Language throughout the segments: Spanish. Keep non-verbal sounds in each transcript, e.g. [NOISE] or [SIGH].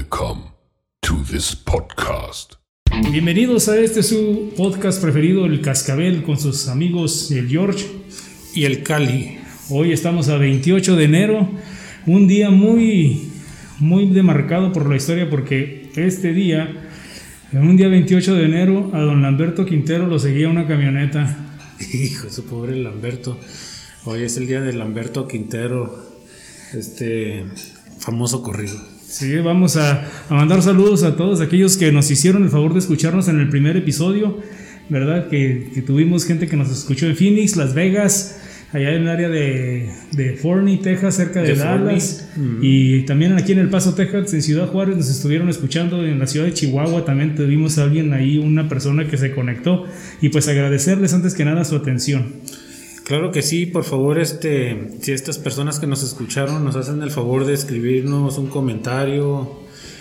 Welcome to this podcast. Bienvenidos a este su podcast preferido, El Cascabel, con sus amigos el George y el Cali. Hoy estamos a 28 de enero, un día muy, muy demarcado por la historia porque este día, en un día 28 de enero, a don Lamberto Quintero lo seguía una camioneta. [LAUGHS] Hijo, su pobre Lamberto. Hoy es el día de Lamberto Quintero, este famoso corrido. Sí, vamos a, mandar saludos a todos aquellos que nos hicieron el favor de escucharnos en el primer episodio, ¿verdad? Que, tuvimos gente que nos escuchó en Phoenix, Las Vegas, allá en el área de, de Forney, Texas, cerca de, Dallas, mm. y también aquí en El Paso, Texas, en Ciudad Juárez, nos estuvieron escuchando en la ciudad de Chihuahua, también tuvimos a alguien ahí, una persona que se conectó, y pues agradecerles antes que nada su atención. Claro que sí, por favor, este, si estas personas que nos escucharon nos hacen el favor de escribirnos un comentario,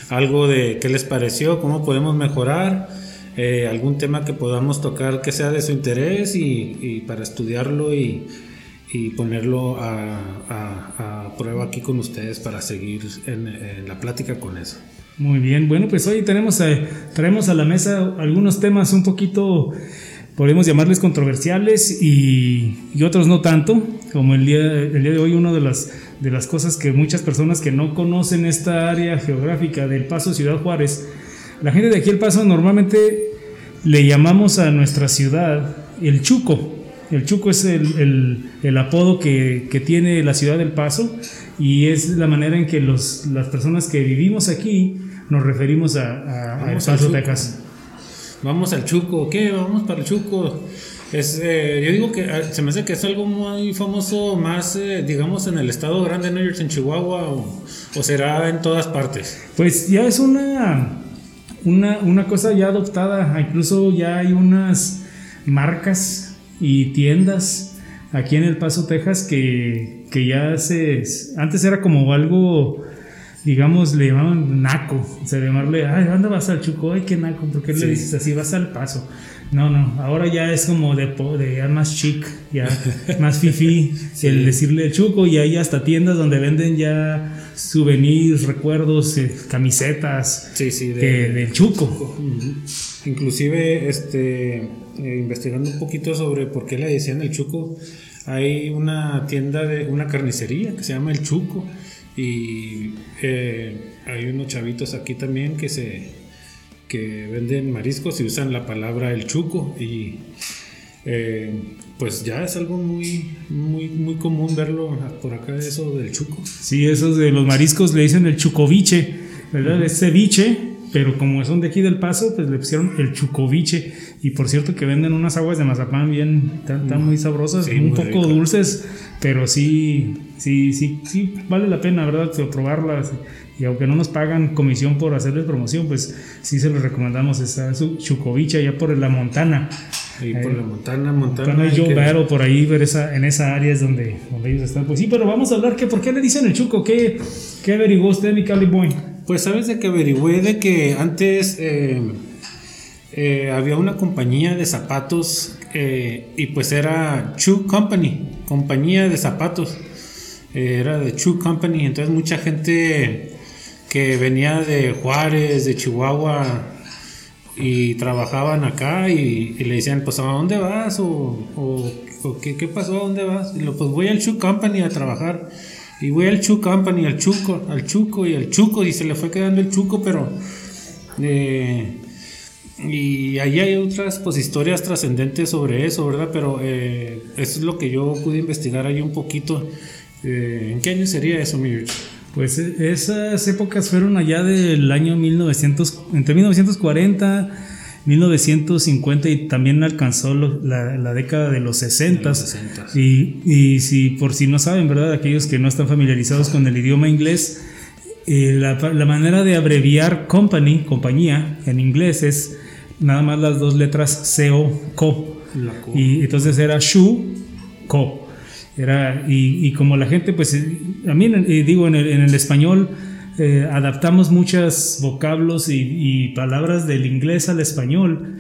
algo de qué les pareció, cómo podemos mejorar, eh, algún tema que podamos tocar que sea de su interés y, para estudiarlo y, ponerlo a, prueba aquí con ustedes para seguir en, la plática con eso. Muy bien, bueno, pues hoy tenemos, eh, traemos a la mesa algunos temas un poquito podemos llamarles controversiales y, otros no tanto, como el día, el día de hoy una de las, de las cosas que muchas personas que no conocen esta área geográfica del Paso Ciudad Juárez, la gente de aquí el Paso normalmente le llamamos a nuestra ciudad el Chuco. El Chuco es el, el, apodo que, que, tiene la ciudad del Paso y es la manera en que los, las personas que vivimos aquí nos referimos a, a, El Paso, Texas. Vamos al Chuco, ¿qué? Vamos para el Chuco. Es, eh, yo digo que ah, se me hace que es algo muy famoso más, eh, digamos, en el estado grande de New York, en Chihuahua, o, será en todas partes. Pues ya es una, una, una, cosa ya adoptada, incluso ya hay unas marcas y tiendas aquí en El Paso, Texas, que, que ya se... Antes era como algo digamos, le llamaban naco, o sea, llamarle, ay, ¿dónde vas al Chuco? Ay, qué naco, ¿por qué le dices así? Vas al paso. No, no, ahora ya es como de, de ya más chic, ya [LAUGHS] más fifi, el decirle el Chuco, y hay hasta tiendas donde venden ya souvenirs, recuerdos, eh, camisetas sí, sí, de, del Chuco. Inclusive, este, eh, investigando un poquito sobre por qué le decían el Chuco, hay una tienda de una carnicería que se llama El Chuco y eh, hay unos chavitos aquí también que se que venden mariscos y usan la palabra el chuco y eh, pues ya es algo muy muy muy común verlo por acá eso del chuco. Sí, esos de los mariscos le dicen el chucoviche, ¿verdad? Es ceviche, pero como son de aquí del Paso, pues le pusieron el chucoviche y por cierto que venden unas aguas de mazapán bien tan, muy sabrosas, un poco dulces, pero sí sí, sí, sí, vale la pena, ¿verdad? Probarlas. Y aunque no nos pagan comisión por hacerles promoción, pues sí se les recomendamos esa su Chucovicha allá por la Montana. Y por la Montana, Montana. yo que... por ahí, ver esa, en esa área es donde, donde ellos están. Pues sí, pero vamos a hablar que por qué le dicen el Chuco, ¿qué, qué averiguó usted, mi Cali Boy? Pues sabes de que averigüé de que antes eh, eh, había una compañía de zapatos eh, y pues era Chu Company, compañía de zapatos era de True Company, entonces mucha gente que venía de Juárez, de Chihuahua y trabajaban acá y, le decían, pues ¿a dónde vas? o, ¿qué, ¿qué, pasó? ¿A dónde vas? Y lo, pues voy al True Company a trabajar. Y voy al True Company, al Chuco, al Chuco y al Chuco, y se le fue quedando el Chuco, pero... Eh, y ahí hay otras pues historias trascendentes sobre eso, ¿verdad? Pero eh, eso es lo que yo pude investigar ahí un poquito. Eh, ¿En qué año sería eso, Mir? Pues e, esas épocas fueron allá del año 1900, entre 1940, 1950 y también alcanzó la, década de los 60. Y, y, si por si no saben, ¿verdad? Aquellos que no están familiarizados con el idioma inglés, eh, la, la, manera de abreviar company, compañía, en inglés es nada más las dos letras CO, co. Y entonces era shu, co. Era, y, como la gente, pues, también eh, digo, en el, español eh, adaptamos muchos vocablos y, palabras del inglés al español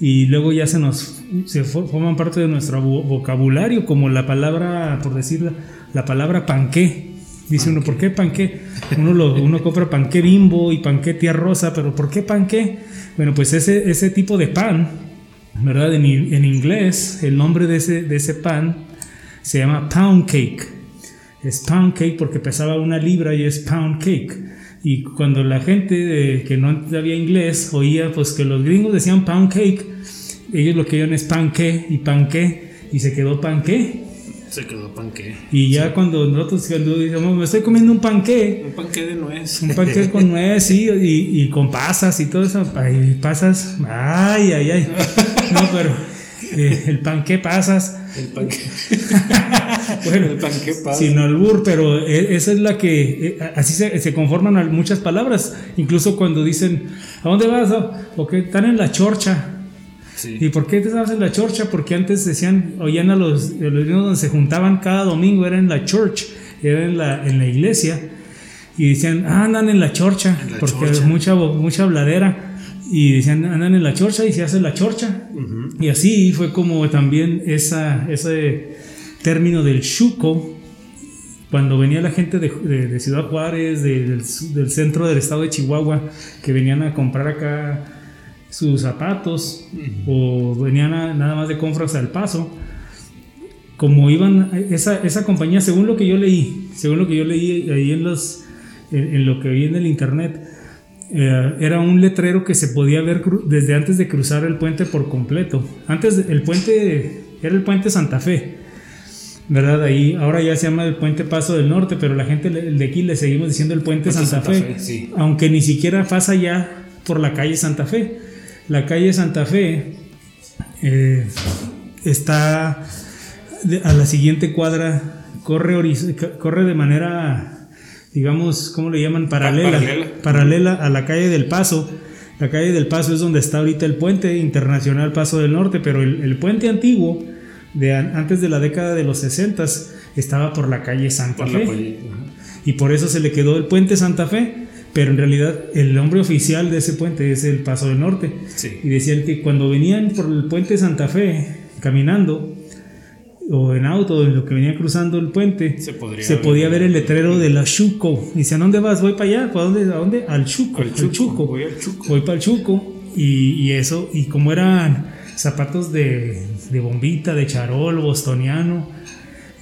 y luego ya se nos se forman parte de nuestro vocabulario, como la palabra, por decir, la palabra panqué. Dice uno, ¿por qué panqué? Uno, lo, uno compra panqué bimbo y panqué tía rosa, pero ¿por qué panqué? Bueno, pues ese, ese tipo de pan, ¿verdad? En, en inglés, el nombre de ese, de ese pan se llama pound cake. Es pound cake porque pesaba una libra y es pound cake. Y cuando la gente que no sabía inglés oía pues que los gringos decían pound cake, ellos lo que oían es panqué y panqué y se quedó panqué. Se quedó panqué. Y ya cuando nosotros cuando decimos, me estoy comiendo un panqué. Un panqué de nuez. Un panqué con [LAUGHS] nuez, sí, y, y con pasas y todo eso. Ay, pasas. Ay, ay, ay. [LAUGHS] No, pero eh, el panqué pasas. El panqué. [LAUGHS] bueno, el panqué pasas. Sin albur, pero e- esa es la que. eh, Así se, se conforman a muchas palabras. Incluso cuando dicen, ¿a dónde vas? Oh, Porque están en la chorcha. Sí. ¿Y por qué te estabas en la chorcha? Porque antes decían, oían a los, a los niños donde se juntaban cada domingo, era en la church, era en la, en la iglesia. Y decían, ah, andan en la chorcha, En la porque chorcha. mucha mucha habladera. Y decían, andan en la chorcha y se hace la chorcha. Y así fue como también esa, ese término del chuco, cuando venía la gente de, de- de Ciudad Juárez, de- del, del centro del estado de Chihuahua, que venían a comprar acá sus zapatos o venían a- nada más de compras al paso. Como iban, esa, esa compañía, según lo que yo leí, según lo que yo leí ahí en, los, en, en lo que vi en el internet, eh, era un letrero que se podía ver desde antes de cruzar el puente por completo. Antes de- el puente era el puente Santa Fe, ¿verdad? Ahí ahora ya se llama el puente Paso del Norte, pero la gente de aquí le seguimos diciendo el puente, Puente Santa, Santa Fe, Fe, sí. aunque ni siquiera pasa ya por la calle Santa Fe. La calle Santa Fe eh, está a la siguiente cuadra, corre de manera, digamos, ¿cómo le llaman? Paralela, paralela. paralela a la calle del Paso. La calle del Paso es donde está ahorita el puente internacional Paso del Norte, pero el, el puente antiguo, de an- antes de la década de los 60, estaba por la calle Santa Por Fe. Y por eso se le quedó el puente Santa Fe, pero en realidad el nombre oficial de ese puente es el Paso del Norte. Sí. Y decían que cuando venían por el puente Santa Fe caminando, o en auto, en lo que venían cruzando el puente, Se podría se ver. podía ver el letrero de la Chuco. Y decían, ¿a dónde vas? Voy para allá. ¿Para dónde? ¿A dónde? Al Chuco. Al al Chuco, voy al Chuco. Voy para el Chuco. Y, y eso, y como eran zapatos de, de bombita, de charol, bostoniano,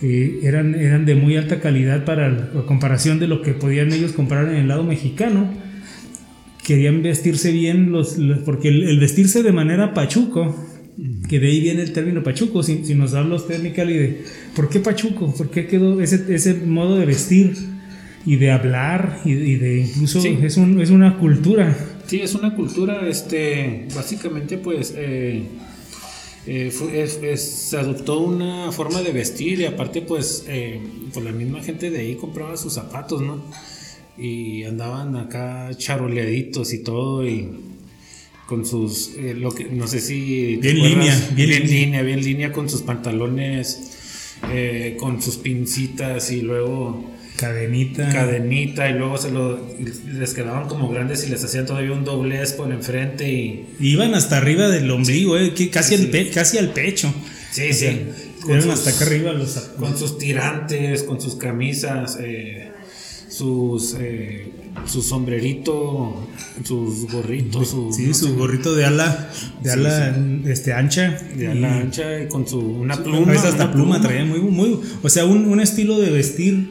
eh, eran, eran de muy alta calidad para el- a comparación de lo que podían ellos comprar en el lado mexicano. Querían vestirse bien, los, los- porque el, el vestirse de manera pachuco, que de ahí viene el término pachuco, si, si nos habla usted, Micali, de por qué pachuco, por qué quedó ese, ese modo de vestir y de hablar y, y de incluso Sí. es, un- es una cultura. Sí, es una cultura, este, básicamente, pues, eh, eh, fue- es- es- se adoptó una forma de vestir y aparte, pues, eh, pues la misma gente de ahí compraba sus zapatos, ¿no? Y andaban acá charoleaditos y todo y con sus, eh, lo que, no sé si... Bien línea, bien bien, línea. bien línea con sus pantalones, eh, con sus pincitas y luego Cadenita. cadenita y luego se lo les quedaban como grandes y les hacían todavía un doblez por enfrente y Iban hasta arriba del ombligo, eh, que casi, Sí, al pe- casi al pecho. sí O sea, sí con sus, hasta acá arriba los con sus tirantes con sus camisas eh, sus eh, su sombrerito sus gorritos su, Sí, no su sé, gorrito de ala, de Sí, ala este, ancha. de ala ancha y con su una pluma hasta una pluma, traía muy, muy, o sea, un, un estilo de vestir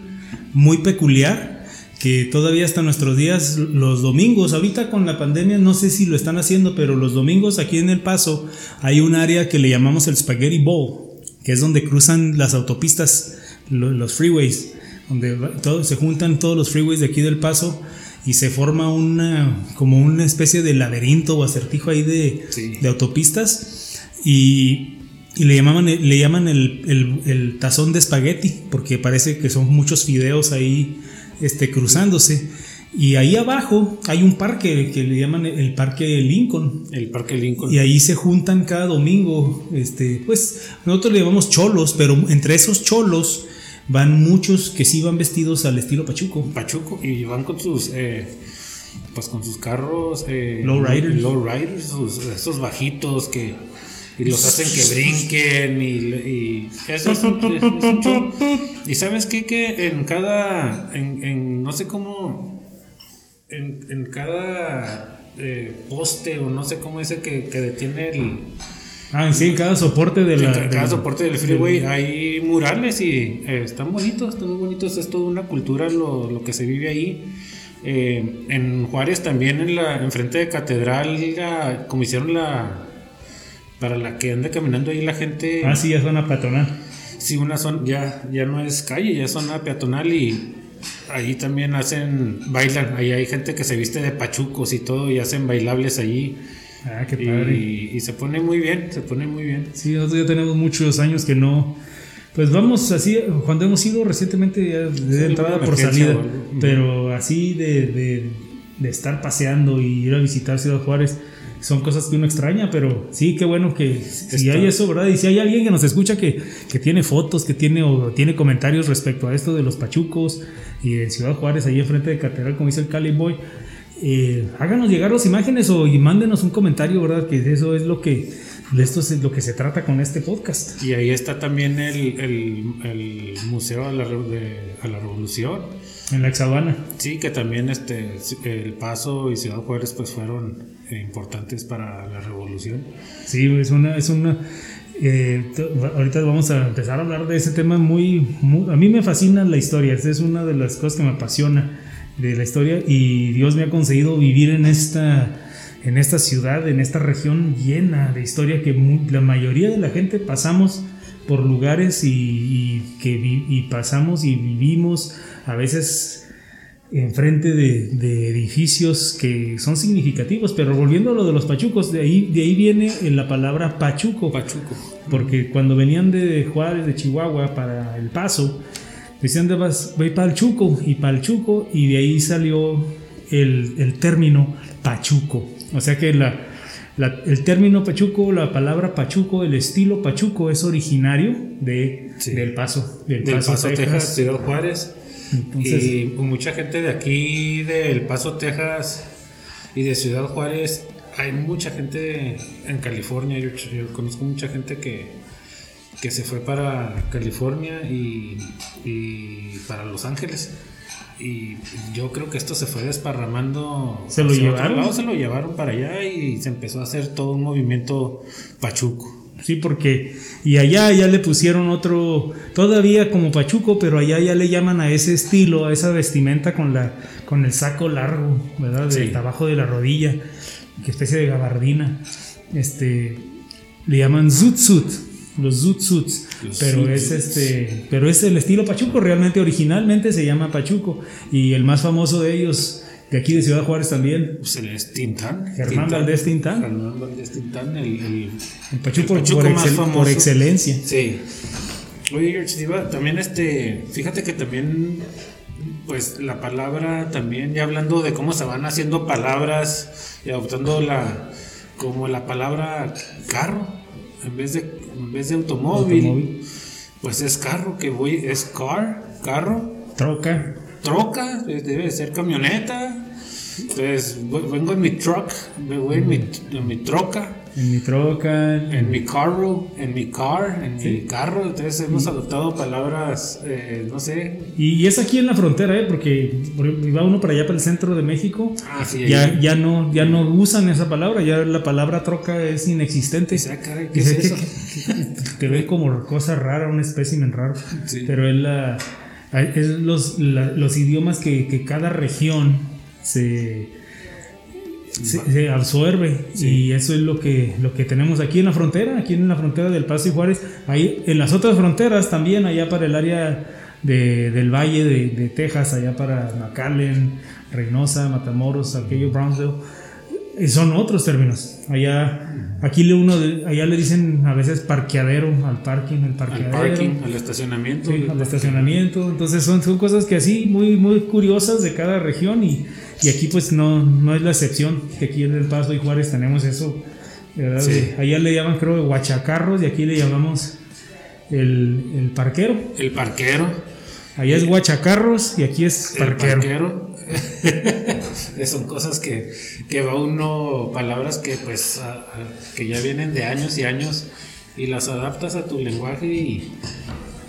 muy peculiar que todavía hasta nuestros días, los domingos, ahorita con la pandemia no sé si lo están haciendo, pero los domingos aquí en El Paso hay un área que le llamamos el Spaghetti Bowl, que es donde cruzan las autopistas, lo- los freeways, donde todo- se juntan todos los freeways de aquí del Paso y se forma una como una especie de laberinto o acertijo ahí de, Sí. de autopistas y, y le llamaban le llaman el, el- el tazón de espagueti porque parece que son muchos fideos ahí este cruzándose. Y ahí abajo hay un parque que le llaman el parque Lincoln. El parque Lincoln. Y ahí se juntan cada domingo este pues nosotros le llamamos cholos pero entre esos cholos van muchos que sí van vestidos al estilo pachuco Pachuco y van con sus eh, pues con sus carros eh, Lowriders. lowriders, sus- esos bajitos que y los hacen que brinquen y, y eso es un, es un show. Y sabes qué? Que en cada, en, en no sé cómo, en, en cada eh, poste o no sé cómo ese que, que detiene el... Ah, sí, en cada soporte de la... en cada soporte del freeway hay murales y eh, están bonitos, están muy bonitos. Es toda una cultura lo, lo que se vive ahí. Eh, en Juárez también, en la enfrente de Catedral, la- como hicieron la... Para la que anda caminando ahí la gente... Ah, sí, ya zona patronal. Sí, una zona, ya, ya no es calle, ya es zona peatonal y ahí también hacen, bailan, ahí hay gente que se viste de pachucos y todo y hacen bailables allí Ah, qué padre. y, y se pone muy bien, se pone muy bien. Sí, nosotros ya tenemos muchos años que no. Pues vamos así, cuando hemos ido recientemente, de entrada por salida, pero así de, de, de estar paseando y ir a visitar Ciudad Juárez, son cosas que uno extraña, pero sí, qué bueno que si Está- hay eso, ¿verdad? Y si hay alguien que nos escucha que, que tiene fotos, que tiene o tiene comentarios respecto a esto de los pachucos y de Ciudad Juárez, ahí enfrente de Catedral, como dice el Cali Boy, eh, háganos llegar las imágenes o y mándenos un comentario, ¿verdad? Que eso es lo que, de esto es lo que se trata con este podcast. Y ahí está también el, el, el Museo a la, de- a la Revolución, En la Exabana. sí, que también este, El Paso y Ciudad Juárez pues fueron importantes para la Revolución. Sí, es una, es una. eh, ahorita vamos a empezar a hablar de ese tema muy, muy- A mí me fascina la historia, es una de las cosas que me apasiona de la historia y Dios me ha conseguido vivir en esta, en esta ciudad, en esta región llena de historia que mu- la mayoría de la gente pasamos por lugares y, y que vi- y pasamos y vivimos a veces enfrente de, de edificios que son significativos, pero volviendo a lo de los pachucos, de ahí, de ahí viene la palabra pachuco, Pachuco. porque cuando venían de Juárez, de Chihuahua, para El Paso, decían de voy para el Chuco y para el Chuco, y de ahí salió el, el término pachuco. O sea que la, la- el término pachuco, la palabra pachuco, el estilo pachuco es originario de, Sí. del Paso, del, Del Paso, Paso, Texas, Texas. Ciudad Juárez. Entonces, y mucha gente de aquí, del Paso, Texas y de Ciudad Juárez, hay mucha gente en California. Yo, yo conozco mucha gente que, que se fue para California y, y para Los Ángeles. Y yo creo que esto se fue desparramando. ¿Se lo llevaron? lado, se lo llevaron para allá y se empezó a hacer todo un movimiento pachuco. Sí, porque y allá ya le pusieron otro, todavía como pachuco, pero allá ya le llaman a ese estilo, a esa vestimenta con la con el saco largo, ¿verdad? De Sí. abajo de la rodilla, que especie de gabardina. Este le llaman zutsut, los zutsuts, Los pero es este, pero es el estilo pachuco, realmente originalmente se llama pachuco y el más famoso de ellos de aquí de Ciudad Juárez también, Pues el es Tintán. Germán Valdés Tintán. Germán Valdés Tintán, el- el el pachuco, El pachuco por, más excel- por famoso. excelencia. Sí. Oye, George, Diva, también este, fíjate que también, pues la palabra también, ya hablando de cómo se van haciendo palabras y adoptando la, como la palabra carro, en vez de, en vez de automóvil, Automóvil. pues es carro, que voy, es car, carro, Troca, troca, eh, debe ser camioneta. Entonces, vengo en mi truck, me voy en mi, en mi troca, en mi troca, en mi carro, en mi car, en mi carro. Entonces hemos adoptado palabras, eh, no sé. Y, y es aquí en la frontera, ¿eh? porque iba uno para allá, para el centro de México. Ah, sí, Ya, ahí. ya, no, ya no usan esa palabra, ya la palabra troca es inexistente. Dice, ah, caray, ¿qué es eso? que- Te ve como cosa rara, un espécimen raro. Sí. Pero es, la, es los, la- los idiomas que, que cada región se, se, se absorbe. Y eso es lo que, lo que tenemos aquí en la frontera, aquí en la frontera del Paso y Juárez. Ahí, en las otras fronteras también, allá para el área de- del valle de, de Texas, allá para McAllen, Reynosa, Matamoros, aquello, Brownsville. Son otros términos. Allá, aquí le uno, de- allá le dicen a veces parqueadero al parking, el Al parqueadero. parking, al estacionamiento. Sí, al estacionamiento. Entonces son, son cosas que así, muy, muy curiosas de cada región y, y aquí pues no, no es la excepción, que aquí en El Paso y Juárez tenemos eso. Sí. Allá le llaman creo guachacarros y aquí le llamamos el, el parquero. El parquero. Allá es guachacarros y aquí es El parquero. parquero. [LAUGHS] Son cosas que, que va uno, palabras que pues a- a- que ya vienen de años y años y las adaptas a tu lenguaje y,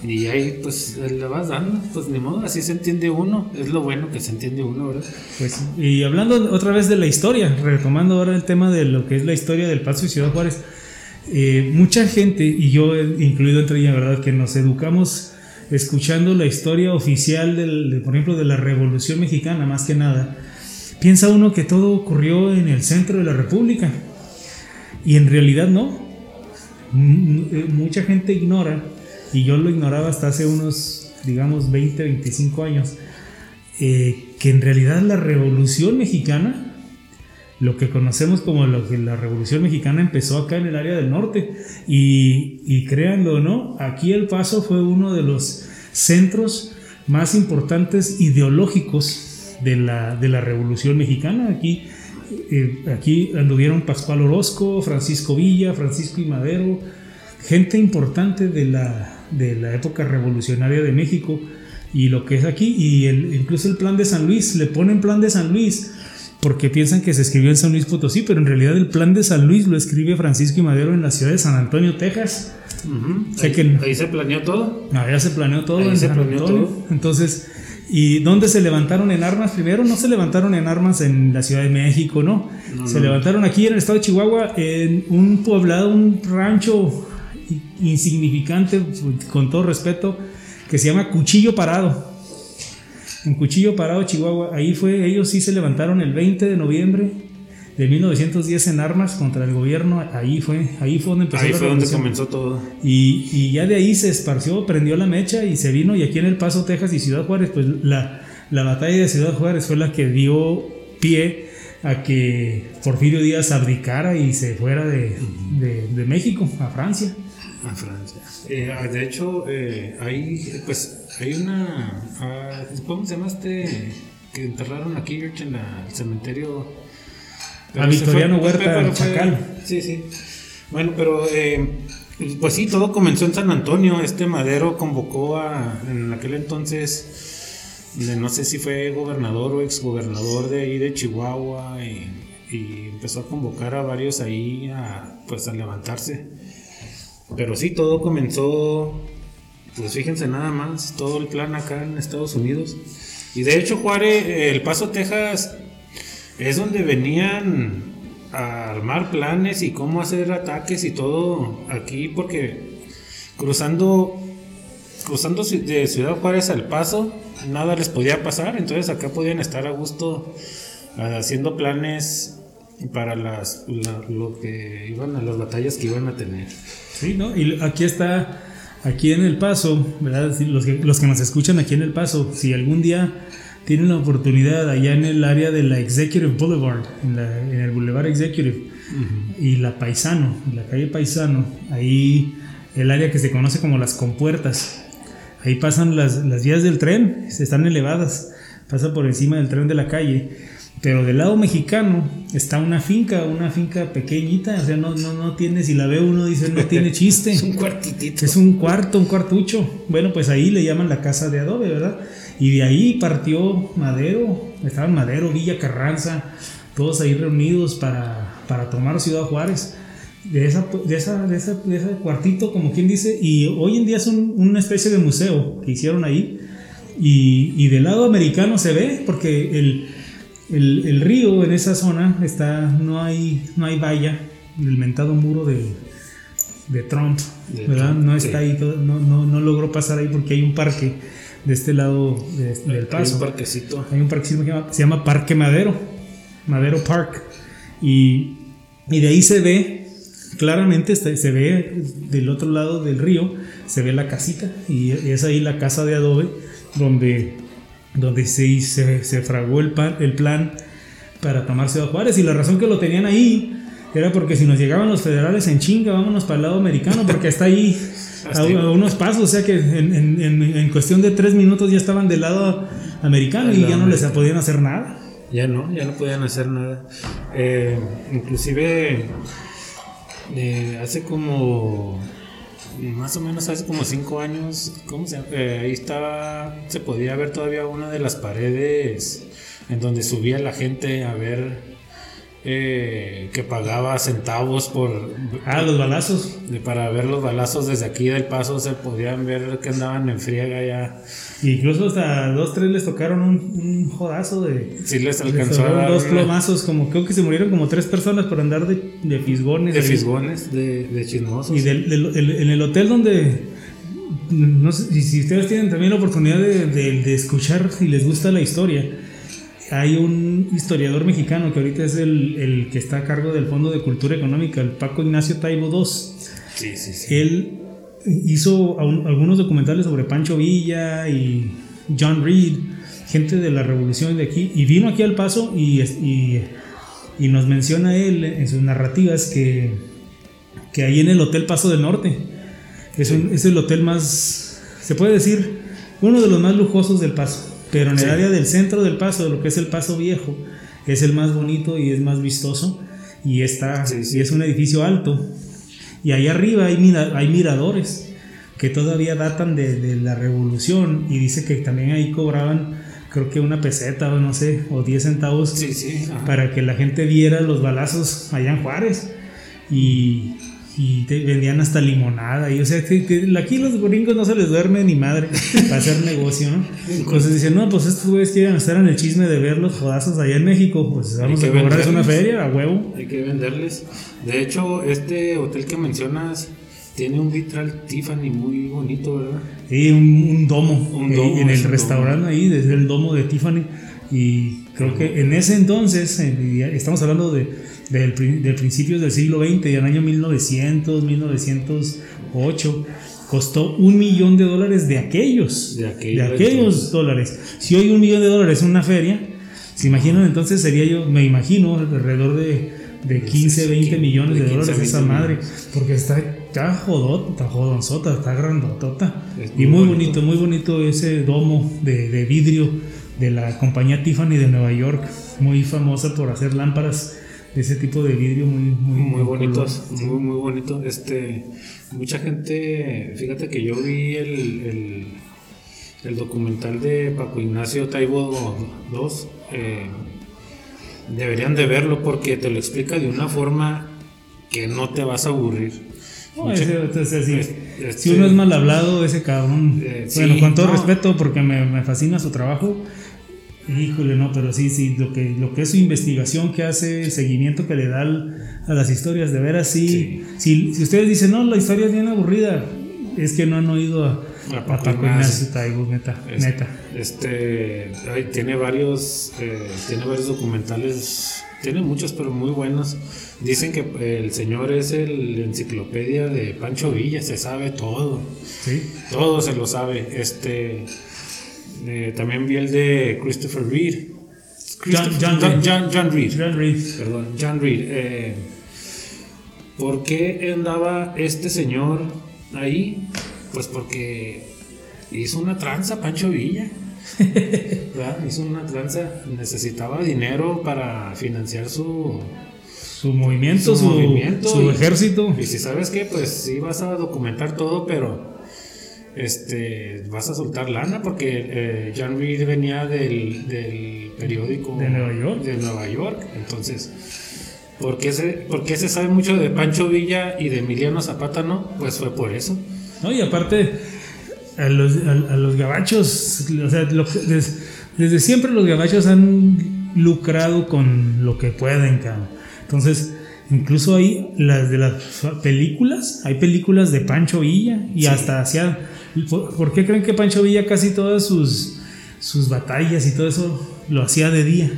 Y ahí pues le vas dando, pues ni modo, así se entiende uno, es lo bueno que se entiende uno, ¿verdad? Pues, y hablando otra vez de la historia, retomando ahora el tema de lo que es la historia del Paso y Ciudad Juárez, eh, mucha gente, y yo incluido entre ellas, ¿verdad? Que nos educamos escuchando la historia oficial, del, por ejemplo, de la Revolución Mexicana, más que nada, piensa uno que todo ocurrió en el centro de la República. Y en realidad no. Eh, mucha gente ignora y yo lo ignoraba hasta hace unos, digamos, 20, 25 años, eh, que en realidad la Revolución Mexicana, lo que conocemos como lo que la Revolución Mexicana empezó acá en el área del norte, y, y créanlo o no, aquí El Paso fue uno de los centros más importantes ideológicos de la, de la Revolución Mexicana. Aquí, eh, aquí anduvieron Pascual Orozco, Francisco Villa, Francisco y Madero, gente importante de la, de la época revolucionaria de México y lo que es aquí, y el, incluso el plan de San Luis, le ponen plan de San Luis porque piensan que se escribió en San Luis Potosí, pero en realidad el plan de San Luis lo escribe Francisco y Madero en la ciudad de San Antonio, Texas. ahí, se planeó todo. Allá se planeó todo en San Antonio. Entonces, ¿y dónde se levantaron en armas primero? No se levantaron en armas en la Ciudad de México, no. se levantaron aquí en el estado de Chihuahua, en un poblado, un rancho insignificante, con todo respeto, que se llama Cuchillo Parado. En Cuchillo Parado, Chihuahua, ahí fue, ellos sí se levantaron el 20 de noviembre de 1910 en armas contra el gobierno, ahí fue, ahí fue donde empezó Ahí fue donde comenzó todo. Y, y, ya de ahí se esparció, prendió la mecha y se vino, y aquí en El Paso, Texas y Ciudad Juárez, pues la, la batalla de Ciudad Juárez fue la que dio pie a que Porfirio Díaz abdicara y se fuera de, de, de México a Francia. A Francia. Eh, ah, de hecho, eh, hay, pues, hay una. Ah, ¿Cómo se llama este? Que enterraron aquí en el cementerio. a Victoriano Huerta, Chacal. Sí, sí. Bueno, pero. Eh, pues sí, todo comenzó en San Antonio. Este Madero convocó a. En aquel entonces. no sé si fue gobernador o exgobernador de ahí de Chihuahua. Y, y empezó a convocar a varios ahí a, pues, a levantarse pero sí, todo comenzó, pues fíjense nada más, todo el plan acá en Estados Unidos. Y de hecho, Juárez, El Paso, Texas, es donde venían a armar planes y cómo hacer ataques y todo aquí, porque cruzando, cruzando de Ciudad Juárez al Paso, nada les podía pasar, entonces acá podían estar a gusto haciendo planes para las, lo que iban a las batallas que iban a tener. Sí, ¿no? Y aquí está, aquí en El Paso, ¿verdad? Los que, los que nos escuchan aquí en El Paso, si algún día tienen la oportunidad allá en el área de la Executive Boulevard, en, el Boulevard Executive, y la Paisano, la calle Paisano, ahí el área que se conoce como las compuertas, ahí pasan las, las vías del tren, están elevadas, pasa por encima del tren de la calle pero del lado mexicano está una finca, una finca pequeñita, o sea, no, no, no tiene, si la ve uno dice, no tiene [LAUGHS] chiste. es un cuartitito. Es un cuarto, un cuartucho. Bueno, pues ahí le llaman la casa de adobe, ¿verdad? Y de ahí partió Madero, estaban Madero, Villa Carranza, todos ahí reunidos para, para tomar Ciudad Juárez. De, esa, de, esa, de, esa, de ese cuartito, como quien dice, y hoy en día es una especie de museo que hicieron ahí. Y, y del lado americano se ve, porque el, el, el, río en esa zona está, no hay, no hay valla, el mentado muro de, de Trump, ¿verdad? no está ahí, no, no, no, logró pasar ahí porque hay un parque de este lado del paso. Hay un parquecito. Hay un parquecito que se llama, Parque Madero, Madero Park. Y, y de ahí se ve, claramente se ve del otro lado del río, se ve la casita y es ahí la casa de adobe donde donde se, se, se fragó el, el plan para tomar Ciudad Juárez. Y la razón que lo tenían ahí era porque si nos llegaban los federales en chinga, vámonos para el lado americano, porque está ahí [LAUGHS] a, unos pasos, o sea que en, en, en, cuestión de tres minutos ya estaban del lado americano y ya no les podían hacer nada. Ya no, ya no podían hacer nada. Eh, inclusive eh, hace como más o menos hace como cinco años, ¿cómo se eh, ahí estaba, se podía ver todavía una de las paredes en donde subía la gente a ver eh, que pagaba centavos por Ah, los balazos. para ver los balazos desde aquí del paso se podían ver que andaban en friega ya. Incluso hasta dos, tres les tocaron un, un jodazo de. Sí les les alcanzó a dar dos plomazos, como creo que se murieron como tres personas por andar de, de fisgones. de ahí. fisgones, de, de chismosos. Y del- del- el- en el hotel donde. No sé si, si ustedes tienen también la oportunidad de, de- de escuchar y les gusta la historia. Hay un historiador mexicano que ahorita es el, el que está a cargo del Fondo de Cultura Económica, el Paco Ignacio Taibo II. Sí, sí, sí. Él hizo algunos documentales sobre Pancho Villa y John Reed, gente de la revolución de aquí, y vino aquí al paso y, es- y, y nos menciona él en sus narrativas que, que ahí en el Hotel Paso del Norte es, un- es el hotel más, se puede decir, uno de los más lujosos del paso, pero en el Sí. área del centro del paso, de lo que es el paso viejo, es el más bonito y es más vistoso y está Sí, sí. y es un edificio alto y ahí arriba hay, mira- hay miradores que todavía datan de, de la revolución y dice que también ahí cobraban creo que una peseta o no sé o 10 centavos para que la gente viera los balazos allá en Juárez y, y te vendían hasta limonada y o sea que, que aquí los gringos no se les duerme ni madre [LAUGHS] para hacer negocio ¿no? entonces dicen no pues estos güeyes quieren estar en el chisme de ver los jodazos allá en México pues vamos a cobrarles una feria a huevo Hay que venderles. De hecho, este hotel que mencionas tiene un vitral Tiffany muy bonito, ¿verdad? Sí, un, un domo, Un eh, domo, en el restaurante ahí, desde el domo de Tiffany. Y creo que en ese entonces, estamos hablando de, del, de principios del siglo XX, y en el año 1900, 1908, costó un millón de dólares de aquellos. De aquellos dólares. Si hoy un millón de dólares es una feria, ¿se imaginan? Entonces sería yo, me imagino, alrededor de, de 15, 20 millones de, de 15, dólares esa 20 madre. Porque está, está jodota, está jodonzota, está grandotota. Es Y muy muy bonito. bonito, muy bonito ese domo de, de vidrio de la compañía Tiffany de Nueva York, muy famosa por hacer lámparas ese tipo de vidrio muy, muy, Muy bonitos, color. muy, muy bonito. Este, mucha gente, fíjate que yo vi el, el, el documental de Paco Ignacio Taibo II. eh, deberían de verlo porque te lo explica de una forma que no te vas a aburrir. No, ese- sí, este- si uno es mal hablado, ese cabrón. Eh, bueno, sí, con todo no. respeto, porque me, me fascina su trabajo. Híjole, no, pero sí, sí, lo que, lo que es su investigación que hace, el seguimiento que le da al- a las historias, de veras, sí. Si, si ustedes dicen, no, la historia es bien aburrida, es que no han oído a, A a Paco Ignacio. Ignacio Taibo, neta, Es- neta. Este, ay, tiene varios, eh, tiene varios documentales, tiene muchos, pero muy buenos. Dicen que el señor es el enciclopedia de Pancho Villa, se sabe todo, Sí. todo se lo sabe. Este, eh, también vi el de Christopher Reed. John- John John, Reed. John- John Reed. John Reed. Perdón, John Reed. eh, ¿Por qué andaba este señor ahí? Pues porque hizo una tranza, Pancho Villa. [LAUGHS] ¿verdad? Hizo una tranza, necesitaba dinero para financiar su, Su movimiento, Su su, movimiento su y- ejército. Y si sabes que, pues sí vas a documentar todo, pero este vas a soltar lana porque eh, John Reed venía del, del periódico De Nueva York. de Nueva York. Entonces, ¿por qué, se, por qué se sabe mucho de Pancho Villa y de Emiliano Zapata no? Pues fue por eso. No, y aparte, a los, a, a los gabachos, o sea, lo que- des- desde siempre los gabachos han lucrado con lo que pueden, cabrón. Entonces, incluso hay las de las películas, hay películas de Pancho Villa y hasta hacía. ¿Por, por qué creen que Pancho Villa casi todas sus, sus batallas y todo eso lo hacía de día?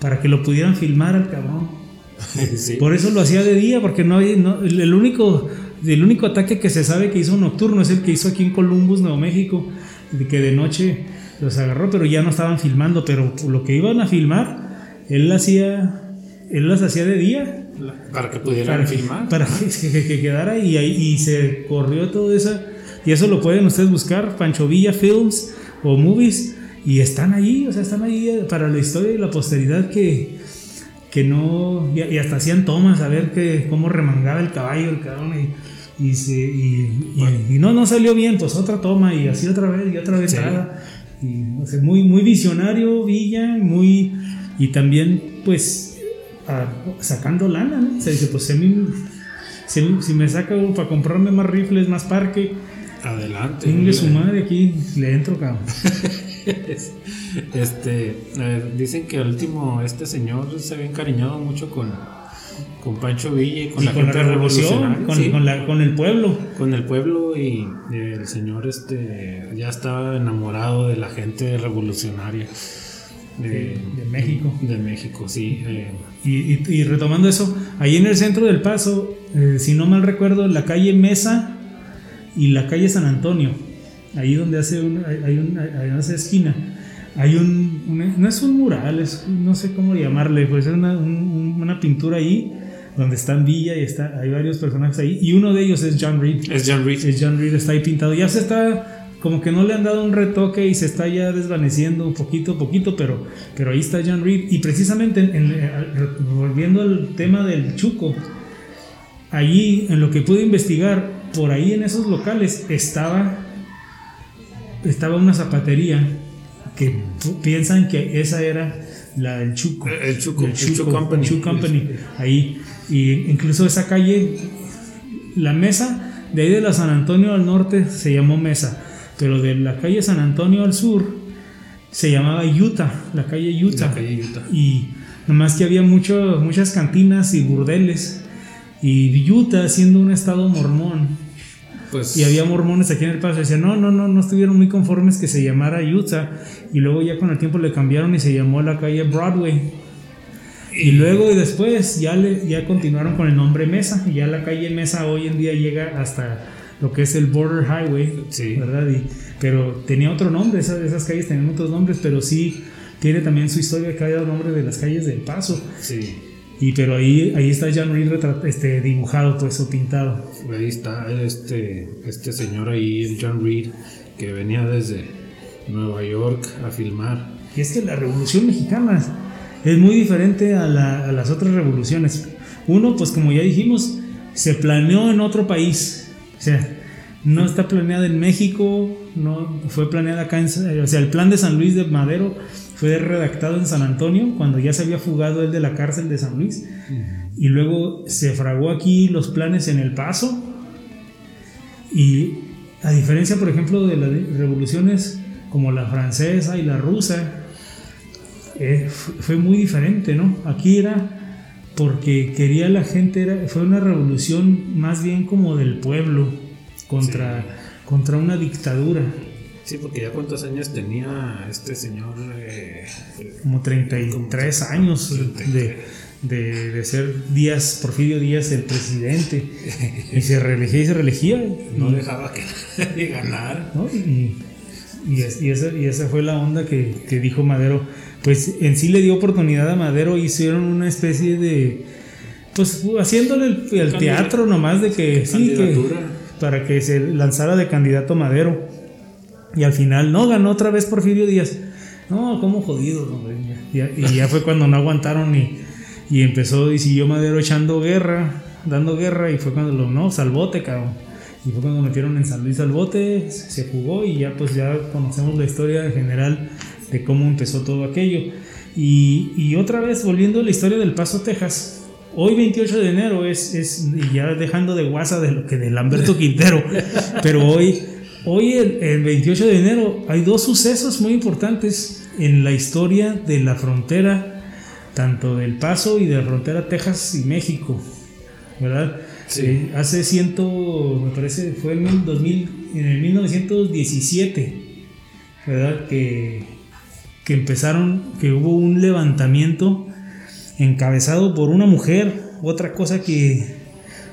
Para que lo pudieran filmar al cabrón. [LAUGHS] Sí. Por eso lo hacía de día, porque no no- el, único, el único ataque que se sabe que hizo nocturno es el que hizo aquí en Columbus, Nuevo México, que de noche los agarró, pero ya no estaban filmando, pero lo que iban a filmar, él hacía, él las hacía de día Para que pudieran para, filmar. para que, [LAUGHS] que- que quedara y, y se corrió todo eso. Y eso lo pueden ustedes buscar, Pancho Villa Films o Movies, y están ahí, o sea, están ahí para la historia y la posteridad que, que no. Y, hasta hacían tomas a ver que, cómo remangaba el caballo, el cabrón, y, y, se- y- y- y no, no salió bien, pues otra toma, y así otra vez, y otra vez Sí. nada. Y, o sea, muy, muy visionario, Villa, muy. Y también, pues a- sacando lana, ¿no? O sea, dice, pues a mí- si, si me saca para comprarme más rifles, más parque, Adelante. tenga su madre aquí, le entro, cabrón. [LAUGHS] Este, eh, dicen que al último este señor se había encariñado mucho con, con Pancho Villa y con Y la con la gente revolución, con, sí, con la- con el pueblo. con el pueblo y eh, el señor este ya estaba enamorado de la gente revolucionaria de, de México. De México, sí. eh, Y, y- y retomando eso, ahí en el centro del Paso, eh, si no mal recuerdo, la calle Mesa y la calle San Antonio, ahí donde hace una, hay, un- hay- esa esquina, hay un, un- no es un mural, es, no sé cómo llamarle, pues es una, un- un- una pintura ahí donde está en Villa y está, hay varios personajes ahí, y uno de ellos es John Reed. es John Reed. El John Reed está ahí pintado. Ya se está, como que no le han dado un retoque y se está ya desvaneciendo un poquito a poquito, pero, pero ahí está John Reed. Y precisamente, en- en- eh, volviendo al tema del Chuco, allí en lo que pude investigar, por ahí en esos locales estaba, estaba una zapatería que piensan que esa era la del Chuco. El Chuco, Del el Chu Company. Chu Company. Ahí. Y incluso esa calle la mesa de ahí de la San Antonio al norte se llamó Mesa, pero de la calle San Antonio al sur se llamaba Utah, la calle Utah. La calle Utah. Y nomás que había mucho, muchas cantinas y burdeles. Y Utah siendo un estado mormón, Pues, y había mormones aquí en el paso. Decían, no, no, no, no estuvieron muy conformes que se llamara Utah. Y luego ya con el tiempo le cambiaron y se llamó la calle Broadway. Y luego y después ya, le, ya continuaron con el nombre Mesa. Y ya la calle Mesa hoy en día llega hasta lo que es el Border Highway. Sí. ¿Verdad? Y- pero tenía otro nombre, esas, esas calles tenían otros nombres, pero sí tiene también su historia cada nombre de las calles del paso. sí. Y pero ahí, ahí está John Reed este, dibujado, pues, o pintado. Ahí está este, este señor ahí, el John Reed, que venía desde Nueva York a filmar. Y es que la revolución mexicana es muy diferente a, la- a las otras revoluciones. Uno, pues como ya dijimos, se planeó en otro país. O sea, no está planeada en México, no fue planeada acá en... O sea, el plan de San Luis de Madero fue redactado en San Antonio, cuando ya se había fugado él de la cárcel de San Luis. Y luego se fraguó aquí los planes en El Paso. Y a diferencia, por ejemplo, de las revoluciones como la francesa y la rusa, eh, fu- fue muy diferente, ¿no? Aquí era porque quería la gente, era, fue una revolución más bien como del pueblo contra, contra una dictadura, Sí, porque ya cuántos años tenía este señor. eh, como 33 años de, de, de ser Díaz, Porfirio Díaz el presidente, y se reelegía y se reelegía. no y- dejaba que [LAUGHS] nadie ganara. ¿no? Y, y, es- y esa, y esa fue la onda que, que dijo Madero. Pues en sí le dio oportunidad a Madero, hicieron una especie de. Pues haciéndole el, el teatro nomás de que sí, que, para que se lanzara de candidato Madero. Y al final, no, ganó otra vez Porfirio Díaz. No, como jodido, hombre. Ya- y ya fue cuando no aguantaron y, y empezó y siguió Madero echando guerra, dando guerra, y fue cuando lo, no, salvote, cabrón. Y fue cuando metieron en San Luis al bote, se jugó y ya pues ya conocemos la historia en general de cómo empezó todo aquello. Y, y otra vez, volviendo a la historia del Paso, Texas. Hoy 28 de enero es, es y ya dejando de guasa de lo que de Lamberto Quintero, [LAUGHS] pero hoy, hoy el, el 28 de enero hay dos sucesos muy importantes en la historia de la frontera, tanto del Paso y de la frontera Texas y México, ¿verdad? Sí. Eh, hace ciento, me parece, fue en el 2000, en el 1917, ¿verdad? Que, que empezaron, que hubo un levantamiento encabezado por una mujer, otra cosa que,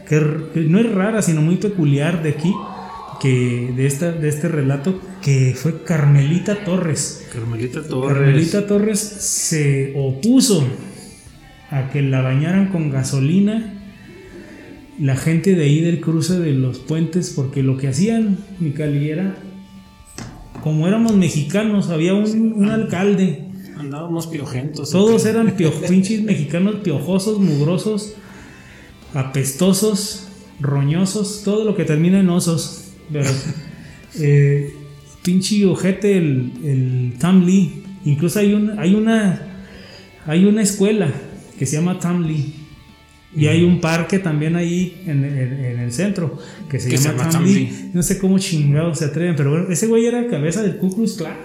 que no es rara, sino muy peculiar de aquí, que de, esta, de este relato, que fue Carmelita Torres. Carmelita Torres. Carmelita Torres se opuso a que la bañaran con gasolina la gente de ahí del cruce de los puentes, porque lo que hacían, Micali, era, como éramos mexicanos, había un, un alcalde, Andábamos piojentos. todos eran pio- pinches mexicanos piojosos, mugrosos, apestosos, roñosos, todo lo que termina en osos. Pero, eh, pinche ojete el, el Tom Lee. Incluso hay, un, hay, una, hay una escuela que se llama Tamley. Y hay un parque también ahí en, en- en el centro que se Que llama, llama Tamley. Tamley. No sé cómo chingados se atreven, pero bueno, ese güey era cabeza del Ku Klux Klan.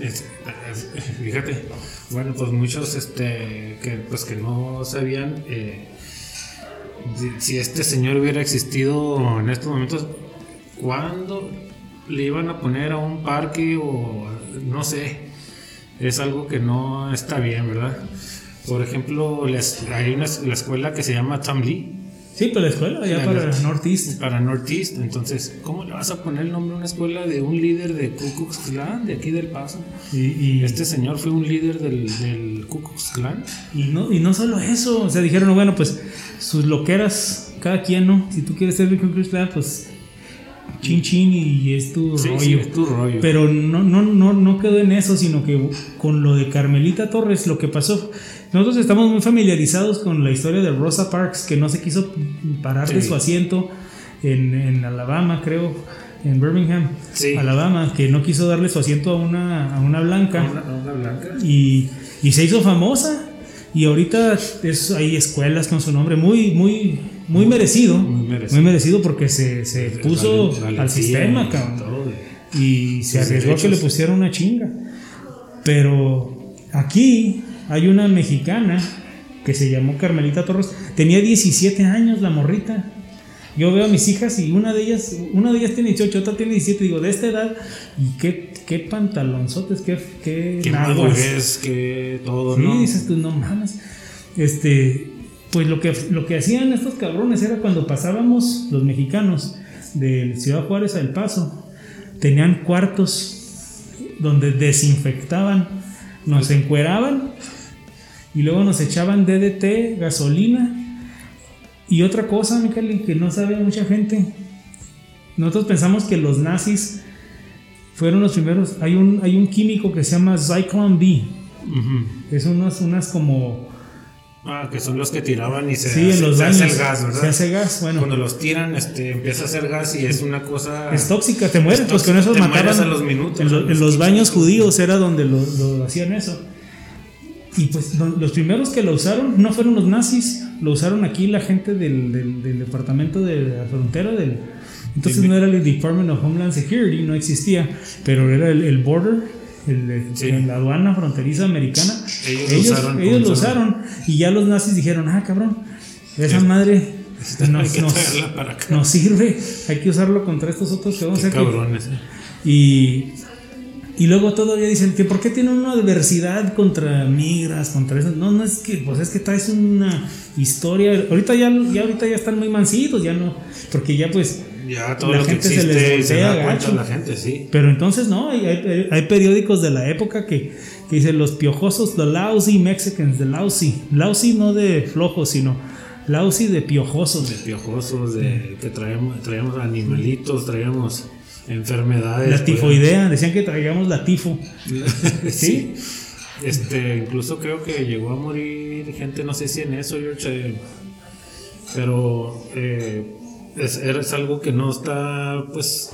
Es- es- fíjate, bueno, pues muchos este, que, pues que no sabían eh, si, si este señor hubiera existido en estos momentos, ¿cuándo le iban a poner a un parque o no sé? Es algo que no está bien, ¿verdad? Por ejemplo, les- hay una la escuela que se llama Tamlee Sí, pero la escuela, allá para la- Northeast. para Northeast. Entonces, ¿cómo le vas a poner el nombre a una escuela de un líder de Ku Klux Klan de aquí del Paso? Y, y, Este señor fue un líder del, del Ku Klux Klan. y no, y no solo eso, o sea, dijeron, bueno, pues sus loqueras, cada quien, ¿no? Si tú quieres ser del Ku Klux Klan, pues chin chin y es tu Sí, rollo. sí, es tu rollo. Pero no, no, no, no quedó en eso, sino que con lo de Carmelita Torres, lo que pasó. Nosotros estamos muy familiarizados con la historia de Rosa Parks, que no se quiso parar de su asiento en, en Alabama, creo, en Birmingham, Sí. Alabama, que no quiso darle su asiento a una, a una blanca Una, una blanca. y, y se hizo famosa. Y ahorita es, hay escuelas con su nombre muy, muy, muy merecido. muy merecido. Muy merecido porque se, se puso Vale- al sistema, y cabrón. Y se arriesgó a que le pusieran una chinga. Pero aquí hay una mexicana que se llamó Carmelita Torres. Tenía 17 años la morrita. Yo veo a mis hijas y una de ellas, una de ellas tiene 18, otra tiene 17. Digo, de esta edad, y qué, qué pantalonzotes, qué, qué, Qué madurez, que todo, Sí, ¿no? dices tú, no mames. Este, pues lo que, lo que hacían estos cabrones era cuando pasábamos los mexicanos de Ciudad Juárez a El Paso, tenían cuartos donde desinfectaban, nos encueraban y luego nos echaban DDT, gasolina y otra cosa, Michael, que no sabe mucha gente. Nosotros pensamos que los nazis fueron los primeros. Hay un, hay un químico que se llama Zyklon B. Es unas, unas como. Ah, que son los que tiraban y se, Sí, en hace, los se hace el gas, ¿verdad? Se hace gas, bueno. Cuando los tiran, este, empieza a hacer gas y es una cosa... Es tóxica, te mueres, Es pues con eso mataban. a los minutos, en, lo- en los 15 baños judíos era donde lo, lo hacían eso. Y pues no- los primeros que lo usaron no fueron los nazis, lo usaron aquí la gente del, del- del departamento de la frontera del. Entonces Sí, no era el Department of Homeland Security, no existía, pero era el, el border, el, de- Sí. en la aduana fronteriza americana. Ellos lo ellos usaron ellos como lo usaron. y ya los nazis dijeron, ah, cabrón, esa madre nos, nos- nos sirve, hay que usarlo contra estos otros que vamos a cabrones. eh. y, y luego todavía dicen que por qué tienen una adversidad contra migras, contra eso. No, no es que, pues es que traes una historia. Ahorita ya, ya ahorita ya están muy mansitos, ya no, porque ya pues. Ya todo La lo que gente se existe les y se da cuenta gacho. la gente, sí. Pero entonces no, hay, hay, hay periódicos de la época que, que dicen los piojosos, the lousy Mexicans, the lousy. Lousy no de flojos, sino lousy de piojosos. De piojosos, de que traemos, traemos animalitos, traemos enfermedades. La tifoidea, decían que traigamos la tifo. [LAUGHS] pues. sí. Este, incluso creo que llegó a morir gente, no sé si en eso, George, eh, pero eh, es, es algo que no está, pues,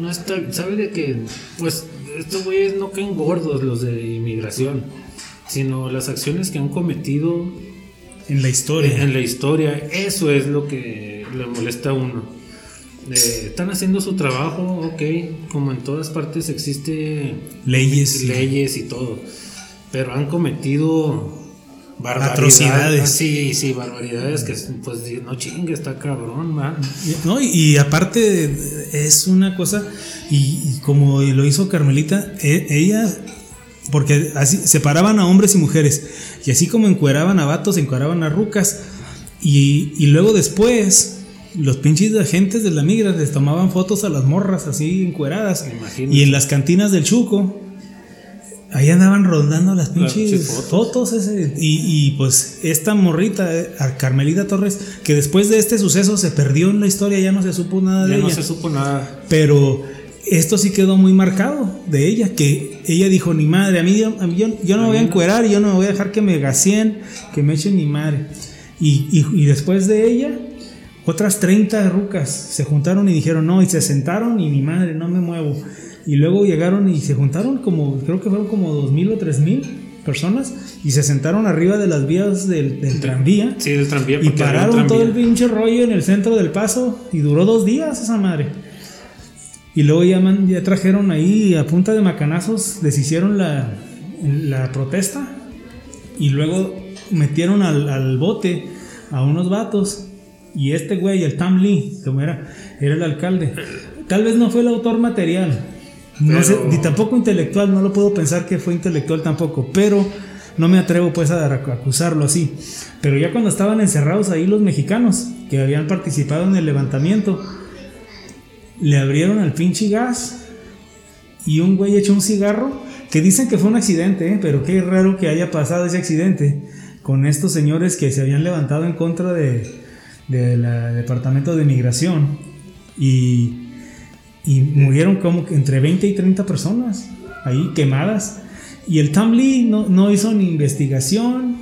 no está, sabe de que, pues, estos güeyes no caen gordos los de inmigración, sino las acciones que han cometido En la historia. en la historia, eso es lo que le molesta a uno. Eh, están haciendo su trabajo, ok, como en todas partes existe Leyes. leyes y todo, pero han cometido. Atrocidades. Sí, sí, barbaridades que pues no chingue, está cabrón, man. No, y, y aparte es una cosa, y, y como lo hizo Carmelita, e- ella, porque así separaban a hombres y mujeres, y así como encueraban a vatos, encueraban a rucas, y, y luego después los pinches agentes de la migra les tomaban fotos a las morras así encueradas, y en las cantinas del Chuco. Ahí andaban rondando las pinches pinches fotos, ese, y, y, pues esta morrita, eh, a Carmelita Torres, que después de este suceso se perdió en la historia, ya no se supo nada Ya de no ella. se supo nada. Pero esto sí quedó muy marcado de ella, que ella dijo, ni madre, a mí, a mí yo, yo no me voy a encuerar, yo no me voy a dejar que me gacien, que me echen ni madre. Y, y- y después de ella, otras 30 rucas se juntaron y dijeron, no, y se sentaron y ni madre, no me muevo. Y luego llegaron y se juntaron como, creo que fueron como 2.000 o 3.000 personas y se sentaron arriba de las vías del, del tranvía Sí, el tranvía. y pararon todo el tranvía. pinche rollo en el centro del paso y duró dos días esa madre. Y luego ya, man- ya trajeron ahí a punta de macanazos, deshicieron la, la protesta y luego metieron al, al bote a unos vatos. Y este güey, el Tam Lee, como era, era el alcalde, tal vez no fue el autor material, no sé, ni tampoco intelectual, no lo puedo pensar que fue intelectual tampoco, pero no me atrevo pues a acusarlo así. Pero ya cuando estaban encerrados ahí los mexicanos que habían participado en el levantamiento, le abrieron al pinche gas y un güey echó un cigarro que dicen que fue un accidente, ¿eh? pero qué raro que haya pasado ese accidente con estos señores que se habían levantado en contra de del departamento de migración y, y murieron como que entre 20 y 30 personas ahí quemadas y el Tom Lee no, no hizo ni investigación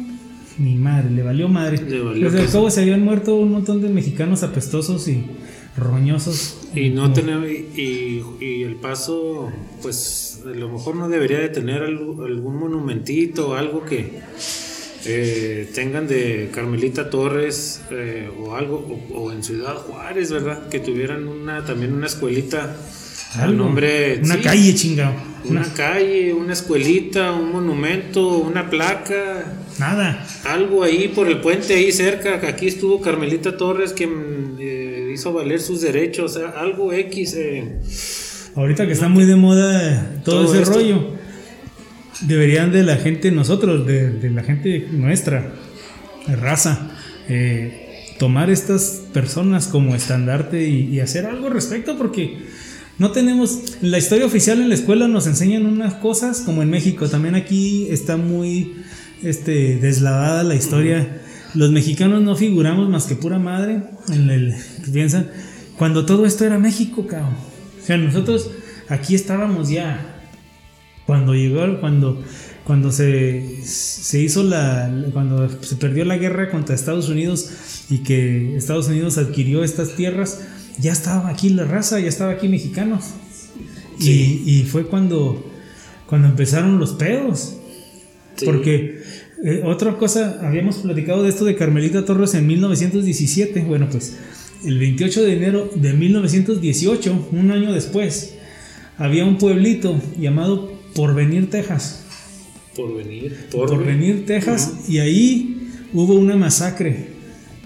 ni madre, le valió madre. Le valió Desde cabo se habían muerto un montón de mexicanos apestosos y roñosos. Y no tener y, y el paso, pues a lo mejor no debería de tener algo- algún monumentito o algo que eh, tengan de Carmelita Torres eh, o algo, o, o en Ciudad Juárez, ¿verdad? Que tuvieran una también una escuelita al nombre. Una sí, calle chingado. Una Una- calle, una escuelita, un monumento, una placa, nada. algo ahí por el puente ahí cerca, que aquí estuvo Carmelita Torres que eh, hizo valer sus derechos, algo X. Ahorita que está muy de moda todo, Todo ese esto. rollo, deberían de la gente, nosotros, de, la gente nuestra, de raza, eh, tomar estas personas como estandarte y, y hacer algo al respecto porque no tenemos, la historia oficial en la escuela nos enseñan unas cosas como en México, también aquí está muy este, deslavada la historia. Los mexicanos no figuramos más que pura madre en el piensan cuando todo esto era México, cabrón. O sea, nosotros aquí estábamos ya cuando llegó cuando cuando se, se hizo la cuando se perdió la guerra contra Estados Unidos y que Estados Unidos adquirió estas tierras ya estaba aquí la raza ya estaba aquí mexicanos Sí. y, y fue cuando cuando empezaron los pedos Sí. porque eh, otra cosa, habíamos platicado de esto de Carmelita Torres en 1917. Bueno, pues el 28 de enero de 1918, un año después, había un pueblito llamado Porvenir, Texas. Por venir, Porvenir, Texas, y ahí hubo una masacre.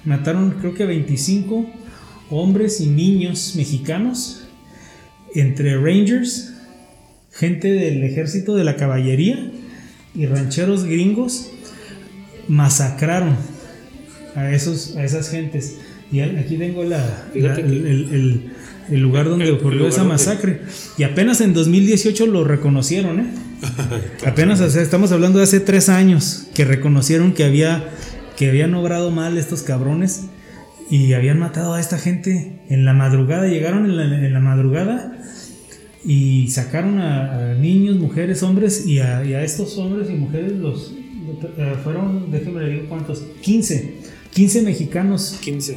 Mataron creo que 25 hombres y niños mexicanos entre rangers, gente del ejército de la caballería y rancheros gringos masacraron a esos a esas gentes. Y aquí tengo la, el- el lugar donde El- ocurrió lugar esa donde- masacre. Y apenas en 2018 lo reconocieron, ¿eh? [LAUGHS] Apenas, o sea, estamos hablando de hace tres años que reconocieron que había que habían obrado mal estos cabrones y habían matado a esta gente en la madrugada. Llegaron en la, en la madrugada y sacaron a, a niños, mujeres, hombres y a, y a estos hombres y mujeres los eh, fueron, déjenme le digo cuántos, 15, 15 mexicanos 15.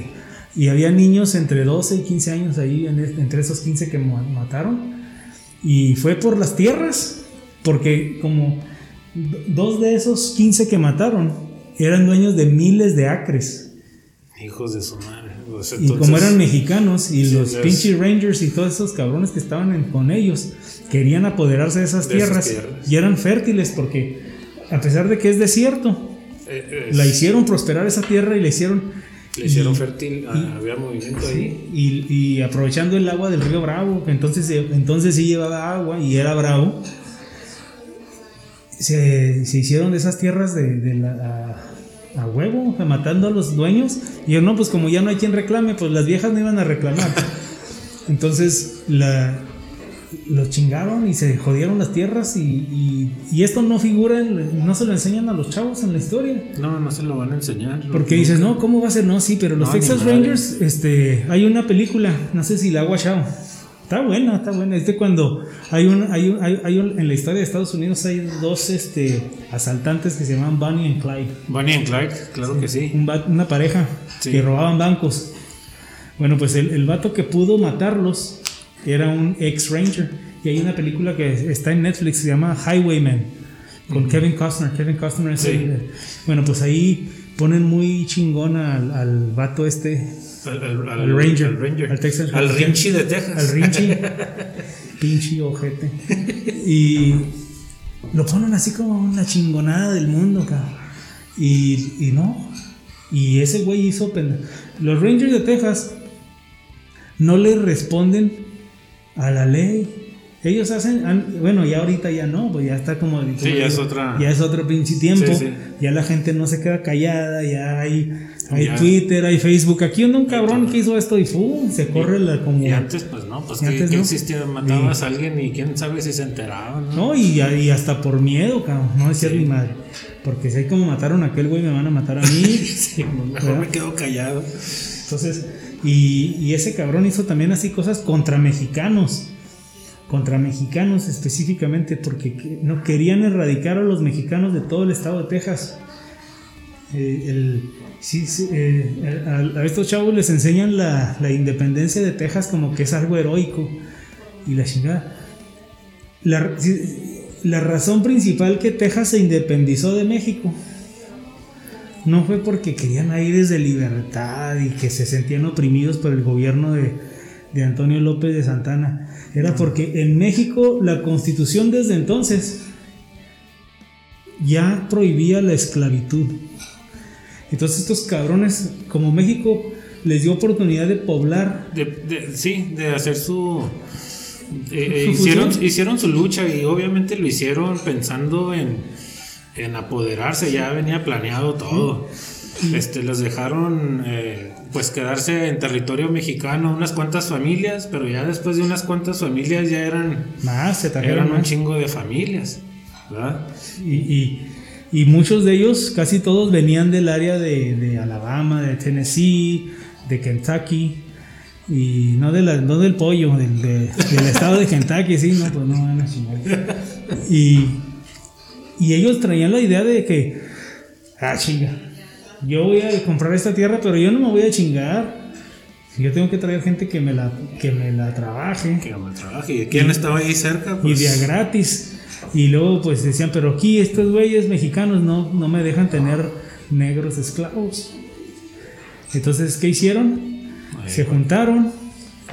Y había niños entre 12 y 15 años ahí, en entre esos 15 que ma- mataron. Y fue por las tierras, porque como do- dos de esos 15 que mataron eran dueños de miles de acres. Hijos de su madre. Pues, Y como eran mexicanos y los es- pinches rangers y todos esos cabrones que estaban en- con ellos querían apoderarse de esas De esas tierras tierras. y eran fértiles porque a pesar de que es desierto, eh, eh, la hicieron prosperar esa tierra y la hicieron le hicieron y- fértil, ah, había movimiento ahí. Y, y aprovechando el agua del río Bravo, que entonces, entonces sí llevaba agua y era Bravo, se, se hicieron esas tierras de, de la- a, a huevo, matando a los dueños. Y yo, no, pues como ya no hay quien reclame, pues las viejas no iban a reclamar. Entonces la, los chingaron y se jodieron las tierras y, y- y esto no figura, en- no se lo enseñan a los chavos en la historia. No, no se lo van a enseñar. Porque dices, no, ¿cómo va a ser? No, sí, pero los No, Texas. Rangers, este, hay una película, no sé si la ha guachado. Está buena, está buena. Este cuando hay un, hay un- hay- hay un- en la historia de Estados Unidos hay dos este, asaltantes que se llaman Bonnie and Clyde. Bonnie and Clyde, claro que sí. Un una pareja Sí. que robaban bancos. Bueno, pues el, el vato que pudo matarlos era un ex ranger. Y hay una película que está en Netflix, se llama Highwayman. con Kevin Costner. Kevin Costner es el- Bueno, pues ahí ponen muy chingón al, al vato este, Al, al- al- Ranger. Al Ranger. Al Texas Al. Rinchi de Texas. al Richie. [LAUGHS] Pinche ojete. Y lo ponen así como una chingonada del mundo, cabrón. Y, y no. Y ese güey hizo pende- Los Rangers de Texas no le responden a la ley. Ellos hacen, han- bueno, ya ahorita ya no, pues ya está como. como ya es otra- Ya es otro pinche tiempo. Sí, sí. Ya la gente no se queda callada, ya hay, hay Ya. Twitter, hay Facebook. Aquí anda un cabrón que hizo esto y ¡fum! se corre la como. Y antes, pues no, pues que, antes que no. existía, matabas a alguien y quién sabe si se enteraba, ¿no? No, y, y hasta por miedo, cabrón, no decir mi madre. Porque si hay como mataron a aquel güey, me van a matar a mí. [LAUGHS] Sí, mejor me quedo callado. Entonces, y, ese cabrón hizo también así cosas contra mexicanos. Contra mexicanos específicamente, porque que- no querían erradicar a los mexicanos de todo el estado de Texas. Eh, el- eh, a, estos chavos les enseñan la, independencia de Texas como que es algo heroico. Y la chingada. La, la razón principal que Texas se independizó de México no fue porque querían aires de libertad y que se sentían oprimidos por el gobierno de, de Antonio López de Santana. Era porque en México la constitución desde entonces ya prohibía la esclavitud. Entonces estos cabrones, como México les dio oportunidad de poblar De, de- sí, de hacer su... eh, eh, ¿Su hicieron, función? hicieron su lucha y obviamente lo hicieron pensando en, en apoderarse, ya venía planeado todo. Este, los dejaron eh, pues quedarse en territorio mexicano unas cuantas familias, pero ya después de unas cuantas familias ya eran, más, se eran un más. chingo de familias. ¿verdad? Y, y- y muchos de ellos, casi todos venían del área de, de Alabama, de Tennessee, de Kentucky. Y no, de la- no del pollo, del, de- del estado de [LAUGHS] Kentucky, sí, no, pues no van a chingar. Y, y ellos traían la idea de que, ah, chinga, yo voy a comprar esta tierra, pero yo no me voy a chingar. Yo tengo que traer gente que me la, que me la trabaje Que me trabaje. ¿Y quién estaba ahí cerca? y Pues, de a gratis. Y luego pues decían, pero aquí estos güeyes mexicanos no, no me dejan tener negros esclavos. Entonces, ¿qué hicieron? Ahí Se juntaron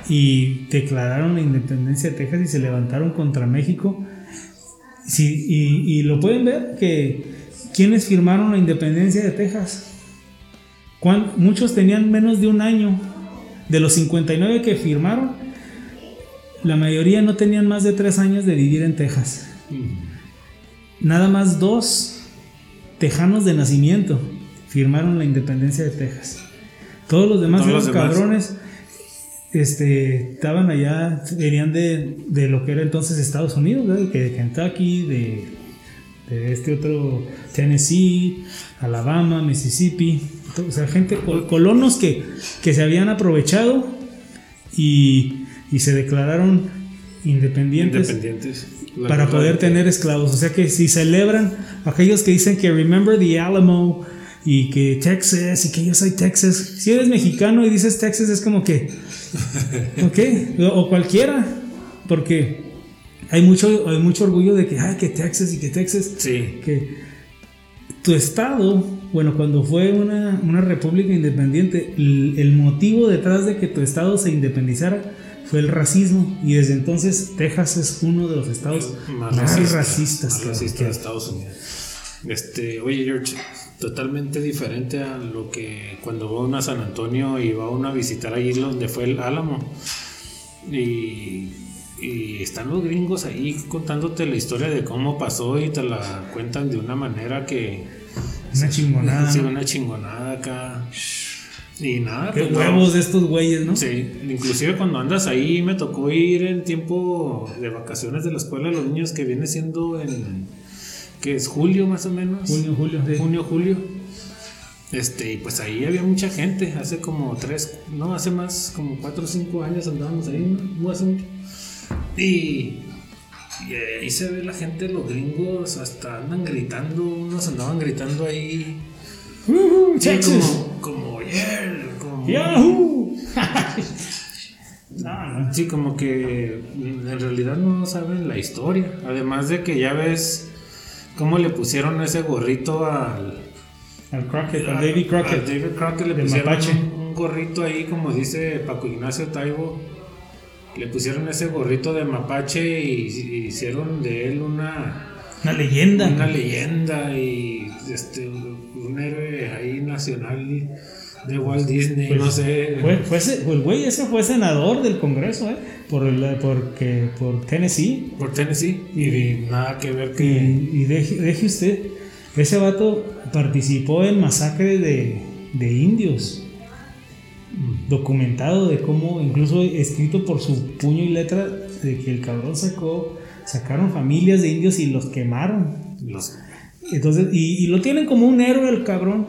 y declararon la independencia de Texas y se levantaron contra México. Sí, y, y lo pueden ver que quienes firmaron la independencia de Texas. Cuán- muchos tenían menos de un año. De los 59 que firmaron, la mayoría no tenían más de tres años de vivir en Texas. Nada más dos tejanos de nacimiento firmaron la independencia de Texas. Todos los demás Todos eran los demás. cabrones. Este, estaban allá, venían de, de lo que era entonces Estados Unidos, ¿verdad? que de Kentucky, de, de este otro Tennessee, Alabama, Mississippi, o sea, gente, col- colonos que, que se habían aprovechado y, y se declararon independientes Independientes. Para poder tener esclavos. O sea que si celebran aquellos que dicen que remember the Alamo y que Texas y que yo soy Texas, si eres mexicano y dices Texas es como que, [LAUGHS] ok, o, cualquiera, porque hay mucho, hay mucho orgullo de que, ay, que Texas y que Texas, Sí. que tu estado, bueno, cuando fue una, una república independiente, el, el motivo detrás de que tu estado se independizara fue el racismo y desde entonces Texas es uno de los estados más, racista, racistas. más que- de Estados Unidos. Este, oye, George, totalmente diferente a lo que cuando va uno a San Antonio y va uno a visitar allí donde fue el Álamo. Y, y están los gringos ahí contándote la historia de cómo pasó y te la cuentan de una manera que. Una chingonada. [LAUGHS] Sí, una chingonada acá. Y nada, Qué pues, no. huevos de estos güeyes, ¿no? Sí, inclusive cuando andas ahí me tocó ir en tiempo de vacaciones de la escuela de los niños que viene siendo en que es julio más o menos. Junio, julio, sí. Junio, julio. Este, y pues ahí había mucha gente, hace como tres, no, hace más, como cuatro o cinco años andábamos ahí, no, hace mucho. Y, y ahí se ve la gente, los gringos, hasta andan gritando, unos andaban gritando ahí. Woohoo, Sí, Texas. como, como, yeah, como, Yahoo. no, [LAUGHS] no. Sí, como que en realidad no saben la historia. Además de que ya ves cómo le pusieron ese gorrito al. Al Crockett, al David Crockett. Al David Crockett le pusieron Mapache. un, un gorrito ahí, como dice Paco Ignacio Taibo. Le pusieron ese gorrito de mapache y, y hicieron de él una, Una leyenda. una leyenda y este, un héroe ahí nacional de Walt Disney, Pues, no sé. Fue, fue ese- el güey ese fue senador del Congreso, ¿eh? Por, el- porque, por Tennessee. por Tennessee y, nada que ver Y, que y deje, deje usted, ese vato participó en masacre de, de indios. Documentado de cómo, incluso escrito por su puño y letra, de que el cabrón sacó, sacaron familias de indios y los quemaron. los Entonces, y, y lo tienen como un héroe el cabrón.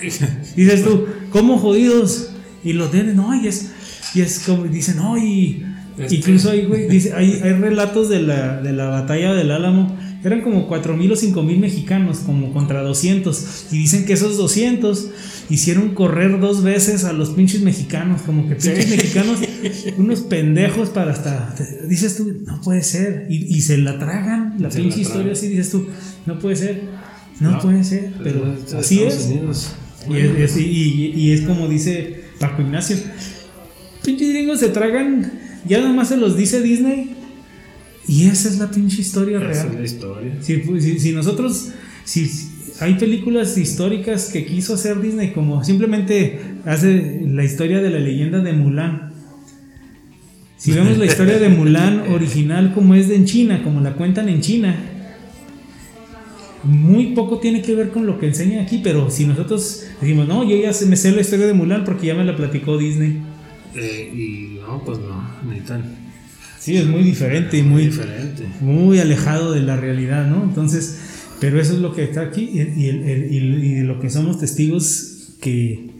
[LAUGHS] Dices tú, ¿cómo jodidos? Y lo tienen, no, y es, y es como, dicen, no, y Este- incluso hay, güey, dice, hay, hay relatos de la, de la batalla del Álamo, eran como 4.000 o 5.000 mexicanos, como contra 200, y dicen que esos 200 hicieron correr dos veces a los pinches mexicanos, como que pinches mexicanos, [LAUGHS] unos pendejos para hasta, dices tú, no puede ser, y, y se la tragan, la Se la pinche historia así, dices tú, no puede ser, no, No, puede ser, pero es de así Estados es. Unidos. Y es, es- y- y es como dice Paco Ignacio. Pinches gringos se tragan, ya nomás se los dice Disney. Y esa es la pinche historia Esa es real. la historia. Si, si- si nosotros, si, si hay películas históricas que quiso hacer Disney, como simplemente hace la historia de la leyenda de Mulan. Si vemos la historia de Mulan [LAUGHS] original como es de en China, como la cuentan en China, muy poco tiene que ver con lo que enseña aquí, pero si nosotros decimos, no, yo ya me sé la historia de Mulan porque ya me la platicó Disney. Eh, y no, pues no, ni tan Sí, es muy diferente y muy, diferente. muy alejado de la realidad, ¿no? Entonces, pero eso es lo que está aquí y, y el- el- y de lo que somos testigos que,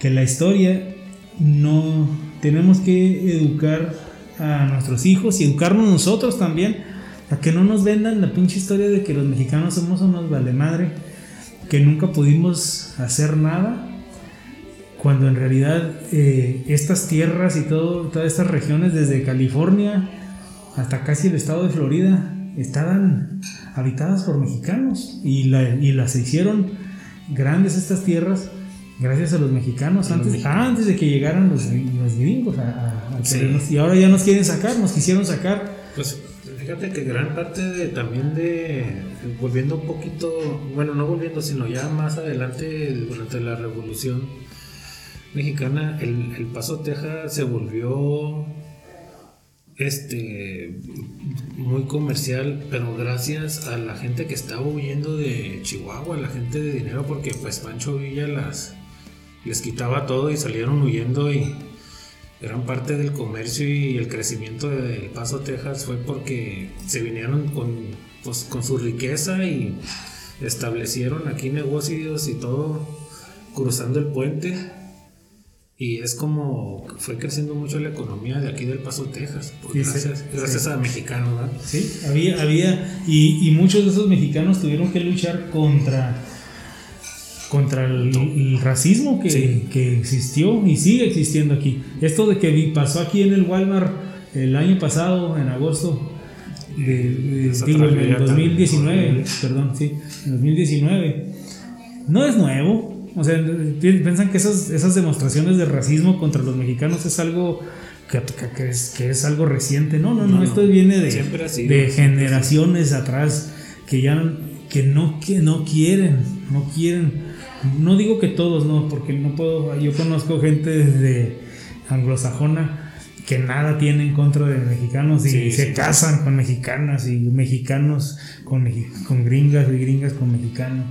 que la historia no tenemos que educar a nuestros hijos y educarnos nosotros también a que no nos vendan la pinche historia de que los mexicanos somos unos vale madre que nunca pudimos hacer nada cuando en realidad eh, estas tierras y todo, todas estas regiones, desde California hasta casi el estado de Florida, estaban habitadas por mexicanos y, la- y las hicieron grandes estas tierras gracias a los mexicanos A los antes, mexicanos. antes de que llegaran los, los gringos a- a- a Sí. querernos- y ahora ya nos quieren sacar, nos quisieron sacar. Pues fíjate que gran parte de también de volviendo un poquito, bueno, no volviendo, sino ya más adelante durante la Revolución Mexicana, el, el Paso Texas se volvió este muy comercial, pero gracias a la gente que estaba huyendo de Chihuahua, la gente de dinero, porque pues Pancho Villa las les quitaba todo y salieron huyendo y gran parte del comercio y el crecimiento de El Paso, Texas fue porque se vinieron con, pues, con su riqueza y establecieron aquí negocios y todo cruzando el puente. Y es como fue creciendo mucho la economía de aquí del Paso, Texas, pues, sí, gracias, sí. gracias a mexicanos, ¿verdad? Sí, había, había y, y muchos de esos mexicanos tuvieron que luchar contra contra el, el racismo que, Sí. que existió y sigue existiendo aquí. Esto de que pasó aquí en el Walmart el año pasado, en agosto, de, de- digo, en el tragedia tan 2019, horrible. perdón, sí, en 2019, no es nuevo. O sea, pi- piensan que esas, esas demostraciones de racismo contra los mexicanos es algo que, que- es, que es algo reciente. No, no, no, No, esto viene de, sido. de generaciones atrás que ya que no, que no quieren, no quieren. No digo que todos, no, porque no puedo. Yo conozco gente de anglosajona que nada tiene en contra de mexicanos y Sí, se sí. casan con mexicanas y mexicanos con, con gringas y gringas con mexicanos.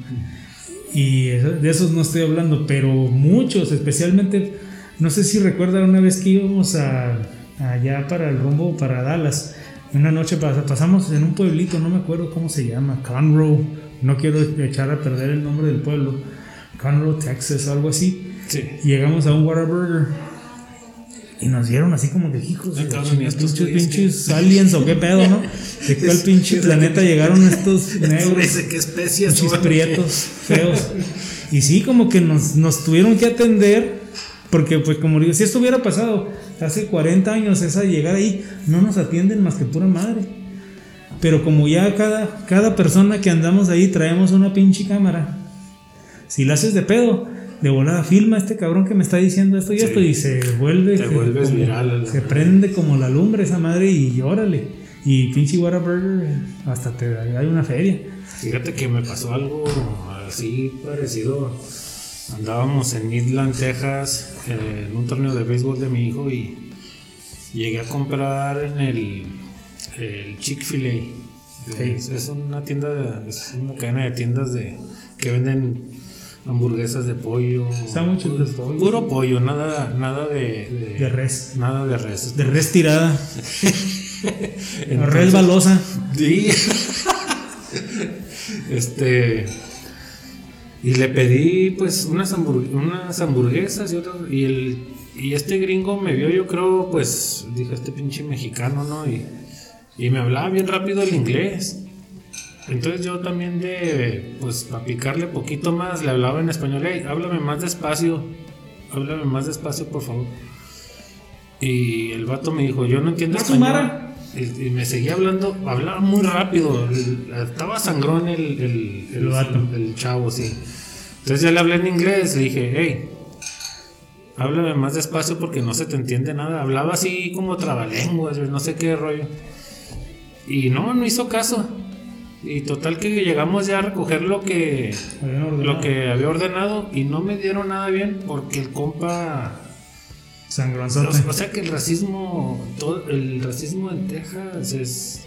Y eso- de esos no estoy hablando, pero muchos, especialmente, no sé si recuerdan una vez que íbamos a, allá para el rumbo, para Dallas. Una noche pas- pasamos en un pueblito, no me acuerdo cómo se llama, Conroe. No quiero echar a perder el nombre del pueblo. Conroe, Texas, algo así. Sí. Y llegamos a un Whataburger y nos dieron así como que hijos de Ah, la cabrón, chingada, ¿y estos pinches, qué? pinches aliens o qué pedo, ¿no? [LAUGHS] ¿De cuál pinche planeta llegaron estos [LAUGHS] negros? ¿De qué especies Pinches prietos, feos. Y sí, como que nos, nos tuvieron que atender, porque pues como digo, si esto hubiera pasado hace 40 años, esa llegada ahí, no nos atienden más que pura madre. Pero como ya cada, cada persona que andamos ahí traemos una pinche cámara, si la haces de pedo, de volada filma a este cabrón que me está diciendo esto y Sí. esto y se vuelve. Te se- vuelves como- viral, Se prende como la lumbre esa madre y órale. Y pinche Whataburger hasta te hay una feria. Fíjate que me pasó algo así parecido. Andábamos en Midland, Texas, en un torneo de béisbol de mi hijo y llegué a comprar en el, el Chick-fil-A. Es, es una tienda, es una cadena de tiendas de que venden hamburguesas de pollo. Sándwiches de pollo. Puro pollo, nada, nada de, De res. Nada de res. De res tirada. [LAUGHS] Entonces- res balosa. Sí. [LAUGHS] este. Y le pedí pues unas, hamburg- unas hamburguesas y otras. Y, el, y este gringo me vio, yo creo, pues, dijo este pinche mexicano, ¿no? Y, y me hablaba bien rápido el inglés. Entonces yo también de, pues, para picarle poquito más, le hablaba en español, hey, háblame más despacio, háblame más despacio, por favor. Y el vato me dijo, yo no entiendo ¿Más español. Y, y me seguía hablando, hablaba muy rápido, el- estaba sangrón el, el, El vato. el chavo, sí. Entonces ya le hablé en inglés, le dije, hey, háblame más despacio porque no se te entiende nada. Hablaba así como trabalenguas, no sé qué rollo. Y no, no hizo caso. Y total que llegamos ya a recoger lo que, lo que había ordenado y no me dieron nada bien porque el compa... Sangronzote. O, sea que el racismo, todo, el racismo en Texas es...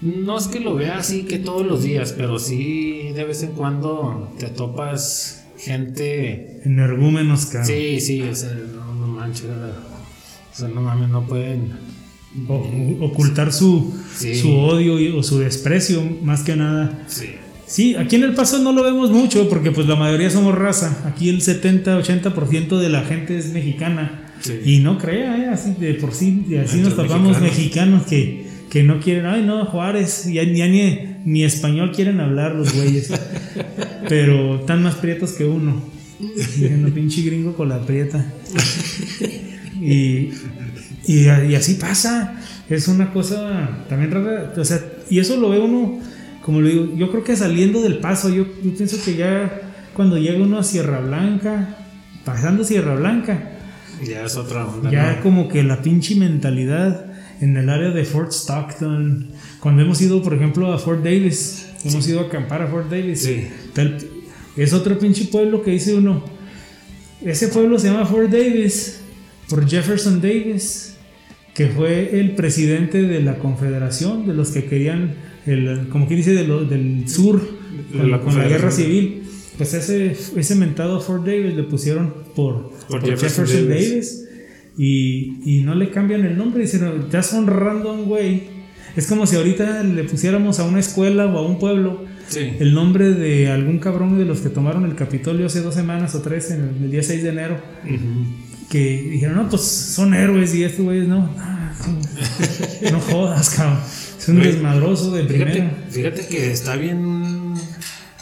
No es que lo vea así que todos los días, pero sí de vez en cuando te topas gente... Energúmenos, cabrón. Sí, sí, o sea, no, no manches. O sea, no mames, no pueden... O- ocultar su, Sí. su odio y- o su desprecio, más que nada. Sí. Sí, aquí en El Paso no lo vemos mucho porque pues la mayoría somos raza. Aquí el 70-80% de la gente es mexicana. Sí. Y no crea, ¿eh? así de por sí, así nos topamos mexicanos. mexicanos, que, que no quieren, ay no, Juárez, ya, ya ni, ni español quieren hablar los güeyes. [LAUGHS] Pero están más prietos que uno. Diciendo pinche gringo con la prieta. [LAUGHS] Y, y, y así pasa. Es una cosa también rara. O sea, y eso lo ve uno, como le digo, yo creo que saliendo del paso, yo, yo pienso que ya cuando llega uno a Sierra Blanca, pasando Sierra Blanca, Ya es otra onda. ya ¿no? como que la pinche mentalidad en el área de Fort Stockton, cuando hemos ido, por ejemplo, a Fort Davis, hemos ido a acampar a Fort Davis, Sí. es otro pinche pueblo que dice uno, ese pueblo se llama Fort Davis por Jefferson Davis, que fue el presidente de la confederación, de los que querían, el, como quien dice, de lo- del sur, De con, la con la guerra civil. Pues ese, ese mentado Fort Davis le pusieron por, Por por Jefferson Jefferson, Davis. Davis. Y, y no le cambian el nombre, dicen, estás honrando a un güey. Es como si ahorita le pusiéramos a una escuela o a un pueblo Sí. el nombre de algún cabrón de los que tomaron el Capitolio hace dos semanas o tres, en el, el día 6 de enero, Ujú. Que dijeron, no, pues son héroes y estos güeyes, no, no, no jodas, cabrón. Es un desmadroso de Fíjate, primera. fíjate que está bien.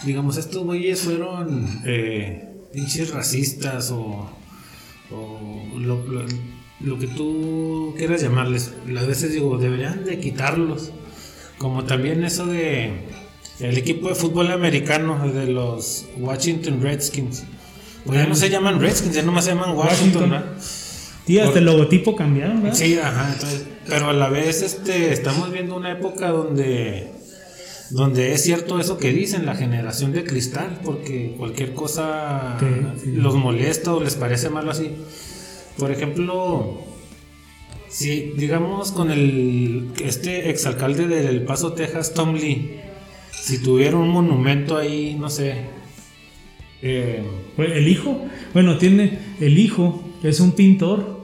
Digamos, estos güeyes fueron eh, pinches racistas o, o lo, lo- lo que tú quieras llamarles. A veces digo, deberían de quitarlos. Como también eso de el equipo de fútbol americano de los Washington Redskins. Pues ya no se llaman Redskins, ya nomás se llaman Washington. ¿no? Sí, hasta el logotipo cambiaron, ¿verdad? Sí, ajá, entonces, pero a la vez este, estamos viendo una época donde, donde es cierto eso que dicen, la generación de cristal, porque cualquier cosa sí. los molesta o les parece malo así. Por ejemplo, si digamos con el este exalcalde del Paso, Texas, Tom Lee, si tuviera un monumento ahí, no sé, eh, el hijo, bueno, tiene el hijo, es un pintor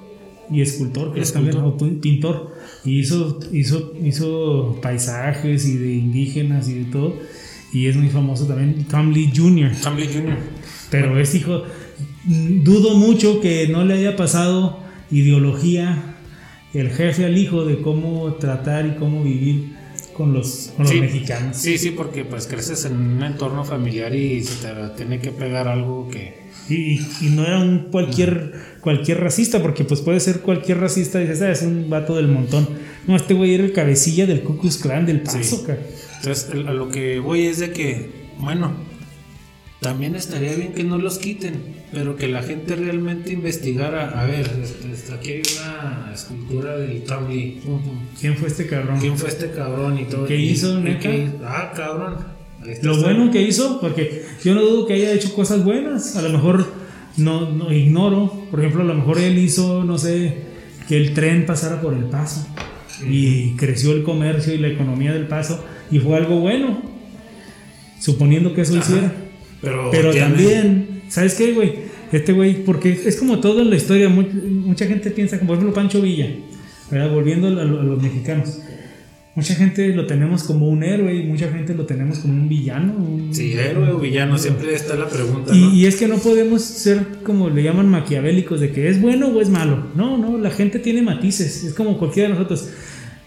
y escultor, que también, o pin- pintor, y hizo, hizo, hizo paisajes y de indígenas y de todo, y es muy famoso también, Tom Lee Jr., Tom Lee Jr. pero es hijo, dudo mucho que no le haya pasado ideología el jefe al hijo de cómo tratar y cómo vivir con los, con los mexicanos. Sí, sí, porque pues creces en un entorno familiar y se te tiene que pegar algo que... Y, y no era un cualquier, cualquier racista, porque pues puede ser cualquier racista y dices, ah, es un vato del montón. No, este güey era el cabecilla del Ku Klux Klan del Paso, Sí. Entonces, a lo que voy es de que, bueno, también estaría bien que no los quiten, pero que la gente realmente investigara. A ver, este, este, aquí hay una escultura del Tom Lee. ¿Quién fue este cabrón? ¿Quién fue este cabrón y todo? ¿Qué Y- hizo, y neta? qué hizo? Ah, cabrón. Lo bueno que hizo, porque yo no dudo que haya hecho cosas buenas. A lo mejor no, no ignoro. Por ejemplo, a lo mejor él hizo, no sé, que el tren pasara por el paso. Y creció el comercio y la economía del paso. Y fue algo bueno. Suponiendo que eso Ajá. hiciera. Pero, Pero también, ¿sabes qué, güey? Este güey, porque es como todo en la historia, mu- mucha gente piensa, como por ejemplo Pancho Villa, ¿verdad? Volviendo a, lo- a los mexicanos. Mucha gente lo tenemos como un héroe y mucha gente lo tenemos como un villano. un- Sí, héroe o villano, siempre está la pregunta, y, ¿no? y es que no podemos ser como le llaman maquiavélicos, de que es bueno o es malo. No, no, la gente tiene matices. Es como cualquiera de nosotros.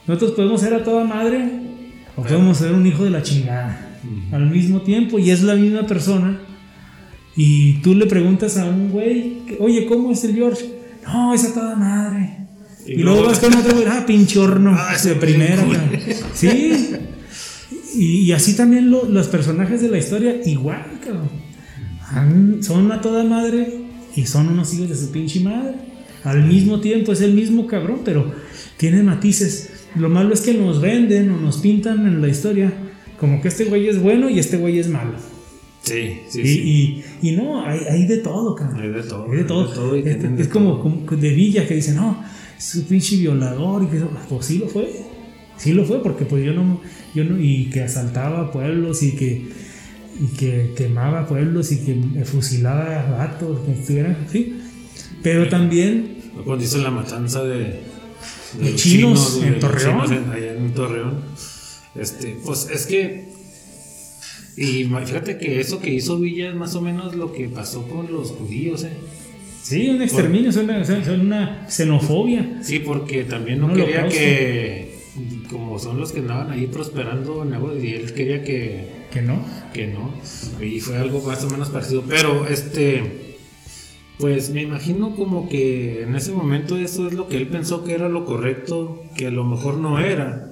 Nosotros podemos ser a toda madre o podemos ser un hijo de la chingada al mismo tiempo y es la misma persona. Y tú le preguntas a un güey, que, oye, ¿cómo es el George? No, es a toda madre. Y Y, luego vas con otro güey, ah, pinche horno, Ah, de primera. Sí. Y, y así también lo- los personajes de la historia, igual, cabrón. Son a toda madre y son unos hijos de su pinche madre. Al mismo tiempo es el mismo cabrón, pero tiene matices. Lo malo es que nos venden o nos pintan en la historia como que este güey es bueno y este güey es malo. Sí, sí, y, sí. y- y no, hay, hay de todo, cabrón. Hay de todo, Hay de hay todo. de de es como, todo. como de Villa que dice, no, es un pinche violador. Y que, pues sí lo fue. Sí lo fue, porque pues yo no, yo no, y que asaltaba pueblos y que, y que quemaba pueblos y que fusilaba vatos, que estuvieran así. Pero también Cuando hizo la matanza de, De chinos en Torreón. chinos en- allá en Torreón. Este, pues es que. Y fíjate que eso que hizo Villa es más o menos lo que pasó con los judíos, ¿eh? Sí, un exterminio, es una, xenofobia. Sí, porque también no quería que. Como son los que andaban ahí prosperando, y él quería que, Que no. que no. Y fue algo más o menos parecido. Pero este. Pues me imagino como que en ese momento eso es lo que él pensó que era lo correcto, que a lo mejor no era,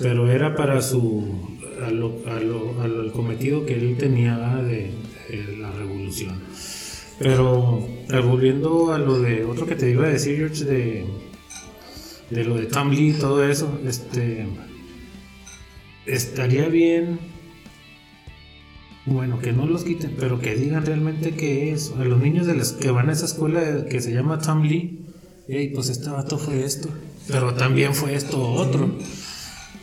pero era para su a lo- a lo- al cometido que él tenía de, la revolución. Pero eh, volviendo a lo de otro que te iba a decir, George, de, de lo de Tom Lee y todo eso, este estaría bien bueno, que no los quiten, pero que digan realmente qué es. A los niños de las que van a esa escuela que se llama Tom Lee, "Ey, pues este vato fue esto, pero también fue esto otro.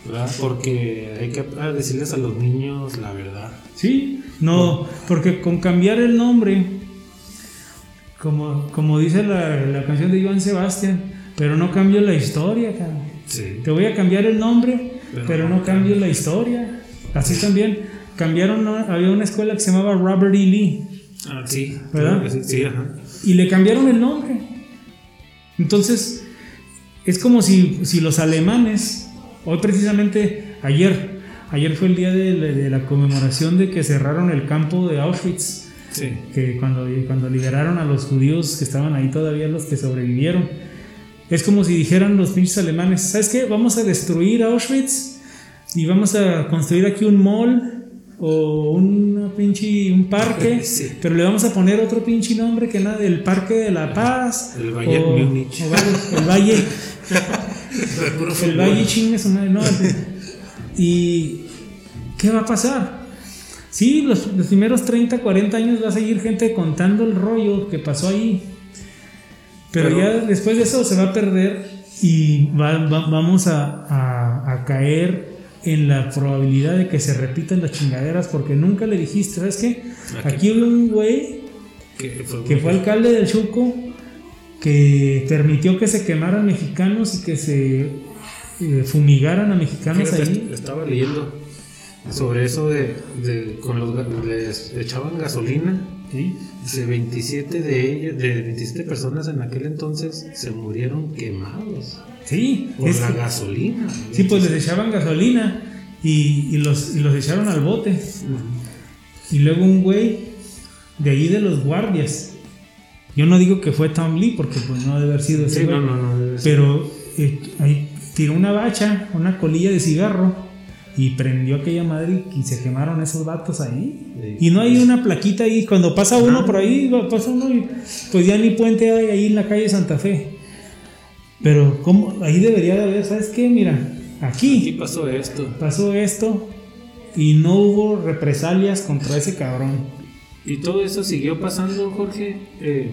¿Verdad? Porque hay que decirles a los niños la verdad. Sí, no, porque con cambiar el nombre, como, como dice la, la canción de Joan Sebastián, pero no cambio la historia, cabrón. Sí. Te voy a cambiar el nombre, Pero pero, no cambio la historia. Así también cambiaron, había una escuela que se llamaba Robert E. Lee Ah, sí, ¿Verdad? sí, ajá. y le cambiaron el nombre. Entonces, es como si, si los alemanes, hoy precisamente ayer, ayer fue el día de, la- de la conmemoración de que cerraron el campo de Auschwitz, Sí. que cuando, cuando liberaron a los judíos que estaban ahí todavía, los que sobrevivieron. Es como si dijeran los pinches alemanes, ¿sabes qué? Vamos a destruir Auschwitz y vamos a construir aquí un mall o un pinche un parque, [LAUGHS] Sí. pero le vamos a poner otro pinche nombre que nada, el Parque de la Paz. El Bayern o- Múnich. o Valle- el Valle, el. Valle [LAUGHS] madre, no. ¿Y qué va a pasar? Sí, los, los primeros 30, 40 años va a seguir gente contando el rollo que pasó ahí. Pero, Pero- ya después de eso se va a perder y va- va- vamos a, a- a caer en la probabilidad de que se repitan las chingaderas porque nunca le dijiste, ¿sabes qué? Aquí hubo un güey Que fue, que fue alcalde del Chuco, que permitió que se quemaran mexicanos y que se eh, fumigaran a mexicanos ahí. Estaba leyendo sobre eso de, de con los les echaban gasolina Sí. Dice 27 de ellos, de 27 personas en aquel entonces se murieron quemados Sí, por es la que- gasolina. sí, pues les echaban gasolina y, y los, y los echaron al bote. Y luego un güey de ahí de los guardias. Yo no digo que fue Tom Lee porque pues no debe haber sido ese Sí, güey. no, no, no. debe ser. Pero eh, ahí tiró una bacha, una colilla de cigarro y prendió aquella madre y se quemaron esos vatos ahí. Sí. Y no hay una plaquita ahí, cuando pasa uno por ahí, pasa uno y pues ya ni puente hay ahí en la calle Santa Fe. Pero ¿cómo? ahí debería de haber, ¿sabes qué? Mira, Aquí aquí pasó esto. pasó esto y no hubo represalias contra ese cabrón. Y todo eso siguió pasando, Jorge, eh,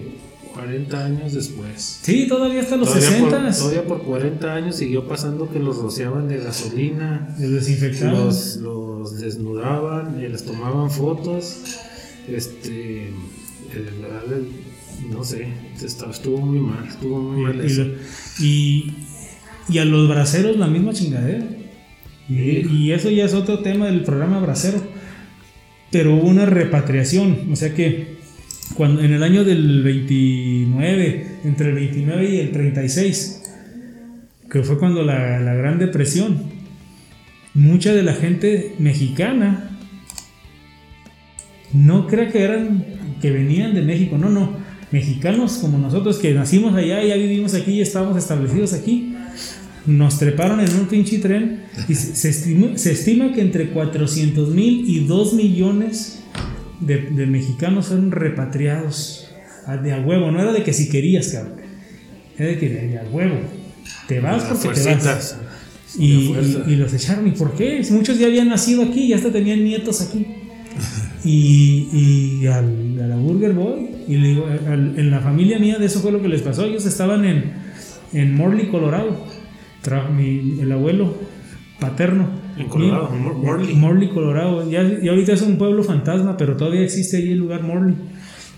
40 años después. Sí, todavía hasta los todavía, 60 por, todavía por 40 años siguió pasando que los rociaban de gasolina, los desinfectaron. los, los desnudaban, eh, les tomaban fotos. Este, no sé, estuvo muy mal, estuvo muy mal Y, eso. y a los braceros la misma chingadera. Y, y eso ya es otro tema del programa bracero. Pero hubo una repatriación. O sea que cuando en el año del 29, entre el 29 y el 36, que fue cuando la, la Gran Depresión, mucha de la gente mexicana no crea que eran que venían de México, no, no, mexicanos como nosotros que nacimos allá, ya vivimos aquí y estamos establecidos aquí. Nos treparon en un pinche tren y se, se estima, se estima que entre 400 mil y 2 millones de, de mexicanos fueron repatriados de a huevo. No era de que si querías, cabrón. Era de que de, a huevo. Te vas porque te vas. fuercitas. Y, y- y los echaron. ¿Y por qué? Si muchos ya habían nacido aquí y hasta tenían nietos aquí. [LAUGHS] Y, y al, a la Burger Boy, y le digo, al- en la familia mía de eso fue lo que les pasó. Ellos estaban en, en Morley, Colorado. Tra- mi- el abuelo paterno. En Colorado, Morley. Morley, Colorado. Ya, ya ahorita es un pueblo fantasma, pero todavía existe ahí el lugar Morley.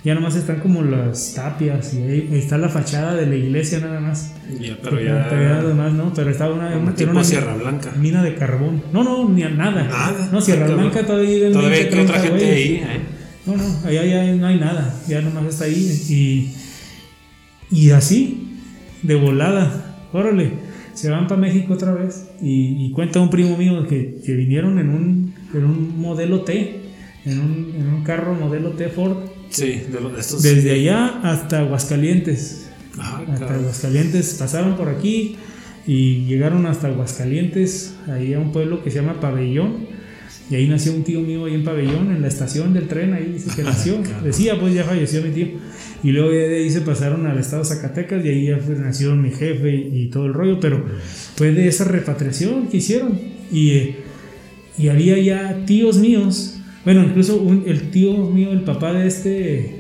Ya nomás están como las tapias y ahí, ahí está la fachada de la iglesia nada más. Ya, pero ya ya. demás no, pero estaba una, una, tipo una Sierra Blanca. mina de carbón. No, no, ni a nada. Nada. No, Sierra Cabrón. Blanca todavía Todavía hay 20, que otra 30 gente ahí, ¿eh? No, no, allá ya no hay nada, ya nomás está ahí y, y así, de volada, órale, se van para México otra vez y, y cuenta un primo mío que, que vinieron en un, en un modelo T, en un, en un carro modelo T Ford, Sí, de, los, de estos. desde allá hasta Aguascalientes, Ah, hasta. Aguascalientes, pasaron por aquí y llegaron hasta Aguascalientes, ahí a un pueblo que se llama Pabellón. Y ahí nació un tío mío ahí en Pabellón, en la estación del tren, ahí dice que [LAUGHS] nació. Decía, pues ya falleció mi tío. Y luego ya de ahí se pasaron al estado de Zacatecas y ahí ya fue- nació mi jefe y, y todo el rollo. Pero fue de esa repatriación que hicieron. Y, eh, y había ya tíos míos, bueno, incluso un- el tío mío, el papá de este,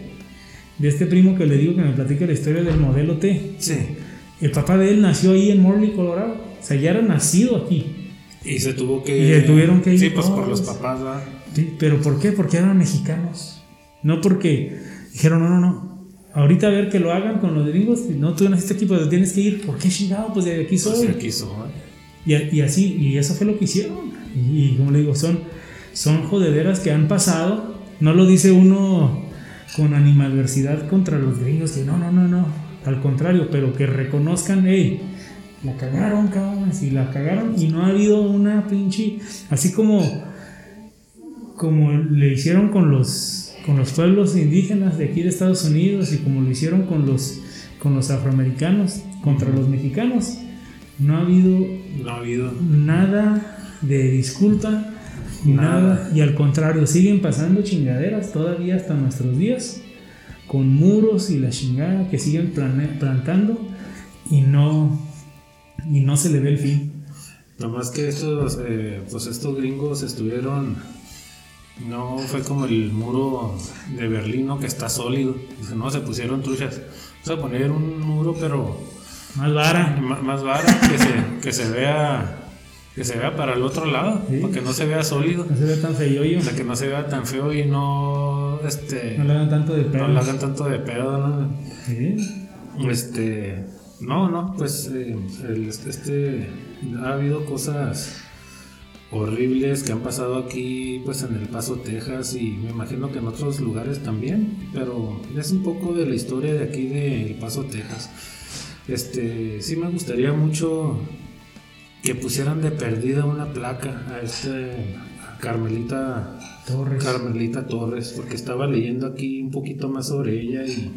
de este primo que le digo que me platica la historia del modelo T. Sí. El papá de él nació ahí en Morley, Colorado. O sea, ya era nacido aquí. Y se tuvo que. Y se tuvieron que ir Sí, pues por los papás, ¿verdad? Sí, pero ¿por qué? Porque eran mexicanos. No porque dijeron, no, no, no. Ahorita a ver que lo hagan con los gringos. No, tú naciste aquí, pero tienes que ir. ¿Por qué chingado? Pues de aquí Pues soy. se quiso, ¿eh? Y, a- y así, y eso fue lo que hicieron. Y, y como le digo, son, son jodederas que han pasado. No lo dice uno con animadversidad contra los gringos, que no, no, no, no. Al contrario, pero que reconozcan, hey, la cagaron, cabrón, y la cagaron y no ha habido una pinche. Así como, como le hicieron con los, con los pueblos indígenas de aquí de Estados Unidos y como lo hicieron con los, con los afroamericanos contra los mexicanos. No ha habido No ha habido. nada de disculpa, Nada. nada. Y al contrario, siguen pasando chingaderas todavía hasta nuestros días, con muros y la chingada que siguen plantando y no, y no se le ve el fin. Nomás que estos, eh, pues estos gringos estuvieron. No fue como el muro de Berlín, ¿no? Que está sólido. Dice, no, se pusieron truchas. Vamos a poner un muro, pero Más vara. más vara, que se, que se vea. Que se vea para el otro lado, Sí. para que no se vea sólido. No se ve tan feo yo. Para que no se vea tan feo y no. Este. No le hagan tanto de pedo. no le hagan tanto de pedo, ¿no? Sí. Este, no, no, pues eh, el- este, ha habido cosas horribles que han pasado aquí, pues en El Paso, Texas, y me imagino que en otros lugares también, pero es un poco de la historia de aquí de El Paso, Texas. Este, sí me gustaría mucho que pusieran de perdida una placa a este Carmelita Torres. Carmelita Torres, porque estaba leyendo aquí un poquito más sobre ella y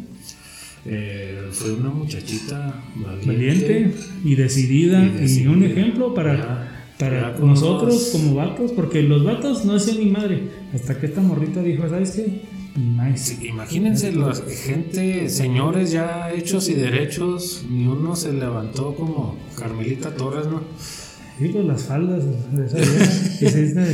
eh, fue una muchachita valiente, Valiente y decidida, Y un ejemplo para, Ya, para nosotros como vatos, porque los vatos no hacían ni madre. Hasta que esta morrita dijo, ¿sabes qué? Ni más. Sí, imagínense la gente, señores ya hechos y derechos, ni uno se levantó como Carmelita Torres, ¿no? Sí, pues las faldas. de esa vieja, que es esta,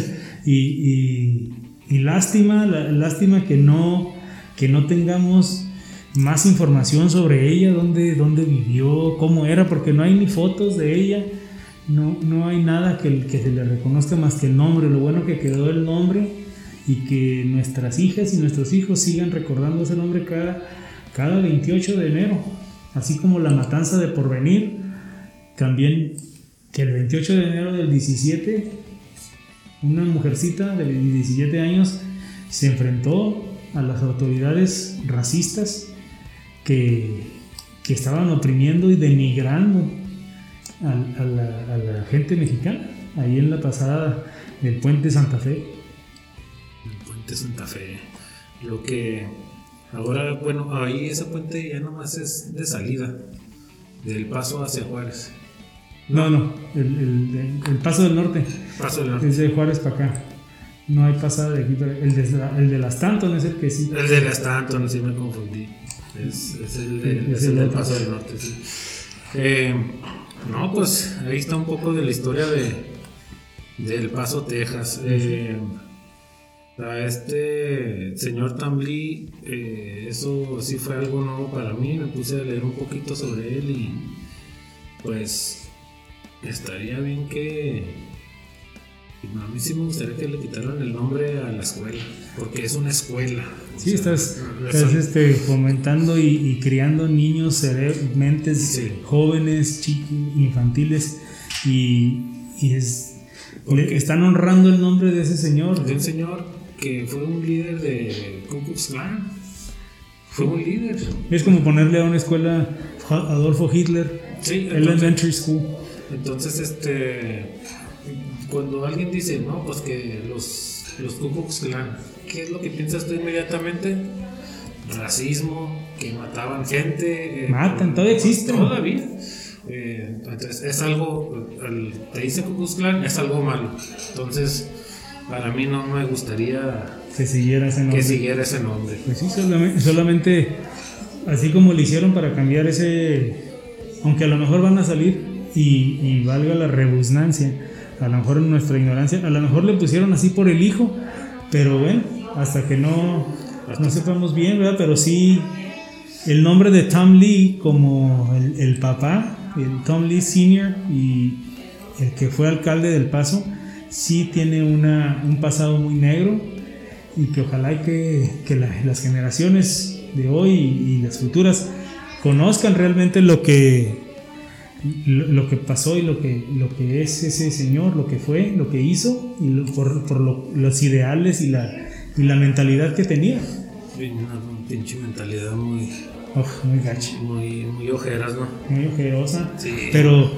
y, y- y lástima, la- lástima que no, que no tengamos más información sobre ella, dónde, dónde vivió, cómo era, porque no hay ni fotos de ella, no, no hay nada que, se le reconozca más que el nombre, lo bueno que quedó el nombre y que nuestras hijas y nuestros hijos sigan recordando ese nombre cada, cada 28 de enero, así como la matanza de porvenir, también que el 28 de enero del 17, una mujercita de 17 años se enfrentó a las autoridades racistas que, que estaban oprimiendo y denigrando al- a, la, a la gente mexicana, ahí en la pasada del puente Santa Fe. El puente Santa Fe. Lo que ahora, bueno, ahí ese puente ya nomás es de salida, del paso hacia Juárez. No, no, el, el- el paso del norte, Paso del norte. es de Juárez para acá. No hay pasada de aquí El de, el de las Tanton es el que sí. El de la Stanton, sí me confundí. Es, es el, de, Es es el el del. Paso del Norte, sí. Eh, no, pues ahí está un poco de la historia de del Paso, Texas. Eh, a este señor Tambly, eh, eso sí fue algo nuevo para mí. Me puse a leer un poquito sobre él y pues estaría bien que a mí sí me gustaría que le quitaran el nombre a la escuela, porque es una escuela. O Sí, sea, estás, es- estás este, fomentando y, y criando niños, mentes Sí. jóvenes, infantiles, y, y es, están honrando el nombre de ese señor. de un señor que fue un líder de Ku Klux Klan. Fue un líder. Es como ponerle a una escuela Adolfo Hitler, Sí, entonces, Elementary School. entonces, este, cuando alguien dice, no, pues que los, los Klux Klan, ¿qué es lo que piensas tú inmediatamente? Racismo, que mataban gente. eh, Matan, todavía existen. Todavía. Eh, entonces, es algo, el- te dice Klux Klan, es algo malo. Entonces, para mí no me gustaría Que siguiera ese nombre. que siguiera ese nombre. Pues sí, solamente, solamente así como le hicieron para cambiar ese, aunque a lo mejor van a salir y, y valga la rebusnancia, a lo mejor en nuestra ignorancia, a lo mejor le pusieron así por el hijo, pero bueno, hasta que no, no sepamos bien, ¿verdad? Pero sí, el nombre de Tom Lee como el, papá, el Tom Lee Sr. y el que fue alcalde del Paso, sí tiene una, un pasado muy negro y que ojalá que, que la- las generaciones de hoy y, las futuras conozcan realmente lo que lo, lo que pasó y lo que, lo que es ese señor, lo que fue, lo que hizo y lo- por, por lo- los ideales y la, y la mentalidad que tenía. Sí, Una pinche mentalidad muy, muy gacho, muy, muy ojeras, ¿no? muy ojerosa. Sí. Pero,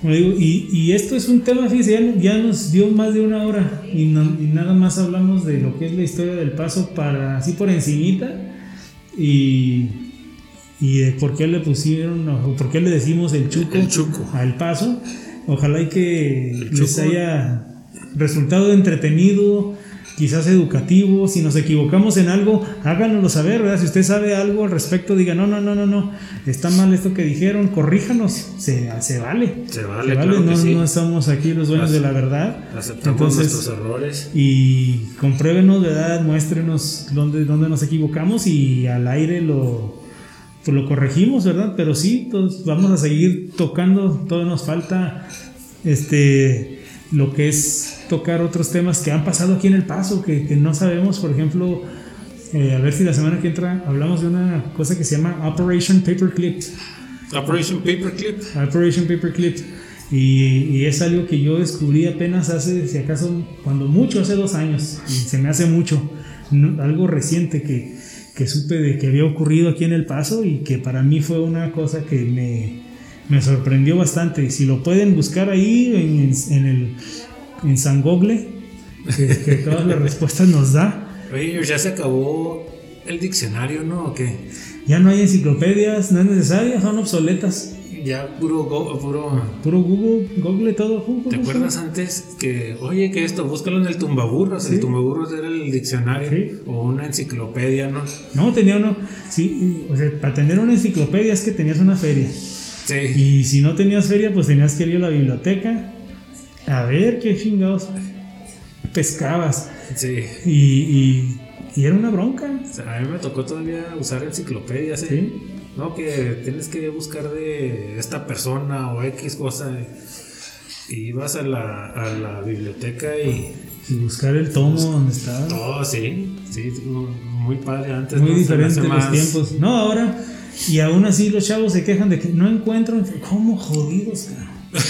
como digo, y, y esto es un tema, fíjese, ya, ya nos dio más de una hora y, no- y nada más hablamos de lo que es la historia del paso para así por encimita y, y de por qué le pusieron o por qué le decimos el chuco, El chuco. al paso. Ojalá y que les haya resultado entretenido, quizás educativo. Si nos equivocamos en algo, háganoslo saber, ¿verdad? Si usted sabe algo al respecto, diga, no, no, no, no, no, está mal esto que dijeron, corríjanos, se, se vale. Se vale, claro no, que sí. no estamos aquí los dueños de la verdad. Aceptamos Entonces, nuestros errores. y compruébenos, ¿verdad? Muéstrenos dónde, dónde nos equivocamos y al aire lo, pues lo corregimos, ¿verdad? Pero sí, pues vamos a seguir tocando, todavía nos falta este lo que es tocar otros temas que han pasado aquí en El Paso, que, que no sabemos, por ejemplo, eh, a ver si la semana que entra hablamos de una cosa que se llama Operation Paperclip. Operation Paperclip. Operation Paperclip. Y, y es algo que yo descubrí apenas hace, si acaso, cuando mucho, hace dos años, y se me hace mucho, no- algo reciente que, que supe de que había ocurrido aquí en El Paso y que para mí fue una cosa que me, me sorprendió bastante. Si lo pueden buscar ahí en, en el en San Google, que, que todas las respuestas nos da. Oye, ya se acabó el diccionario, ¿no? ¿O qué? Ya no hay enciclopedias, no es necesario, son obsoletas. Ya puro, go- puro... Puro Google, Google todo. Google, ¿Te acuerdas antes que, oye, que esto, búscalo en el tumbaburros? El tumbaburros era el diccionario Sí. o una enciclopedia, ¿no? No, tenía uno. Sí, o sea, para tener una enciclopedia es que tenías una feria. Sí. Y si no tenías feria, pues tenías que ir a la biblioteca a ver qué chingados pescabas. Sí. Y, y, y era una bronca. O sea, a mí me tocó todavía usar enciclopedias, ¿eh? Sí. No, que tienes que buscar de esta persona o X cosa. Y ibas a la, a la biblioteca y Y buscar el tomo donde estaba. todo, sí. Sí, muy padre antes. Muy ¿no? Diferente los más- tiempos. No, ahora. Y aún así los chavos se quejan de que no encuentran. ¿Cómo jodidos, cabrón? [LAUGHS]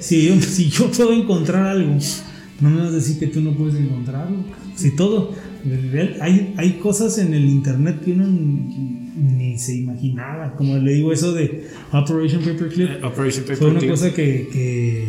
Si yo, si yo puedo encontrar algo, no me vas a decir que tú no puedes encontrarlo. Si todo. Hay, hay cosas en el internet que uno ni se imaginaba. Como le digo, eso de Operation Paperclip. Eh, Operation Fue una cosa que, que,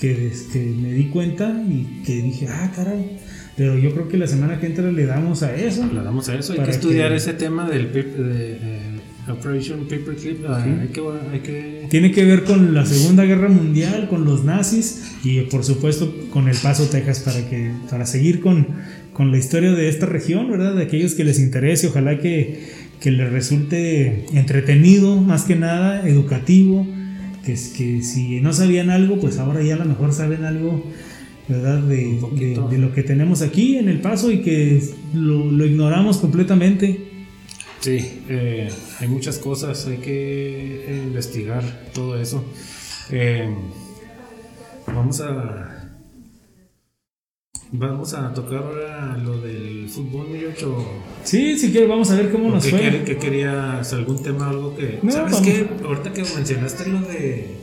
que, que me di cuenta y que dije, ah, caray. Pero yo creo que la semana que entra le damos a eso. Le damos a eso. Hay que estudiar ese tema del de, eh, Operation Paperclip. Ah, hay, que, hay que. Tiene que ver con la Segunda Guerra Mundial, con los nazis y por supuesto con El Paso, Texas, para, que, para seguir con, con la historia de esta región, ¿verdad? De aquellos que les interese, ojalá que, que les resulte entretenido, más que nada, educativo, que, es- que si no sabían algo, pues ahora ya a lo mejor saben algo, ¿verdad? De, de- de lo que tenemos aquí en El Paso y que lo, lo ignoramos completamente. Sí, eh, hay muchas cosas, hay que eh, investigar todo eso. Eh, vamos a vamos a tocar ahora lo del fútbol, mi ocho. Sí, si quieres, vamos a ver cómo nos ¿Qué, fue. qué querías? ¿Algún tema, algo que... No, ¿Sabes vamos. qué? Ahorita que mencionaste lo de...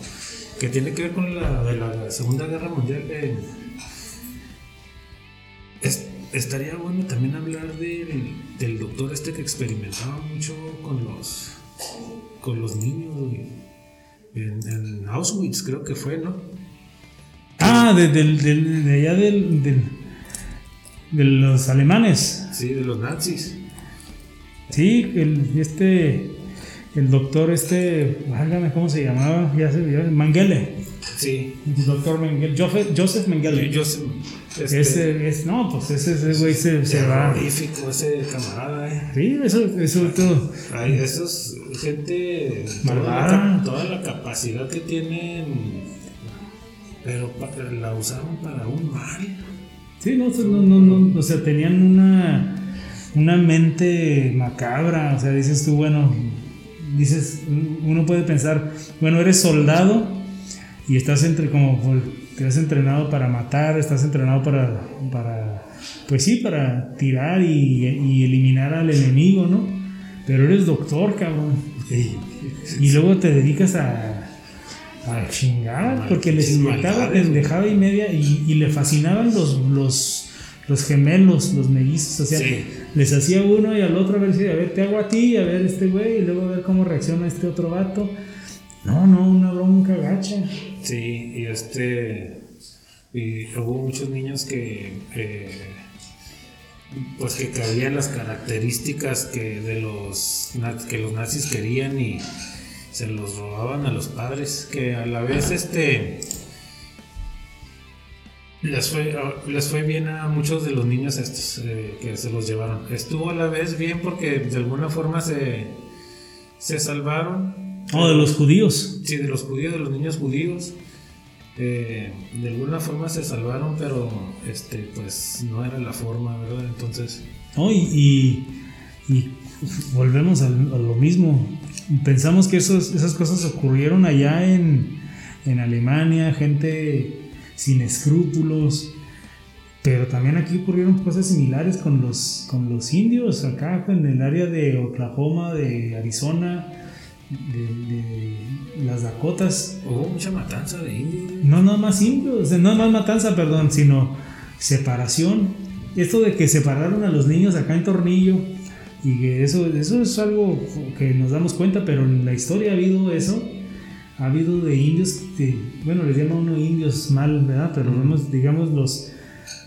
que tiene que ver con la, de la Segunda Guerra Mundial, eh, es- estaría bueno también hablar del, del doctor este que experimentaba mucho con los, con los niños, en Auschwitz creo que fue, ¿no? Ah, de, del- de allá del, de los alemanes. Sí, de los nazis. Sí, el, este, el doctor este, válgame, ¿cómo se llamaba? Ya se Mengele. Sí. El doctor Mengele, Joseph, Joseph Mengele. Sé, este, ese, es, no, pues ese, ese güey se, se va. terrorífico ese camarada, eh. Sí, eso, eso todo. Ay, eso es gente. Toda la, toda la capacidad que tienen. Pero la usaron para un mal. Sí, no, no, no, no, o sea, tenían una, una mente macabra, o sea, dices tú, bueno, dices, uno puede pensar, bueno, eres soldado y estás entre, como, te has entrenado para matar, estás entrenado para, para pues sí, para tirar y, y eliminar al enemigo, ¿no? Pero eres doctor, cabrón. Y luego te dedicas a, a chingar, porque les maldades, pendejada y media y, y le fascinaban los, los, los gemelos, los mellizos. O sea, Sí. les hacía uno y al otro a ver si, a ver, te hago a ti, a ver este güey, y luego a ver cómo reacciona este otro vato. No, no, una bronca gacha. Sí, y este. Y hubo muchos niños que. eh, pues que cabían las características que de los que los nazis querían y se los robaban a los padres que a la vez este les fue les fue bien a muchos de los niños estos eh, que se los llevaron estuvo a la vez bien porque de alguna forma se se salvaron Oh, de los judíos. Sí, de los judíos, de los niños judíos. eh, de alguna forma se salvaron, pero este, pues no era la forma, ¿verdad? Entonces, ¿no? Y, y- y volvemos al- a, lo mismo. Pensamos que esos, esas cosas ocurrieron allá en, en Alemania, gente sin escrúpulos. Pero también aquí ocurrieron cosas similares con los, con los indios, acá en el área de Oklahoma, de Arizona, de, de las Dakotas. Hubo mucha matanza de indios. No nada más indios, no más matanza, perdón, sino separación. Esto de que separaron a los niños acá en Tornillo y que eso, eso es algo que nos damos cuenta, pero en la historia ha habido eso. Ha habido de indios, bueno, les llama uno indios mal, ¿verdad? Pero vemos, digamos, los,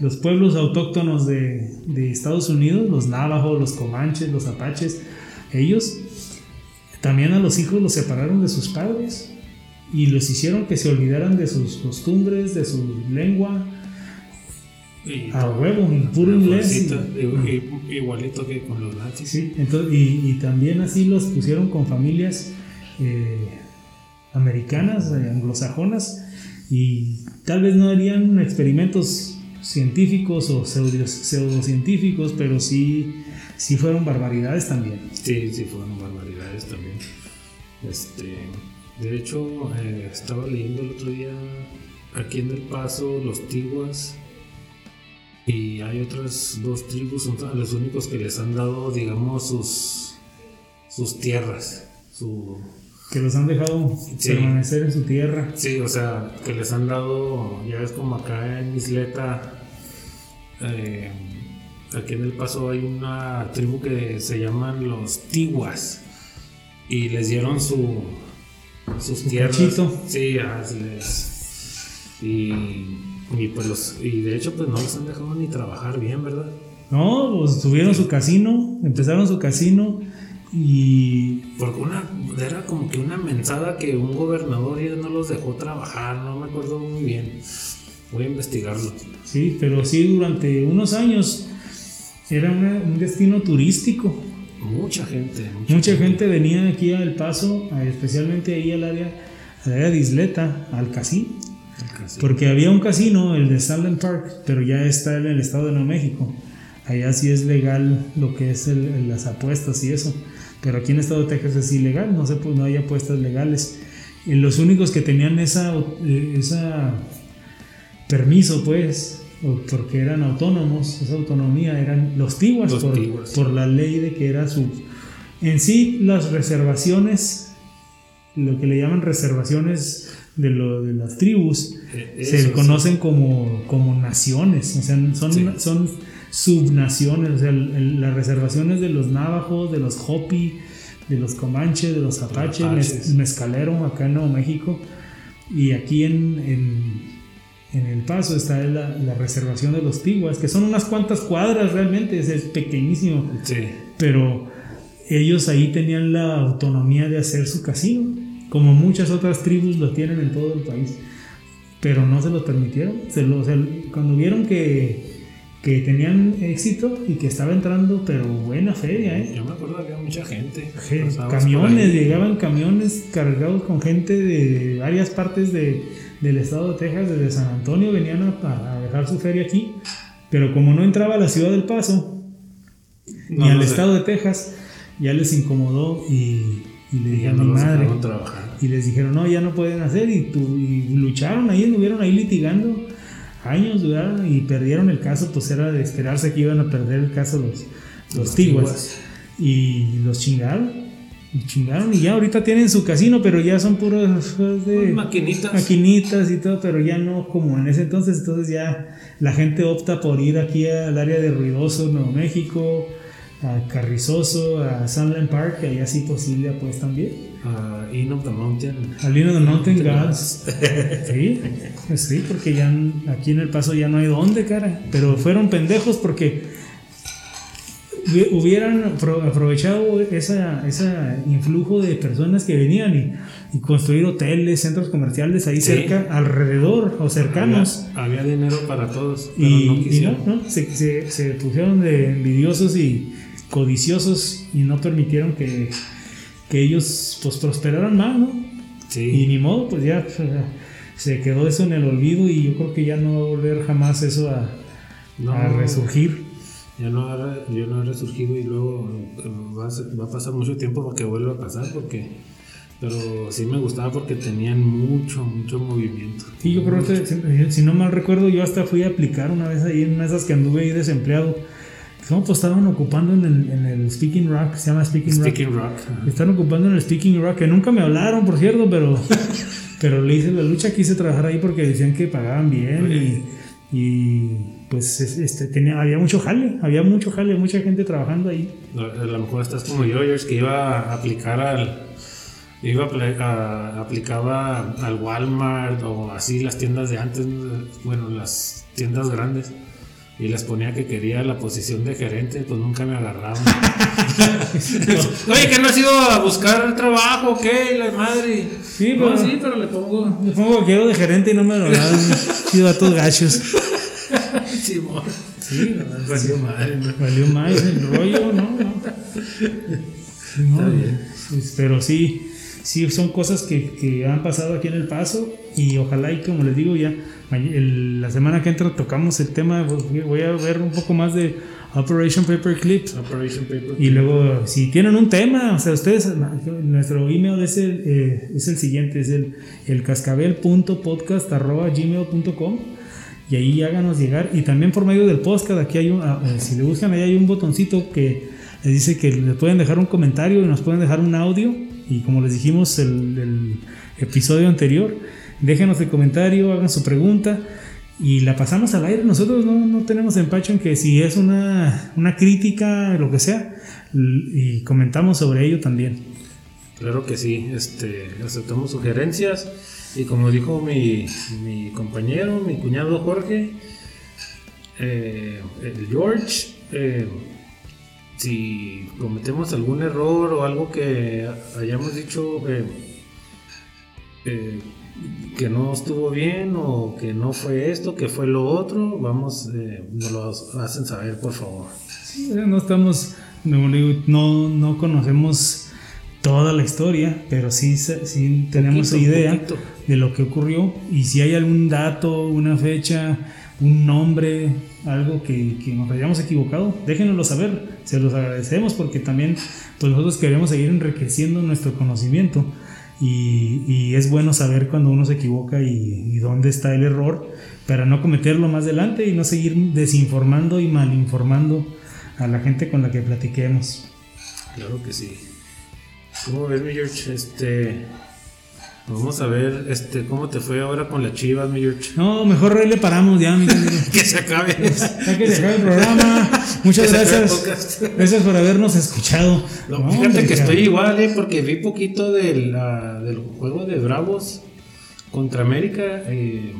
los pueblos autóctonos de, de Estados Unidos, los navajos, los comanches, los apaches, ellos también a los hijos los separaron de sus padres y los hicieron que se olvidaran de sus costumbres, de su lengua, Y a huevo, en puro inglés. Igualito que con los nazis. Sí, entonces, y, y también así los pusieron con familias eh, americanas, eh, anglosajonas, y tal vez no harían experimentos científicos o pseudo- pseudocientíficos, pero sí, sí fueron barbaridades también. Sí, sí, fueron barbaridades también. Este, de hecho, eh, estaba leyendo el otro día aquí en El Paso los Tiguas y hay otras dos tribus, son los únicos que les han dado, digamos, sus, sus tierras. Su, Que los han dejado Sí. permanecer en su tierra. sí, o sea, que les han dado, ya ves como acá en Isleta, eh, aquí en El Paso hay una tribu que se llaman los Tiguas y les dieron su sus Su tierras. cachito. Sí, se les- y, y pues los, y de hecho pues no los han dejado ni trabajar bien, ¿verdad? No, pues tuvieron su casino, empezaron su casino y Porque una, era como que una mensada que un gobernador ya no los dejó trabajar, no me acuerdo muy bien. Voy a investigarlo. Sí, pero sí, durante unos años era una- un destino turístico. Mucha gente. Mucha, Mucha gente venía aquí a El Paso, especialmente ahí al área, al área de Isleta, al casino. Porque había un casino, el de Salem Park, pero ya está en el estado de Nuevo México. Allá sí es legal lo que es el- las apuestas y eso. Pero aquí en el estado de Texas es ilegal, no, se, pu- no hay apuestas legales. Y los únicos que tenían esa, eh, esa permiso, pues, porque eran autónomos, esa autonomía, eran los tiguas, Los por, tiguas. por la ley de que era su... En sí, las reservaciones, lo que le llaman reservaciones de, lo, de las tribus, Eh, se conocen como, como naciones, o sea, son, Sí. son subnaciones, o sea, el- el- las reservaciones de los navajos, de los hopi, de los comanches, de los apaches. mez- mezcalero acá en Nuevo México, y aquí en, en, en El Paso está la, la reservación de los tiguas, que son unas cuantas cuadras realmente, es, es pequeñísimo, Sí. pero ellos ahí tenían la autonomía de hacer su casino, como muchas otras tribus lo tienen en todo el país, pero no se los permitieron. Se lo- cuando vieron que, que tenían éxito y que estaba entrando, pero buena feria, ¿eh? Yo me acuerdo había mucha gente. Camiones, llegaban camiones cargados con gente de varias partes de- del estado de Texas, desde San Antonio, venían a, a dejar su feria aquí, pero como no entraba a la ciudad del Paso, No, ni al sé. estado de Texas, ya les incomodó y, y le dijeron no mi madre. Y les dijeron, no, ya no pueden hacer. Y, tu- y lucharon ahí, estuvieron ahí litigando. Años duraron y perdieron el caso. Pues era de esperarse que iban a perder el caso los, los, Los tiguas. tiguas. Y los chingaron. Y chingaron. Y ya ahorita tienen su casino, pero ya son puros juegos de Maquinitas. maquinitas y todo, pero ya no como en ese entonces. Entonces ya la gente opta por ir aquí al área de Ruidoso, Nuevo México, a Carrizoso, a Sunland Park, que allá sí posible apuestan bien. Ah, Inn of the Mountain. Al Vino de Mountain Mountain Gods. [LAUGHS] Sí, pues sí, porque ya aquí en El Paso ya no hay dónde, cara. Pero fueron pendejos porque hubi- hubieran apro- aprovechado esa, esa influjo de personas que venían y, y construir hoteles, centros comerciales ahí Sí. cerca, alrededor o cercanos. Había, había dinero para todos, pero Y, no y no, se, se- se pusieron de envidiosos y codiciosos y no permitieron que, que ellos pues prosperaran más, ¿no? Sí. Y ni modo, pues ya se quedó eso en el olvido y yo creo que ya no va a volver jamás eso a, No. a resurgir. Ya no, ha, ya no ha resurgido y luego va a, va a pasar mucho tiempo para que vuelva a pasar porque pero sí me gustaba porque tenían mucho mucho movimiento Sí, yo creo que, si- si no mal recuerdo, yo hasta fui a aplicar una vez ahí en una de esas que anduve ahí desempleado, Pues estaban ocupando en el, en el Speaking Rock, se llama Speaking, Speaking Rock. Rock. Están ocupando en el Speaking Rock, que nunca me hablaron, por cierto, pero, [LAUGHS] pero le hice la lucha, quise trabajar ahí porque decían que pagaban bien y, y, pues es- este, tenía, había mucho jale, había mucho jale, mucha gente trabajando ahí. A lo mejor estás como yo, George, que iba a aplicar al. Iba a- aplicaba al Walmart o así las tiendas de antes, bueno, las tiendas grandes. Y les ponía que quería la posición de gerente, pues nunca me agarraban. [LAUGHS] Oye, que no has ido a buscar trabajo, ¿qué? La madre. Sí, No, pero- sí, pero le pongo. Me pongo quiero de gerente y no me lo dan, chido [LAUGHS] datos gachos. Simón. Sí, no, valió madre, ¿no? Valió más el rollo, ¿no? no. Sí, no, pues, pero sí, sí, son cosas que, que han pasado aquí en El Paso y ojalá y como les digo ya, el- la semana que entra tocamos el tema, voy a ver un poco más de Operation Paperclip Operation Paper. y luego si tienen un tema, o sea, ustedes, nuestro email es el, eh, es el siguiente, es el, el cascabel.podcast.gmail.com y ahí háganos llegar. Y también por medio del podcast, aquí hay un, ah, eh, si le buscan, ahí hay un botoncito que les dice que le pueden dejar un comentario y nos pueden dejar un audio. Y como les dijimos el, el episodio anterior, déjenos el comentario, hagan su pregunta y la pasamos al aire. Nosotros no, no tenemos empacho en que si es una, una crítica, lo que sea, y comentamos sobre ello también. Claro que sí, este, aceptamos sugerencias y como dijo mi, mi compañero, mi cuñado Jorge, eh, el George, eh, si cometemos algún error o algo que hayamos dicho eh, eh, que no estuvo bien o que no fue esto, que fue lo otro, vamos, eh, nos lo hacen saber por favor. Sí, no estamos, no, no conocemos toda la historia, pero sí, sí tenemos Poquito, idea poquito. de lo que ocurrió y si hay algún dato, una fecha, un nombre, algo que, nos hayamos equivocado, déjenoslo saber, se los agradecemos porque también pues nosotros queremos seguir enriqueciendo nuestro conocimiento y, y es bueno saber cuando uno se equivoca y, y dónde está el error para no cometerlo más adelante y no seguir desinformando y malinformando a la gente con la que platiquemos. Claro que sí. ¿Cómo ves, mi George? Este. Vamos a ver este, cómo te fue ahora con las chivas, mi George. No, mejor ahí le paramos ya, mi. [LAUGHS] Que se acabe. Ya que se acabe el programa. Muchas [LAUGHS] gracias. [LAUGHS] Gracias por habernos escuchado. No, No, fíjate hombre, que estoy igual, ¿eh? Porque vi poquito del, ah, del juego de Bravos contra América. eh,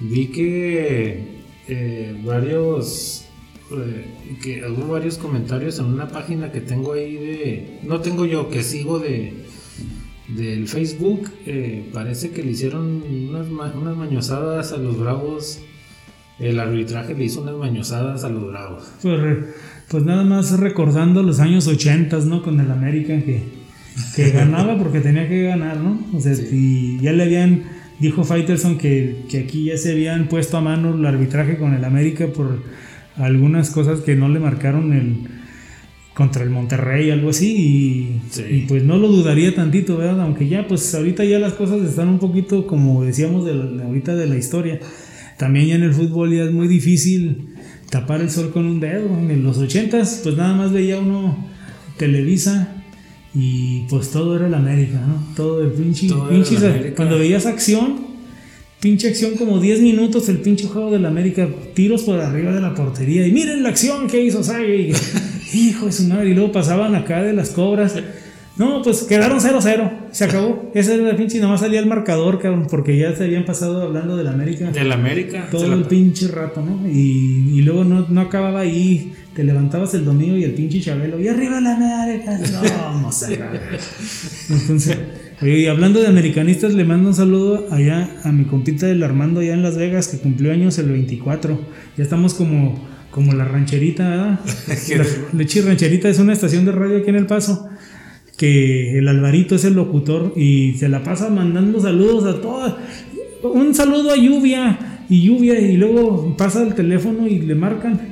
vi que eh, varios. eh, que hubo varios comentarios en una página que tengo ahí de. No tengo yo, que sigo de. Del Facebook, eh, parece que le hicieron unas, ma- unas mañosadas a los Bravos. El arbitraje le hizo unas mañosadas a los Bravos. Pues, pues nada más recordando los años 80, ¿no? Con el América que, que [LAUGHS] ganaba porque tenía que ganar, ¿no? O sea, y ya le habían, dijo Faitelson que, que aquí ya se habían puesto a mano el arbitraje con el América por algunas cosas que no le marcaron el contra el Monterrey, algo así, y, Sí. y pues no lo dudaría tantito, ¿verdad? Aunque ya, pues ahorita ya las cosas están un poquito, como decíamos de la- ahorita de la historia, también ya en el fútbol ya es muy difícil tapar el sol con un dedo. En los ochentas, pues nada más veía uno Televisa y pues todo era el América, ¿no? Todo el pinche, Todo pinche- cuando veías acción, pinche acción como 10 minutos el pinche juego del América, tiros por arriba de la portería y miren la acción que hizo Sague. [LAUGHS] Hijo de su madre, y luego pasaban acá de las cobras. No, pues quedaron 0-0, se acabó. Ese era el pinche, y nomás salía el marcador, cabrón, porque ya se habían pasado hablando del América Del América. todo la- el pinche rato, ¿no? Y, y luego no, no acababa ahí. Te levantabas el domingo y el pinche Chabelo, y arriba la América. No, ver. Entonces, oye, y hablando de americanistas, le mando un saludo allá a mi compita del Armando, allá en Las Vegas, que cumplió años el 24. Ya estamos como, como la rancherita, ¿verdad? [LAUGHS] La, Leche Rancherita es una estación de radio aquí en El Paso que el Alvarito es el locutor y se la pasa mandando saludos a todas. Un saludo a Lluvia y Lluvia y luego pasa el teléfono y le marcan.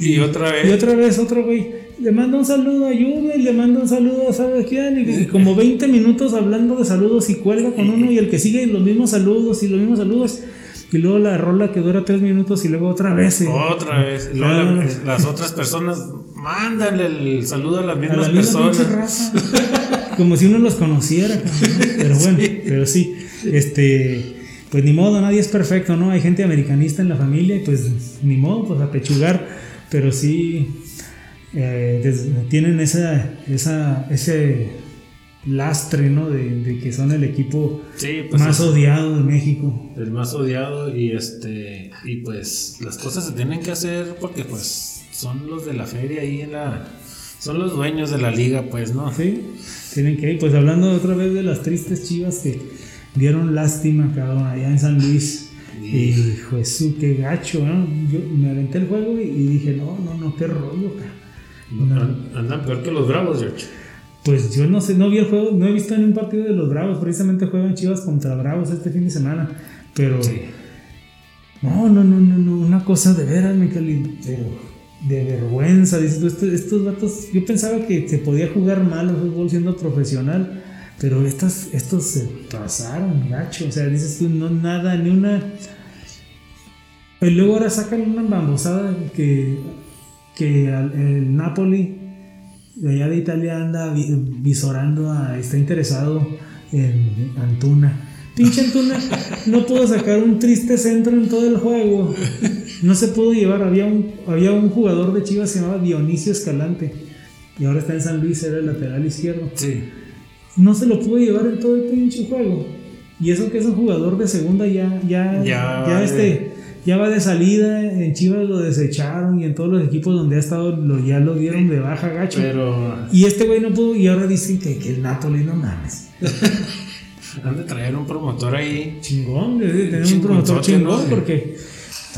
Y otra vez. Y otra vez otro güey. Le manda un saludo a y le manda un saludo a ¿sabes quién? Y, y como 20 minutos hablando de saludos y cuelga con uno y el que sigue los mismos saludos y los mismos saludos. y luego la rola que dura tres minutos y luego otra vez. eh. Otra vez. Y luego Ah. la- las otras personas mandan el saludo a las A mismas la personas. raza. [LAUGHS] Como si uno los conociera, pero bueno, pero sí, este, pues ni modo, nadie es perfecto, ¿no? Hay gente americanista en la familia y pues ni modo, pues a pechugar, pero sí eh, des- tienen esa, esa, ese lastre, ¿no? De, de que son el equipo Sí, pues más es odiado de México. el más odiado y este y pues las cosas se tienen que hacer porque pues son los de la feria ahí en la son los dueños de la liga, pues, ¿no? Sí, tienen que ir. Pues hablando otra vez de las tristes chivas que dieron lástima, cabrón, allá en San Luis. Y Jesús, qué gacho, ¿no? Yo me aventé el juego y, y dije, no, no, no, qué rollo. An- Andan peor que los bravos, George. Pues yo no sé, no vi el juego, no he visto en un partido de los Bravos, precisamente juegan Chivas contra Bravos este fin de semana, pero Sí. no, no, no, no, no, una cosa de veras, Miquel, pero de vergüenza, dices tú, estos, estos vatos, yo pensaba que se podía jugar mal el fútbol siendo profesional, pero estos, estos se pasaron, gacho, o sea, dices tú, no nada, ni una... Y luego ahora sacan una bambosada que, que el Napoli de allá de Italia anda vi- visorando a, está interesado en Antuna. Pinche Antuna no pudo sacar un triste centro en todo el juego. No se pudo llevar. Había un, había un jugador de Chivas que se llamaba Dionisio Escalante. Y ahora está en San Luis, era el lateral izquierdo. Sí. No se lo pudo llevar en todo el pinche juego. Y eso que es un jugador de segunda ya, ya, Ya ya, este, ya va de salida. En Chivas lo desecharon y en todos los equipos donde ha estado lo, ya lo dieron de baja gacho. Pero Y este güey no pudo, y ahora dicen que, que el Napoli no mames. [LAUGHS] han de traer un promotor ahí. Chingón, de tener un promotor chingón, ¿no? porque.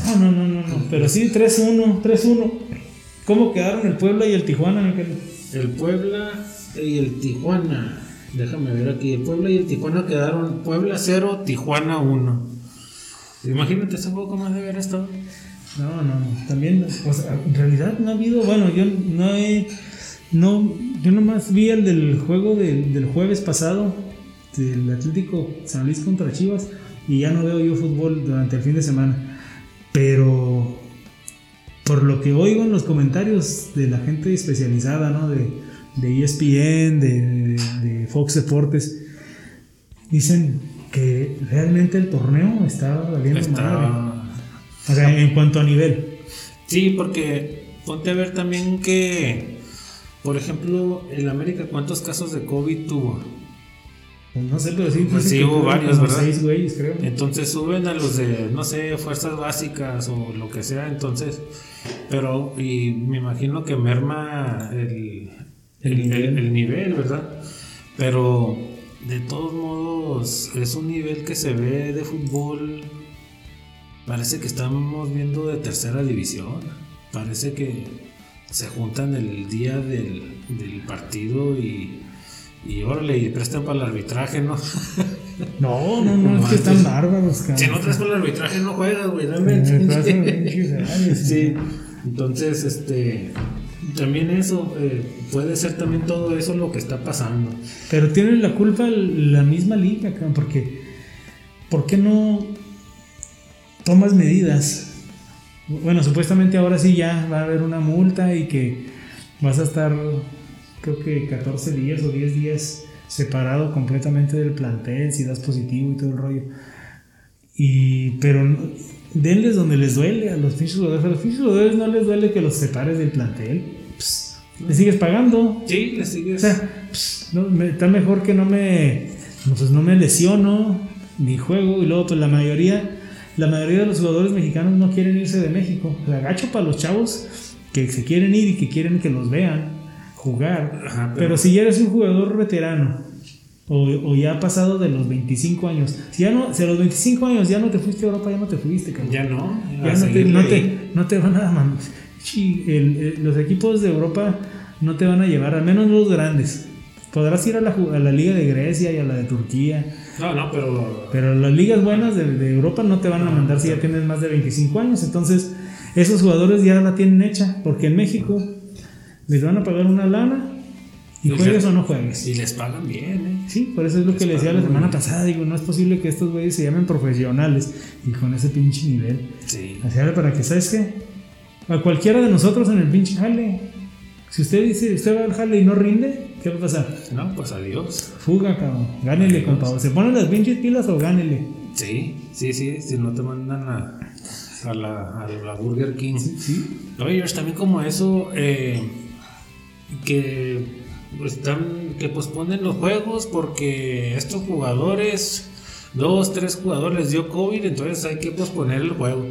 No, no, no, no, no. Pero sí, 3-1, 3-1. ¿Cómo quedaron el Puebla y el Tijuana, Miquel? El Puebla y el Tijuana. Déjame ver aquí. El Puebla y el Tijuana quedaron Puebla 0, Tijuana 1. Imagínate ese juego cómo debe haber estado. No, no, no. También, o sea, en realidad no ha habido. Bueno, yo no he. No, yo nomás vi el del juego del, del jueves pasado, del Atlético San Luis contra Chivas, y ya no veo yo fútbol durante el fin de semana. Pero por lo que oigo en los comentarios de la gente especializada, ¿no? De, de ESPN, de, de- de Fox Deportes, dicen que realmente el torneo está valiendo madre. Estaba. O sea, en cuanto a nivel. Sí, porque ponte a ver también que, por ejemplo, el América, ¿cuántos casos de COVID tuvo? Pues no sé, pero sí. Pues sí hubo varios. Seis güeyes, creo. Entonces suben a los de, no sé, fuerzas básicas o lo que sea, entonces, pero, y me imagino que merma el, El el, nivel. el- el nivel, ¿verdad? Pero, de todos modos, es un nivel que se ve de fútbol, parece que estamos viendo de tercera división, parece que se juntan el día del, del partido y... Y órale, y prestan para el arbitraje, ¿no? No, [LAUGHS] no, no, No es que están bárbaros, cabrón. Si no traes para el arbitraje, no juegas, güey. Años, [LAUGHS] Sí, entonces, este. También eso, eh, puede ser también todo eso lo que está pasando. Pero tiene la culpa la misma liga, porque ¿por no tomas medidas? Bueno, supuestamente ahora sí ya va a haber una multa y que vas a estar, creo que 14 días o 10 días separado completamente del plantel si das positivo y todo el rollo. Y, pero denles donde les duele a los pinches jugadores. A los pinches jugadores no les duele que los separes del plantel. Le sigues pagando. Sí, le O sigues. sea, pss, no, me- está mejor que no me, pues no me lesiono ni juego y luego pues la mayoría, la mayoría de los jugadores mexicanos no quieren irse de México. O sea, gacho para los chavos que se quieren ir y que quieren que los vean jugar. Ajá, pero... pero- si ya eres un jugador veterano o, o ya ha pasado de los 25 años, si ya no, si a los 25 años ya no te fuiste a Europa, ya no te fuiste, cabrón. Ya no. Ya a no te, no, te, no te van a. Sí, el- el- los equipos de Europa no te van a llevar, al menos los grandes. Podrás ir a la, a la Liga de Grecia y a la de Turquía, No, no, pero. pero las ligas buenas de, de Europa no te van a mandar si ya tienes más de 25 años. Entonces, esos jugadores ya la tienen hecha, porque en México les van a pagar una lana Y juegues o no juegues. Y les pagan bien, ¿eh? Sí, por eso es lo que le decía la semana pasada. Digo, no es posible que estos güeyes se llamen profesionales y con ese pinche nivel. Sí. Así para que, ¿sabes qué? A cualquiera de nosotros en el pinche jale. Si usted dice, usted va al jale y no rinde, ¿qué va a pasar? No, pues adiós. Fuga, cabrón. Gánele, Adiós. compa. O ¿Se ponen las pinches pilas o gánele? Sí, sí, sí, si no te mandan a, a, la, a la Burger King. Sí. Oye, George, también como eso, eh, que pues, están, que posponen los juegos porque estos jugadores, dos, tres jugadores les dio COVID, entonces hay que posponer el juego.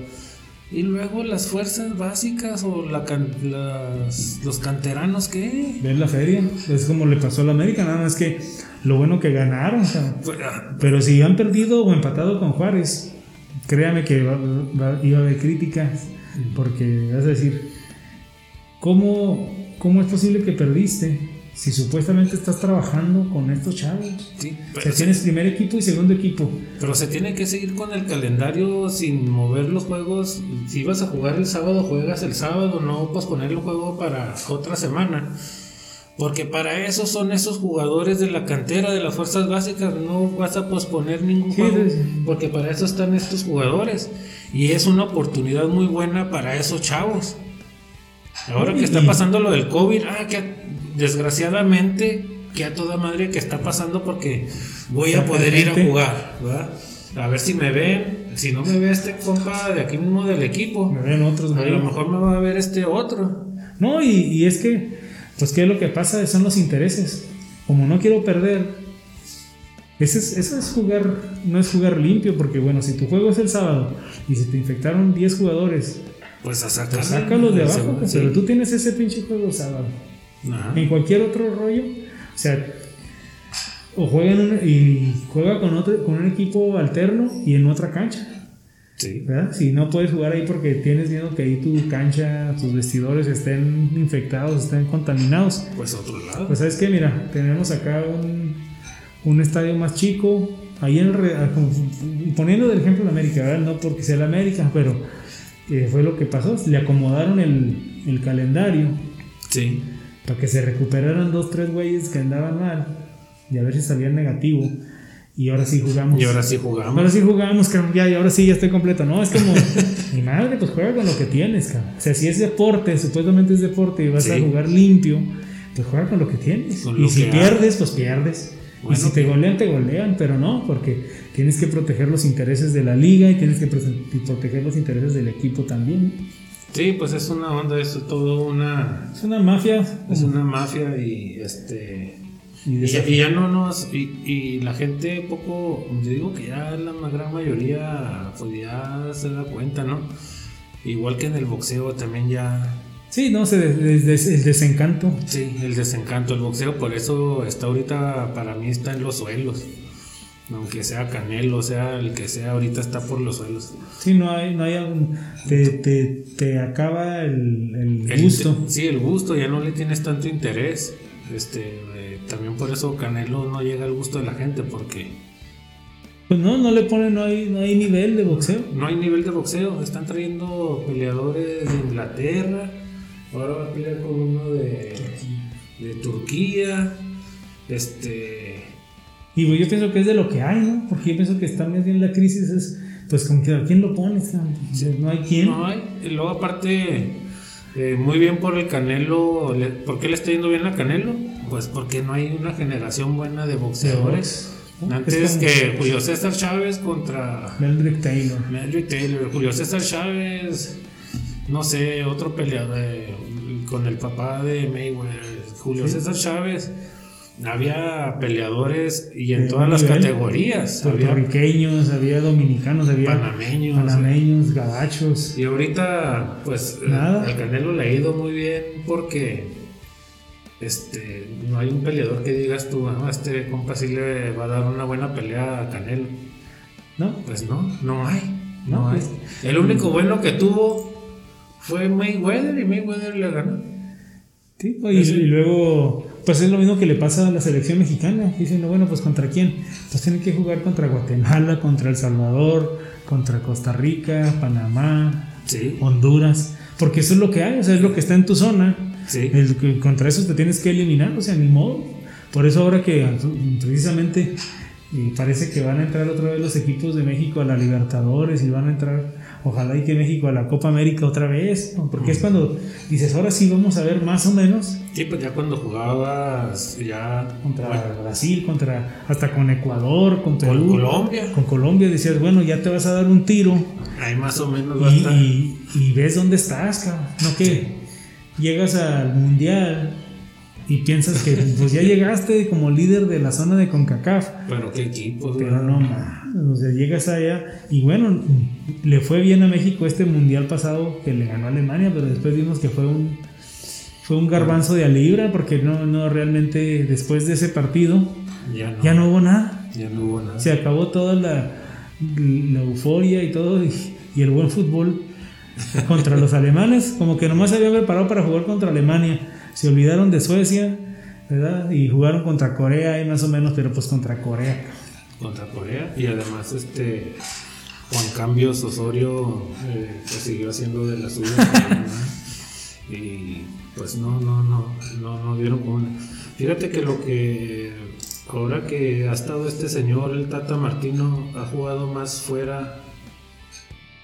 Y luego las fuerzas básicas o la can- las- los canteranos, ¿qué? Ves la feria. Es como le pasó a la América. Nada más que lo bueno que ganaron. Pues, ah, Pero si han perdido o empatado con Juárez, créame que va- va- iba a haber críticas. Porque vas a decir, ¿cómo, ¿cómo es posible que perdiste si supuestamente estás trabajando con estos chavos? sí, O tienes primer equipo y segundo equipo. pero se tiene que seguir con el calendario sin mover los juegos. Si vas a jugar el sábado, juegas el sábado, no posponer el juego para otra semana. Porque para eso son esos jugadores de la cantera, de las fuerzas básicas. No vas a posponer ningún Sí, juego. Porque para eso están estos jugadores. Y es una oportunidad muy buena para esos chavos. Ahora que está pasando lo del COVID, ah, que desgraciadamente, que a toda madre que está pasando porque voy a poder ir a jugar, ¿verdad? A ver si me ven, si no me ve este compa de aquí mismo del equipo, Me ven otros, a lo mejor me va a ver este otro. No, y, y es que, pues, ¿qué es lo que pasa? Son los intereses. Como no quiero perder, ese es, eso es jugar, no es jugar limpio, porque bueno, si tu juego es el sábado y si te infectaron 10 jugadores, Pues a pues sacar. sácalos de abajo, pues, sí. pero tú tienes ese pinche juego el sábado. Ajá. En cualquier otro rollo, o sea, o juega en un, y juega con otro, con un equipo alterno y en otra cancha. Sí. ¿verdad? Si no puedes jugar ahí porque tienes miedo que ahí tu cancha, tus vestidores estén infectados, estén contaminados. Pues a otro lado. Pues sabes qué, mira, tenemos acá un, un estadio más chico, ahí en ah, poniendo del ejemplo de América, ¿verdad? no porque sea la América, pero eh, fue lo que pasó, le acomodaron el, el calendario sí. Para que se recuperaran dos, tres güeyes que andaban mal y a ver si salían negativo. Y ahora sí jugamos. Y ahora sí jugamos. Ahora sí jugamos, cabrón, ya, y ahora sí ya estoy completo. No, es como, [LAUGHS] mi madre, pues juega con lo que tienes, cabrón. O sea, si es deporte, supuestamente es deporte y vas a jugar limpio, pues juega con lo que tienes. Con y si hay. pierdes, pues pierdes. Bueno, y si te golean, te golean, pero no, porque tienes que proteger los intereses de la liga y tienes que proteger los intereses del equipo también. Sí, pues es una onda, es todo una. Es una mafia. Es una mafia y este. Y Y ya, desaf- y ya no nos. Y, y la gente poco. Yo digo que ya la gran mayoría. Pues ya se da cuenta, ¿no? Igual que en el boxeo también ya. Sí, no, se des- des- el desencanto. Sí, el desencanto. El boxeo por eso está ahorita. Para mí está en los suelos. Aunque sea Canelo, sea el que sea, ahorita está por los suelos. Sí, no hay, no hay algún. Te, te, te acaba el, el El gusto. sí, el gusto, ya no le tienes tanto interés. Este, eh, también por eso Canelo no llega al gusto de la gente, porque Pues no, no le ponen, no hay, no hay nivel de boxeo. no hay nivel de boxeo. Están trayendo peleadores de Inglaterra, ahora va a pelear con uno de, de Turquía. Este, Y pues yo pienso que es de lo que hay, ¿no? Porque yo pienso que está más bien la crisis es, pues con que a quién lo sea, no hay quién. no hay. Y luego, aparte, eh, muy bien por el Canelo. ¿Por qué le está yendo bien a Canelo? Pues porque no hay una generación buena de boxeadores. ¿no? Antes Es que Julio César Chávez contra Meldrick Taylor. Meldrick Taylor, Julio César Chávez, no sé, otro peleador eh, con el papá de Mayweather, Julio César Chávez. Había peleadores y en De todas las categorías. Había Puertorriqueños, había dominicanos, había panameños. panameños, gabachos. Y ahorita, pues, eh, Nada. al Canelo le ha ido muy bien porque este, no hay un peleador que digas tú, "Ah, este compa sí le va a dar una buena pelea a Canelo. ¿No? Pues no, no hay. No, No, hay. pues- El único bueno que tuvo fue Mayweather y Mayweather le ganó. Sí, y, y luego, pues es lo mismo que le pasa a la selección mexicana. Dicen, no, bueno, pues contra quién? Pues tienen que jugar contra Guatemala, contra El Salvador, contra Costa Rica, Panamá, Sí. Honduras. Porque eso es lo que hay, o sea, es lo que está en tu zona. Sí. El contra eso te tienes que eliminar, o sea, ni modo. Por eso ahora que precisamente eh, parece que van a entrar otra vez los equipos de México a la Libertadores y van a entrar, ojalá y que México a la Copa América otra vez, ¿no? porque es cuando dices, ahora sí vamos a ver más o menos Sí, pues ya cuando jugabas ya contra bueno, Brasil, contra hasta con Ecuador, con Con Perú, Colombia. con Colombia decías, bueno, ya te vas a dar un tiro ahí más o menos va y, y- y ves dónde estás, cabrón. No que llegas al mundial y piensas que pues ya [LAUGHS] llegaste como líder de la zona de CONCACAF. Pero qué equipos, Pero no, mames, o sea, llegas allá y bueno, le fue bien a México este mundial pasado que le ganó a Alemania, pero después vimos que fue un fue un garbanzo de a libra porque no no realmente después de ese partido Ya no, ya no hubo nada. ya no hubo nada. Se acabó toda la, la euforia y todo, y, y el buen fútbol contra los alemanes, como que nomás se había preparado para jugar contra Alemania. Se olvidaron de Suecia, ¿verdad? Y jugaron contra Corea, ahí más o menos, pero pues contra Corea. Contra Corea. Y además este Juan Cambios Osorio eh, pues siguió haciendo de la suya ¿verdad? y pues no no no no no dieron con fíjate que lo que ahora que ha estado este señor el Tata Martino ha jugado más fuera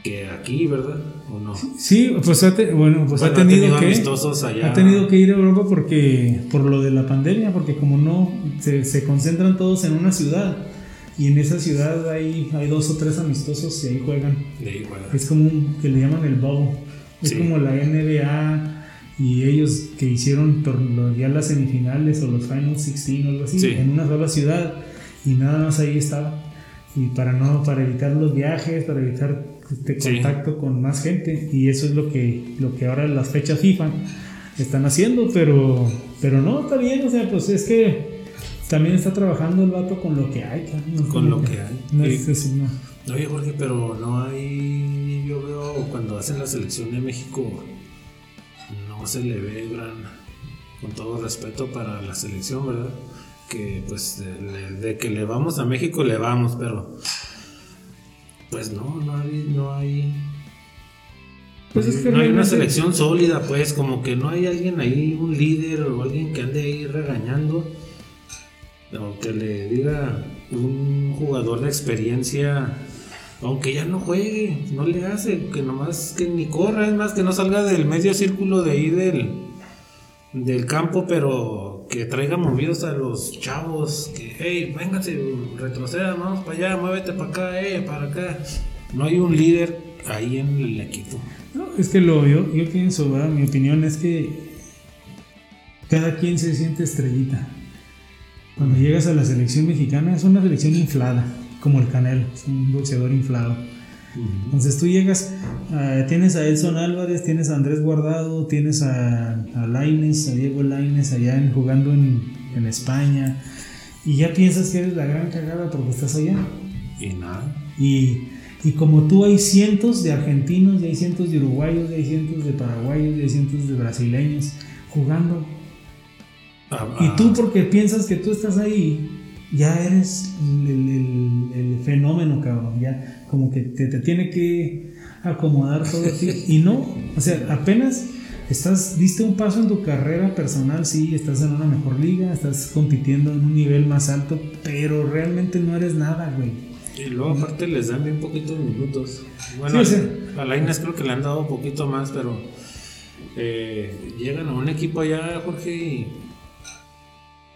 que aquí verdad o no Sí, pues ha, te- bueno, pues Bueno, ha tenido, que amistosos allá. ha tenido que ir a Europa porque por lo de la pandemia, porque como no se, se concentran todos en una ciudad y en esa ciudad hay, hay dos o tres amistosos y ahí juegan. de ahí, bueno. Es como un, que le llaman el bubble. Es Sí. como la NBA y ellos que hicieron ya las semifinales o los Final 16 o algo así Sí. en una sola ciudad y nada más ahí estaba. Y para no para evitar los viajes, para evitar este Sí. contacto con más gente y eso es lo que lo que ahora las fechas FIFA están haciendo, pero pero no está bien, o sea, pues es que también está trabajando el vato con lo que hay, no Con lo que hay. No es así, no. Oye Jorge, pero no hay, yo veo cuando hacen la selección de México, no se le ve gran, con todo respeto para la selección, ¿verdad? Que pues de, de- que le vamos a México le vamos, pero pues no, no hay, no hay, Pues es que no hay una selección sólida, pues como que no hay alguien ahí, un líder o alguien que ande ahí regañando, o que le diga un jugador de experiencia, aunque ya no juegue, no le hace, que nomás que ni corra, es más que no salga del medio círculo de ahí del, del campo, pero que traiga movidos a los chavos, que hey, vénganse, retroceda, vamos para allá, muévete para acá, eh, para acá. No hay un líder ahí en el equipo. No, es que lo yo, yo pienso, mi opinión es que cada quien se siente estrellita. Cuando llegas a la selección mexicana es una selección inflada, como el Canelo, es un boxeador inflado. Entonces tú llegas, ah, tienes a Elson Álvarez, tienes a Andrés Guardado, tienes a, a Lainez, a Diego Lainez allá en- jugando en, en España, y ya piensas que eres la gran cagada porque estás allá. Y nada. Y, y como tú hay cientos de argentinos, y hay cientos de uruguayos, y hay cientos de paraguayos, y hay cientos de brasileños jugando. Ah, Y ah, tú porque piensas que tú estás ahí, ya eres el, el- el fenómeno, cabrón. Ya como que te, te tiene que acomodar todo a ti. [LAUGHS] Y no, o sea, apenas estás, diste un paso en tu carrera personal, sí, estás en una mejor liga, estás compitiendo en un nivel más alto, pero realmente no eres nada, güey. Y luego aparte les dan bien poquitos minutos. Bueno, Sí, o sea- a Lainez creo que le han dado un poquito más, pero eh, llegan a un equipo allá, Jorge, y,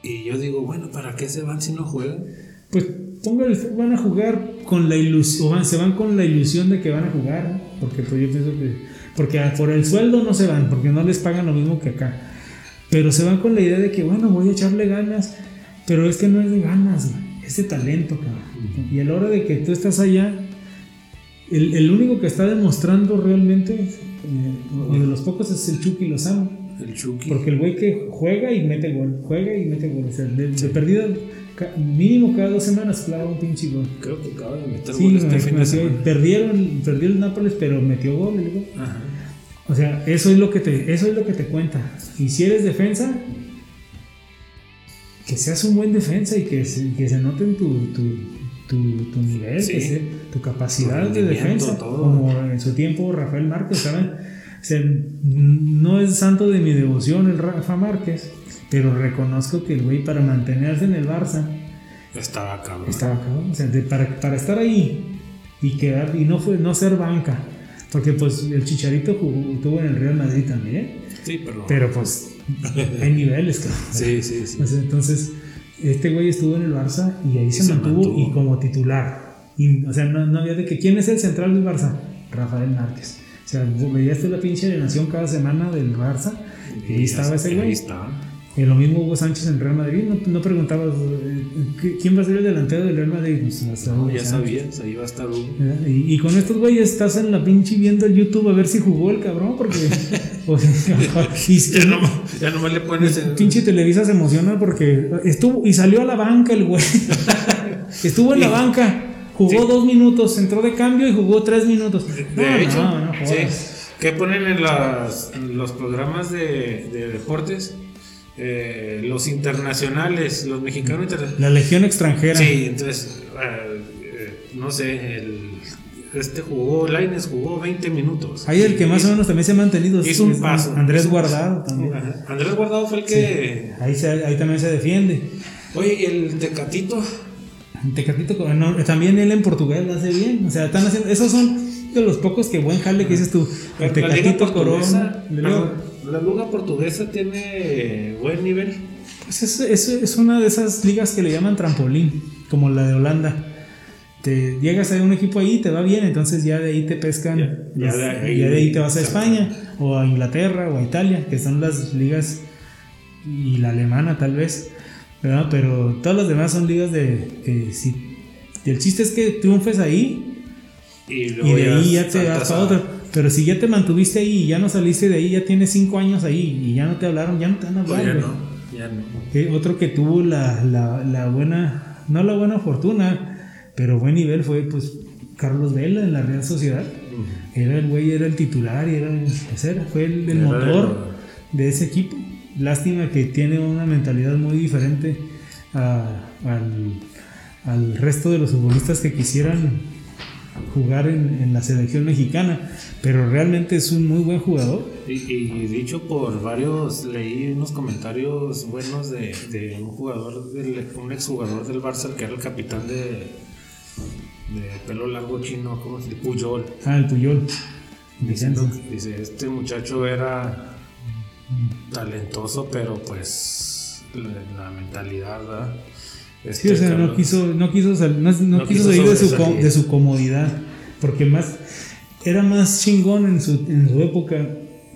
y yo digo, bueno, ¿para qué se van si no juegan? Pues póngale, van a jugar con la ilusión, van- se van con la ilusión de que van a jugar, porque pues yo pienso que, porque por el sueldo no se van, porque no les pagan lo mismo que acá, pero se van con la idea de que bueno, voy a echarle ganas, pero es que no es de ganas, güey, es de talento, cabrón. Y a la hora de que tú estás allá, el, el único que está demostrando realmente, eh, o de los pocos es el Chucky Lozano. El Chucky. Porque el güey que juega y mete gol, juega y mete gol. O sea, de, de perdida, ca- mínimo cada dos semanas clava un pinche gol. Creo que acaba de meter Sí, gol este me- fin me- de semana. perdieron, perdió el Nápoles, pero metió gol. el gol. Ajá. O sea, eso es lo que te, eso es lo que te cuenta. Y si eres defensa, que seas un buen defensa y que se, que se note en tu, tu, tu, tu nivel, Sí. que se- tu capacidad de defensa. todo. Como en su tiempo Rafael Márquez, ¿saben? O sea, no es santo de mi devoción el Rafa Márquez, pero reconozco que el güey para mantenerse en el Barça Estaba cabrón. estaba cabrón. O sea, de- para, para estar ahí y quedar y no fue no ser banca. Porque pues el Chicharito jugó, estuvo en el Real Madrid también. Sí, pero. Pero pues [LAUGHS] hay niveles, cabrón. Sí, sí, sí. O sea, entonces, este güey estuvo en el Barça y ahí se, se mantuvo, mantuvo. y como titular. Y, o sea, no, no había de que quién es el central del Barça, Rafael Márquez. O sea, veías la pinche alineación cada semana del Barça y ahí estaba ese Ahí güey. está. Y lo mismo Hugo Sánchez en Real Madrid, no, no preguntabas eh, ¿qué- quién va a ser el delantero del Real Madrid. Pues, Hugo Ya sabías, ahí va a estar Hugo. Y, y con estos güeyes estás en la pinche viendo el YouTube a ver si jugó el cabrón, porque. [LAUGHS] o sea, y, Ya no, ya nomás le pones el. Pinche Televisa se emociona porque estuvo y salió a la banca el güey. [LAUGHS] estuvo en la banca, jugó Sí. dos minutos, entró de cambio y jugó tres minutos. No, De hecho, no, no sí. ¿Qué ponen en las- los programas de, de deportes? Eh, los internacionales, los mexicanos internacionales. La legión extranjera. Sí, entonces, eh, eh, no sé, el, este jugó, Laines jugó 20 minutos. Ahí el que más o menos también se ha mantenido es Hizo un paso. Andrés Guardado también. Andrés Guardado fue el que. Ahí, se- ahí también se defiende. Oye, ¿y el Tecatito. Tecatito, no, también él en Portugal lo hace bien. O sea, están haciendo. Esos son de los pocos que buen jale que dices tú. El Tecatito Corona. la Liga Portuguesa tiene buen nivel. Pues es, es, es una de esas ligas que le llaman trampolín, como la de Holanda. Te llegas a un equipo ahí, te va bien, entonces ya de ahí te pescan, Ya- ya las- de ahí- ya de ahí te vas a. España, o a Inglaterra, o a Italia, que son las ligas, y la alemana tal vez, ¿verdad? Pero todas las demás son ligas de que si. el chiste es que triunfes ahí Y, de ahí ya te vas a otro. Pero si ya te mantuviste ahí y ya no saliste de ahí, ya tienes cinco años ahí y ya no te hablaron, ya no te van a hablar. ya no, ya no. Otro que tuvo la, la, la buena, no la buena fortuna, pero buen nivel fue pues Carlos Vela en la Real Sociedad. Era el güey, era el titular y era, era- fue el, el motor de ese equipo. Lástima que tiene una mentalidad muy diferente a- al, al resto de los futbolistas que quisieran jugar en, en la selección mexicana, pero realmente es un muy buen jugador. Y, y dicho por varios, leí unos comentarios buenos de, de un jugador, del, un exjugador del Barça que era el capitán de, de pelo largo chino, ¿cómo se dice? Puyol. Ah, el Puyol. Diciendo, dice, este muchacho era talentoso, pero pues la, la mentalidad, ¿verdad? Sí, Este, o sea, no quiso, no quiso, no, no No quiso salir de su, de su comodidad, porque más era más chingón en su, en su época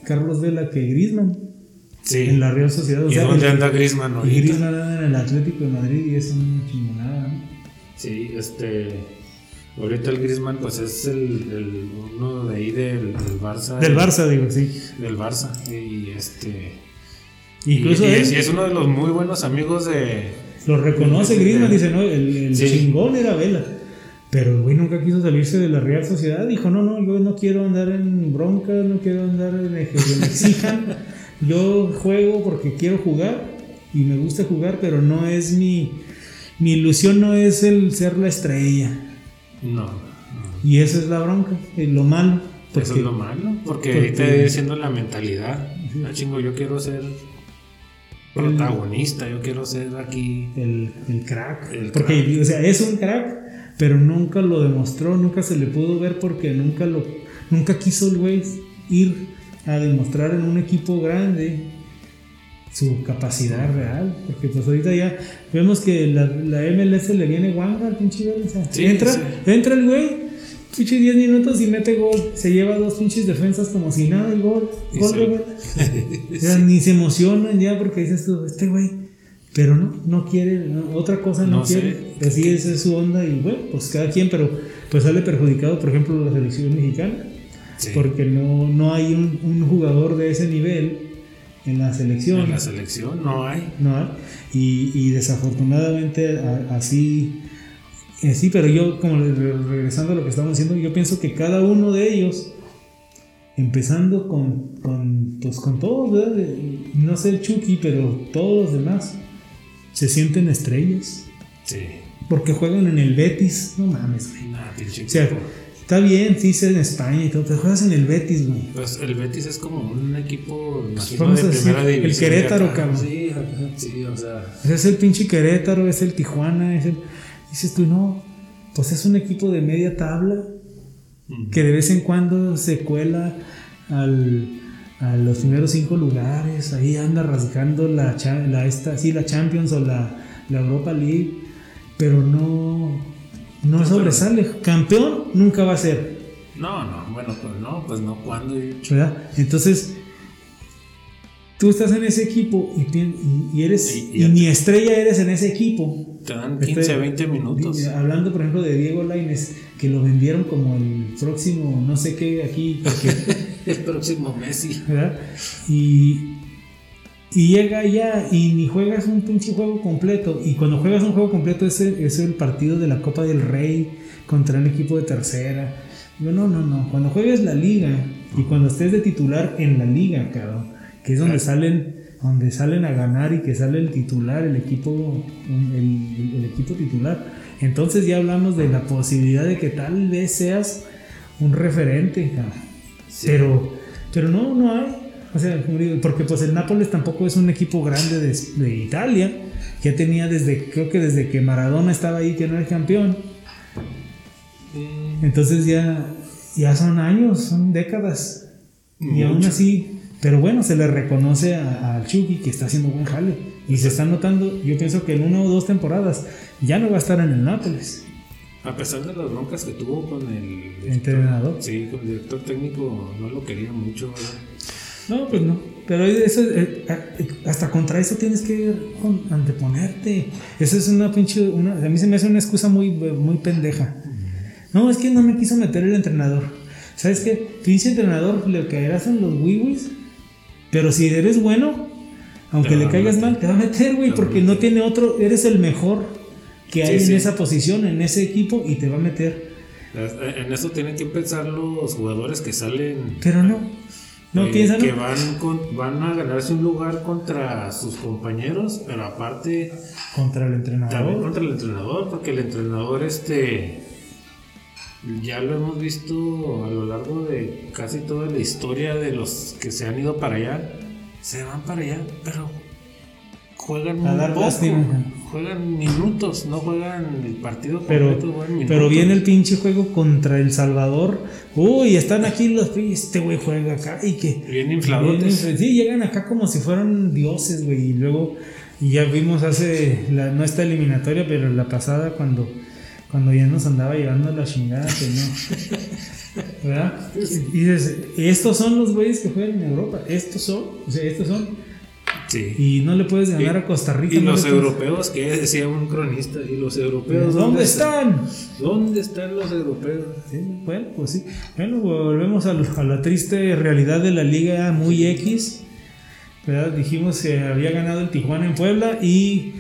Carlos Vela que Griezmann Sí. en la Real Sociedad. O ¿Y sea, dónde el- anda Griezmann y ahorita? Griezmann anda en el Atlético de Madrid y es una chingonada. Sí, este. Ahorita el Griezmann, pues es el, el- uno de ahí del, del Barça. Del Barça, digo, sí. Del Barça. Y este. Incluso y, él es, y es uno de los muy buenos amigos de. lo reconoce de- Griezmann, de- dice, no, el, el Sí. chingón era Vela. Pero el güey nunca quiso salirse de la Real Sociedad. Dijo, no, no, yo no quiero andar en bronca, no quiero andar en que me exijan. [LAUGHS] Yo juego porque quiero jugar y me gusta jugar, pero no es mi... Mi ilusión no es el ser la estrella. No. no. Y esa es la bronca, lo malo. Eso es lo malo. Porque porque- ahí te diciendo la mentalidad. Ah, chingo, yo quiero ser protagonista. Yo quiero ser aquí. el, el crack. El porque, crack. o sea, es un crack, pero nunca lo demostró, nunca se le pudo ver porque nunca lo, nunca quiso el güey ir a demostrar en un equipo grande su capacidad real. Porque pues ahorita ya vemos que la, la MLS le viene guanga al pinche Sí, entra, sí. entra el güey. Pinche 10 minutos y mete gol. Se lleva dos pinches defensas como si nada el gol. Y Gol, sí. gol. O [LAUGHS] sea, Ni se emocionan ya porque dices tú, este güey. Pero no, no quiere, no, otra cosa no, quiere. Así esa es su onda y bueno, pues cada quien, pero pues sale perjudicado, por ejemplo, la selección mexicana. Porque no, no hay un, un jugador de ese nivel en la selección. En la selección no hay. No hay. Y, y desafortunadamente así, eh, sí, pero yo, como regresando a lo que estamos diciendo, yo pienso que cada uno de ellos, empezando con, con, pues con todos, ¿verdad? No sé el Chucky, pero todos los demás, se sienten estrellas. Sí. Porque juegan en el Betis, no mames, güey. Nah, O sea. Está bien, sí, en España y todo, pero juegas en el Betis, güey. Pues el Betis es como un equipo imagino, Vamos de a decir, primera el Querétaro, cabrón. Sí, sí, o sea. Es el pinche Querétaro, es el Tijuana, es el... Dices tú, no, pues es un equipo de media tabla que de vez en cuando se cuela al, a los primeros cinco lugares, ahí anda rasgando la, la, esta, sí, la Champions o la, la Europa League, pero no, no sobresale. Campeón nunca va a ser. No, no, bueno, pues no, pues no, ¿cuándo? ¿verdad? Entonces, tú estás en ese equipo y, y- y eres Y- y, ni estrella eres en ese equipo. Te dan 15, Este, 20 minutos. di- Hablando, por ejemplo, de Diego Laines, que lo vendieron como el próximo, no sé qué, aquí, porque, [LAUGHS] El próximo Messi. ¿verdad? Y, y llega ya y ni juegas un pinche juego completo. Y cuando juegas un juego completo es el, es el partido de la Copa del Rey contra un equipo de tercera. Yo, no, no, no. Cuando juegues la liga y cuando estés de titular en la liga, cabrón, que es donde salen donde salen a ganar y que sale el titular, el equipo, el, equipo titular. Entonces ya hablamos de la posibilidad de que tal vez seas un referente, cabrón. Pero, pero no, no hay. O sea, porque pues el Nápoles tampoco es un equipo grande de, de Italia. Ya tenía desde, creo que desde que Maradona estaba ahí que no era campeón. Entonces ya, ya son años, son décadas. Y aún así, pero bueno, se le reconoce a- al Chucky que está haciendo buen jale. Y se está notando, yo pienso que en una o dos temporadas ya no va a estar en el Nápoles. A pesar de las broncas que tuvo con el Entrenador. Sí, con el director técnico no lo quería mucho, ¿verdad? No, pues no. Pero eso, eh, eh, hasta contra eso tienes que anteponerte. Eso es una pinche. Una, a mí se me hace una excusa muy, muy pendeja. No, es que no me quiso meter el entrenador. ¿Sabes qué? Pinche entrenador le caerás en los wiwis. Pero si eres bueno, aunque le caigas mal, te va a meter, güey. Porque no tiene otro. Eres el mejor que hay Sí, en sí. esa posición, en ese equipo, y te va a meter. En eso tienen que pensar los jugadores que salen. Pero no. No eh, piensan. que van, con- van a ganarse un lugar contra sus compañeros, pero aparte Contra el también entrenador. contra el entrenador, porque el entrenador este ya lo hemos visto a lo largo de casi toda la historia de los que se han ido para allá, se van para allá, pero juegan A muy dar poco, lástima. Juegan minutos, no juegan el partido Pero, completo, juegan minutos. pero viene el pinche juego contra El Salvador. Uy, están aquí los. Este güey juega acá y que. Bien infladotes. Sí, llegan acá como si fueran dioses, güey. Y luego, y ya vimos hace. La, no esta eliminatoria, pero la pasada cuando. Cuando ya nos andaba llevando la chingada, que no. ¿Verdad? [LAUGHS] Y dices, estos son los güeyes que juegan en Europa. Estos son. O sea, estos son. Sí. Y no le puedes ganar Y- a Costa Rica. Y no los europeos, que decía un cronista, y los europeos, ¿Dónde están? ¿Dónde están los europeos? Sí, bueno, pues sí. Bueno, volvemos a, la triste realidad de la liga muy X. ¿verdad? Dijimos que había ganado el Tijuana en Puebla y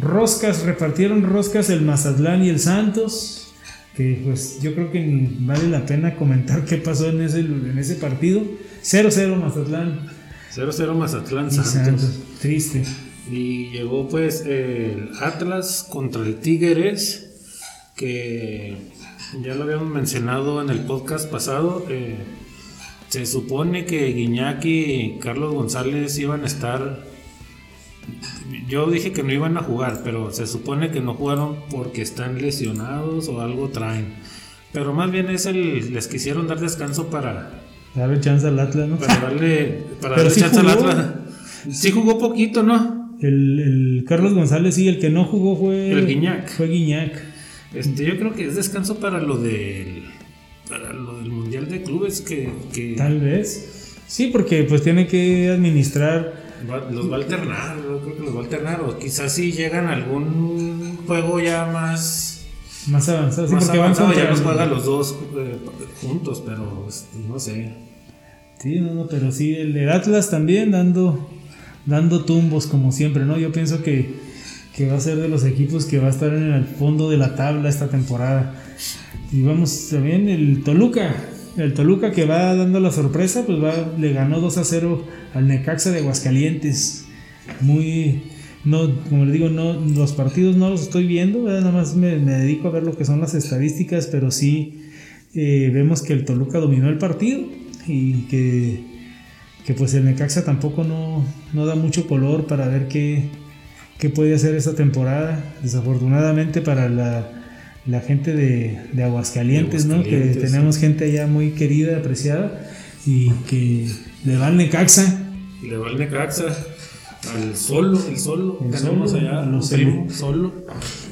roscas, repartieron roscas el Mazatlán y el Santos. Que pues yo creo que ni vale la pena comentar qué pasó en ese, en ese partido. 0-0 Mazatlán 0-0 Mazatlán Santos. Santos. Triste. Y llegó pues el Atlas contra el Tigres, que ya lo habíamos mencionado en el podcast pasado. eh, se supone que Guiñac y Carlos González iban a estar. Yo dije que no iban a jugar, pero se supone que no jugaron porque están lesionados o algo traen. Pero más bien es el. Les quisieron dar descanso para, Dale chance al Atlas, ¿no? para darle, para darle sí chance al. Atlas. Sí jugó poquito, ¿no? El, el Carlos González, sí, el que no jugó fue. El Guiñac. Fue Guiñac. Este, yo creo que es descanso para lo del para lo del mundial de clubes que, que Tal vez. Sí, porque pues tiene que administrar. va- los va a alternar, yo creo que los va a alternar o quizás si llegan a algún juego ya más Más avanzado. Sí, más porque van avanzado contra ya los juegan los dos eh, juntos, pero este, no sé. Sí, no, no, pero sí, el, el Atlas también dando, dando tumbos como siempre, ¿no? Yo pienso que, que va a ser de los equipos que va a estar en el fondo de la tabla esta temporada. Y vamos también el Toluca. El Toluca que va dando la sorpresa, pues va, le ganó 2 a 0 al Necaxa de Aguascalientes. Muy, no, como les digo, no, los partidos no los estoy viendo, nada más me, me dedico a ver lo que son las estadísticas, pero sí, eh, vemos que el Toluca dominó el partido y que, que pues el Necaxa tampoco no, no da mucho color para ver qué, qué puede hacer esta temporada. Desafortunadamente para la, la gente de, de Aguascalientes, De ¿no? Que tenemos gente allá muy querida, apreciada y que le va al Necaxa. Le va el Necaxa al solo, el solo. El Solo, allá primo, solo.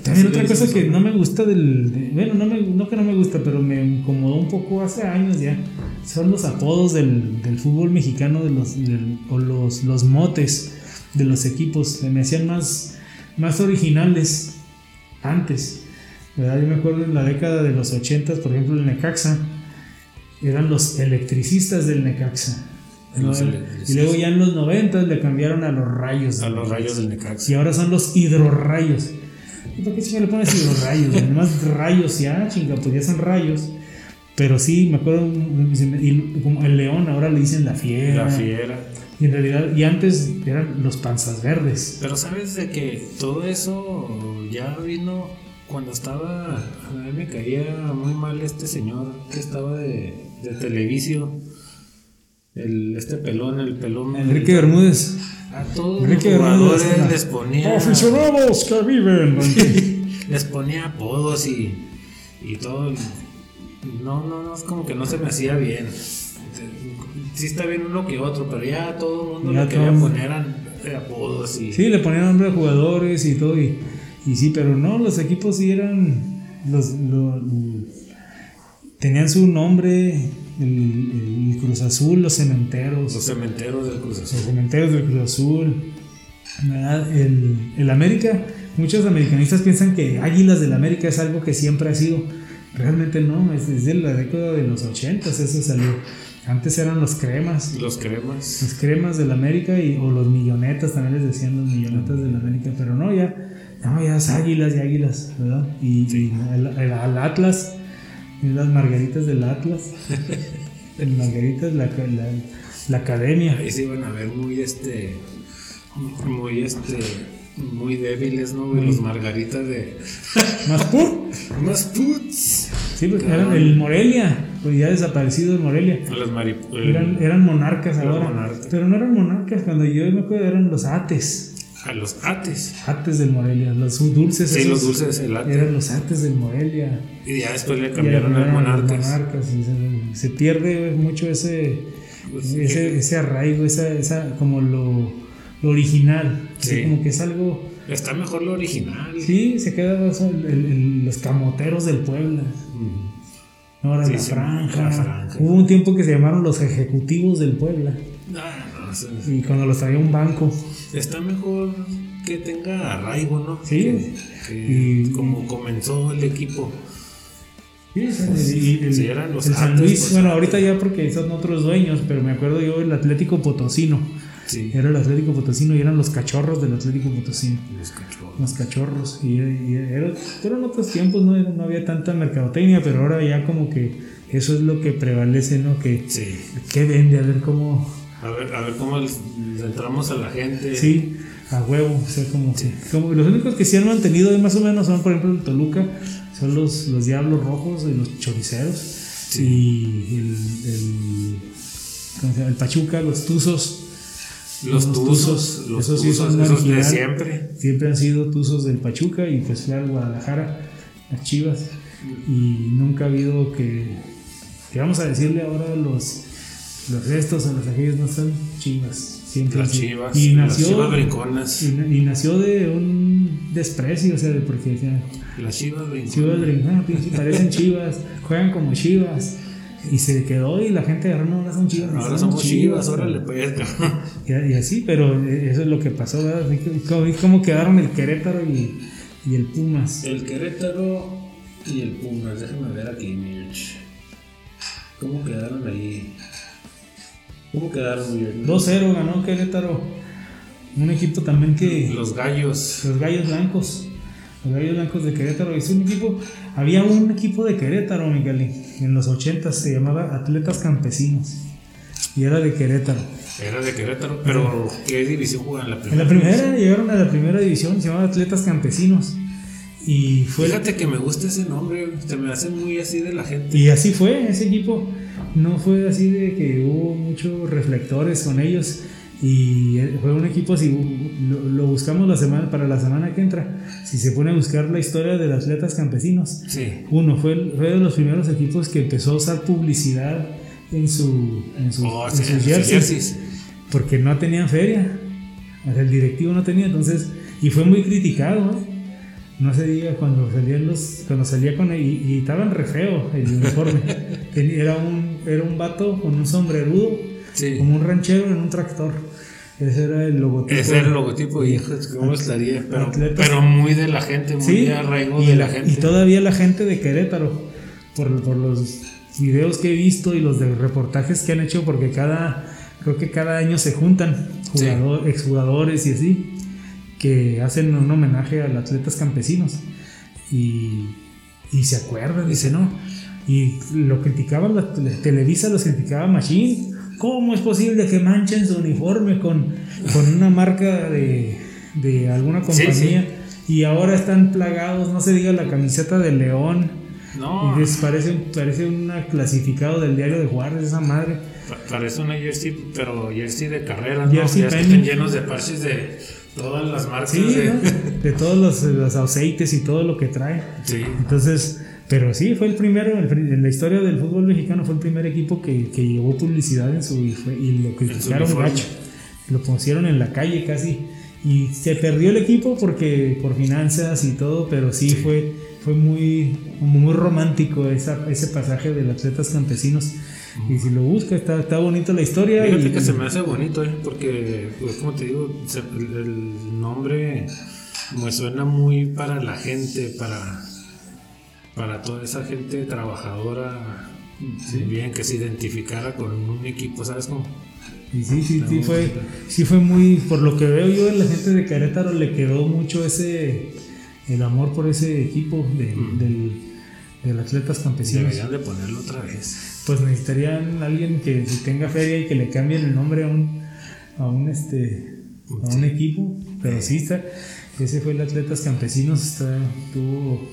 También otra cosa que no me gusta del. de- bueno, no, me, no que no me gusta, pero me incomodó un poco hace años ya. Son los apodos del, del fútbol mexicano de los, del- o los, los motes de los equipos. Se me hacían más, más originales antes. ¿verdad? Yo me acuerdo en la década de los 80, por ejemplo, el Necaxa. Eran los electricistas del Necaxa. ¿No? Y luego ya en los 90 le cambiaron a los rayos. A los rayos del Y Necaxa. ahora son los hidrorrayos. ¿Y por qué chinga le pones hidrorrayos? [LAUGHS] Nomás rayos, ya, chinga, pues ya son rayos. Pero sí, me acuerdo, y como el león ahora le dicen la fiera. La fiera. Y en realidad, y antes eran los panzas verdes. Pero sabes de que todo eso ya vino cuando estaba. A mí me caía muy mal este señor que estaba de, de Televisio. El, este pelón, el pelón. Enrique Bermúdez. A todos Enrique los jugadores Bermúdez. les ponía. Aficionados que viven. [LAUGHS] les ponía apodos y, y todo. No, no, no, es como que no se me hacía bien. Sí está bien uno que otro, pero ya todo el mundo Ya le quería todo- poner an- apodos y... Sí, le ponían nombre a jugadores y todo. Y, y sí, pero no, los equipos sí eran. Los, lo- tenían su nombre. El, el Cruz Azul, los cementeros. Los cementeros del Cruz los Azul. cementerios del Cruz Azul. ¿verdad? El, el América, muchos americanistas piensan que Águilas del América es algo que siempre ha sido. Realmente no, es desde la década de los 80 eso salió. Antes eran los cremas, Los cremas. los cremas del América y, o los millonetas, también les decían los millonetas del América, pero no, ya, no, ya es Águilas y Águilas, ¿verdad? Y, y el, el- al Atlas, las margaritas del Atlas, [LAUGHS] el margaritas, la, la, la academia. Ahí se iban a ver muy este... Muy este... Muy débiles, ¿no? Los margaritas de... [LAUGHS] Más pur. Más puts. Sí, pues eran el Morelia, pues ya desaparecido el Morelia. Los. Eran, eran monarcas ahora. Pero no eran monarcas, cuando yo me acuerdo eran los ates. A los ates. Ates del Morelia, los dulces. Sí, esos los dulces, el ate. Eran los ates del Morelia. Y ya después le cambiaron ahora a eran los monarcas. monarcas, y se, se pierde mucho ese, Pues, ese, que- ese arraigo, esa, esa, como lo, lo original. Así como que es algo. Está mejor lo original. Sí, se queda más el- el- los camoteros del Puebla. Mm. Ahora Sí, la, sí, franja. la franja. Hubo un tiempo que se llamaron los ejecutivos del Puebla. Ah, Y cuando los traía un banco. está mejor que tenga arraigo, ¿no? Sí. Que, que Y- como comenzó el equipo. Sí, y el, eran los el San Luis, pues. bueno, ahorita ya porque son otros dueños, pero me acuerdo yo el Atlético Potosino. Sí. Era el Atlético Potosino y eran los cachorros del Atlético Potosino. Los cachorros. Los cachorros. Y, y era, pero en otros tiempos no, no había tanta mercadotecnia, pero ahora ya como que eso es lo que prevalece, ¿no? Que, Sí. que vende, a ver cómo. A ver, a ver cómo les- le entramos a la gente. Sí, a huevo. O sea, como, como los únicos que sí han mantenido más o menos son, por ejemplo, el Toluca, son los, los Diablos Rojos y los Choriceros. Y el, el, ¿cómo se llama? el Pachuca, los Tuzos. Los Los tuzos. tuzos, Los esos sí tuzos, de siempre. Siempre han sido Tuzos del Pachuca y pues al Guadalajara, las Chivas. Y nunca ha habido que, que vamos a decirle ahora los, los restos a los aquellos no son Chivas. Siempre Las chivas. Y las nació, chivas brinconas. y, na- y nació de un desprecio, o sea, de porque decían, Las chivas Chivas brinconas. ah, pinche, parecen Chivas, juegan como Chivas. Y se quedó y la gente agarró, no, ahora son Chivas. Ahora somos chivas, órale pues. cabrón. Y, y así, pero eh, eso es lo que pasó, ¿verdad? Así que- Como, como quedaron el Querétaro y, y el Pumas. El Querétaro y el Pumas, déjame ver aquí, Mirch. ¿Cómo quedaron ahí? ¿Cómo quedaron, Mirch? 2-0 ganó Querétaro. Un equipo también que. Los gallos. Los Gallos Blancos. Los Gallos Blancos de Querétaro. Es un equipo. Había un equipo de Querétaro, Miguel. En los 80 se llamaba Atletas Campesinos. Y era de Querétaro. Era de Querétaro, pero ¿qué división juegan la En primera? la primera llegaron a la primera división, se llamaba Atletas Campesinos. Y fue Fíjate que me gusta ese nombre, se me hace muy así de la gente. Y así fue ese equipo. No fue así de que hubo muchos reflectores con ellos. Y fue un equipo, si lo, lo buscamos la semana, para la semana que entra, si se pone a buscar la historia de los atletas campesinos, Sí. uno fue, fue de los primeros equipos que empezó a usar publicidad en, su, en, sus- Oh, en sí, sus jerseys, jerseys. porque no tenían feria. El directivo no tenía, entonces, y fue muy criticado, ¿eh? No se diga cuando salían los, cuando salía con y, y estaban re feo el uniforme. [LAUGHS] Era un, era un vato con un sombrerudo, Sí. como un ranchero en un tractor. Ese era el logotipo. Ese era el logotipo, hijos, ¿cómo estaría? Pero, pero muy de la gente, muy Sí, arraigo y, de la- la gente. y todavía la gente de Querétaro, por, por los videos que he visto y los de reportajes que han hecho, porque cada, creo que cada año se juntan Sí. exjugadores y así, que hacen un homenaje a los atletas campesinos. Y, y se acuerdan, dice, ¿no? Y lo criticaban, la tele- Televisa los criticaba Machine. ¿Cómo es posible que manchen su uniforme con, con una marca de, de alguna Sí, compañía? Y ahora están plagados, no se diga la camiseta de León. No, Y parece, parece un clasificado del diario de Juárez, esa madre. pa- parece una jersey, pero jersey de carrera, ¿no? Jersey ya están llenos de parches de todas las marcas. Sí, de... ¿no? de todos los, los aceites y todo lo que trae. Sí. Entonces, pero sí, fue el primero, el en la historia del fútbol mexicano fue el primer equipo que, que llevó publicidad en su y, fue- y lo criticaron gacho. Lo pusieron en la calle casi. Y se perdió el equipo porque por finanzas y todo, pero sí, fue, fue muy, muy romántico esa, ese pasaje de los atletas campesinos. Y si lo busca, está, está bonita la historia. Fíjate y, que se me hace bonito, ¿eh? porque, pues, como te digo, se- el, el nombre me suena muy para la gente, para, para toda esa gente trabajadora, bien, que se identificara con un equipo, ¿sabes cómo? Y sí, sí, sí fue, sí fue muy, por lo que veo yo, la gente de Querétaro le quedó mucho ese, el amor por ese equipo de, del, del Atletas Campesinos. Deberían de ponerlo otra vez. Pues necesitarían alguien que tenga feria y que le cambien el nombre a un, a un este, a un equipo, pero sí está, ese fue el Atletas Campesinos, está, estuvo,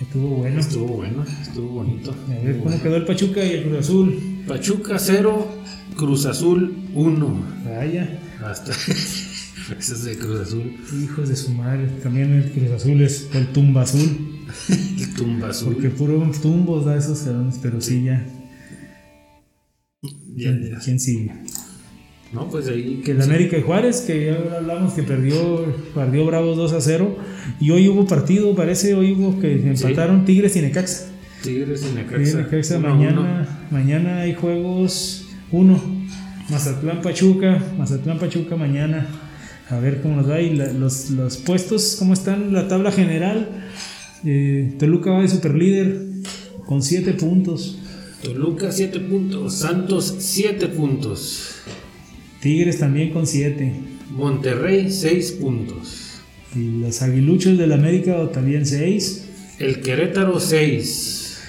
estuvo bueno. Estuvo bueno, estuvo bonito. A ver cómo quedó el Pachuca y el Cruz Azul. Pachuca 0, Cruz Azul 1. Vaya. Hasta. [LAUGHS] Ese es de Cruz Azul. Hijos de su madre, también el Cruz Azul es el tumba azul, [LAUGHS] tumba azul. porque puro tumbos da esos cabrones, pero sí ya. Ya, ya. ¿Quién sigue? No, pues ahí. Que el América y Juárez, que ya hablamos que perdió, perdió Bravos 2 a 0, y hoy hubo partido, parece, hoy hubo que empataron Tigres y Necaxa. Tigres y Necaxa. Tigres y Necaxa, Uno a mañana, uno. mañana hay juegos 1, Mazatlán Pachuca, Mazatlán Pachuca mañana, a ver cómo nos va y la- los, los puestos, cómo están la tabla general. Eh, Toluca va de superlíder con 7 puntos. Toluca 7 puntos. Santos 7 puntos. Tigres también con 7. Monterrey 6 puntos. Y los aguiluchos del América también 6. El Querétaro 6.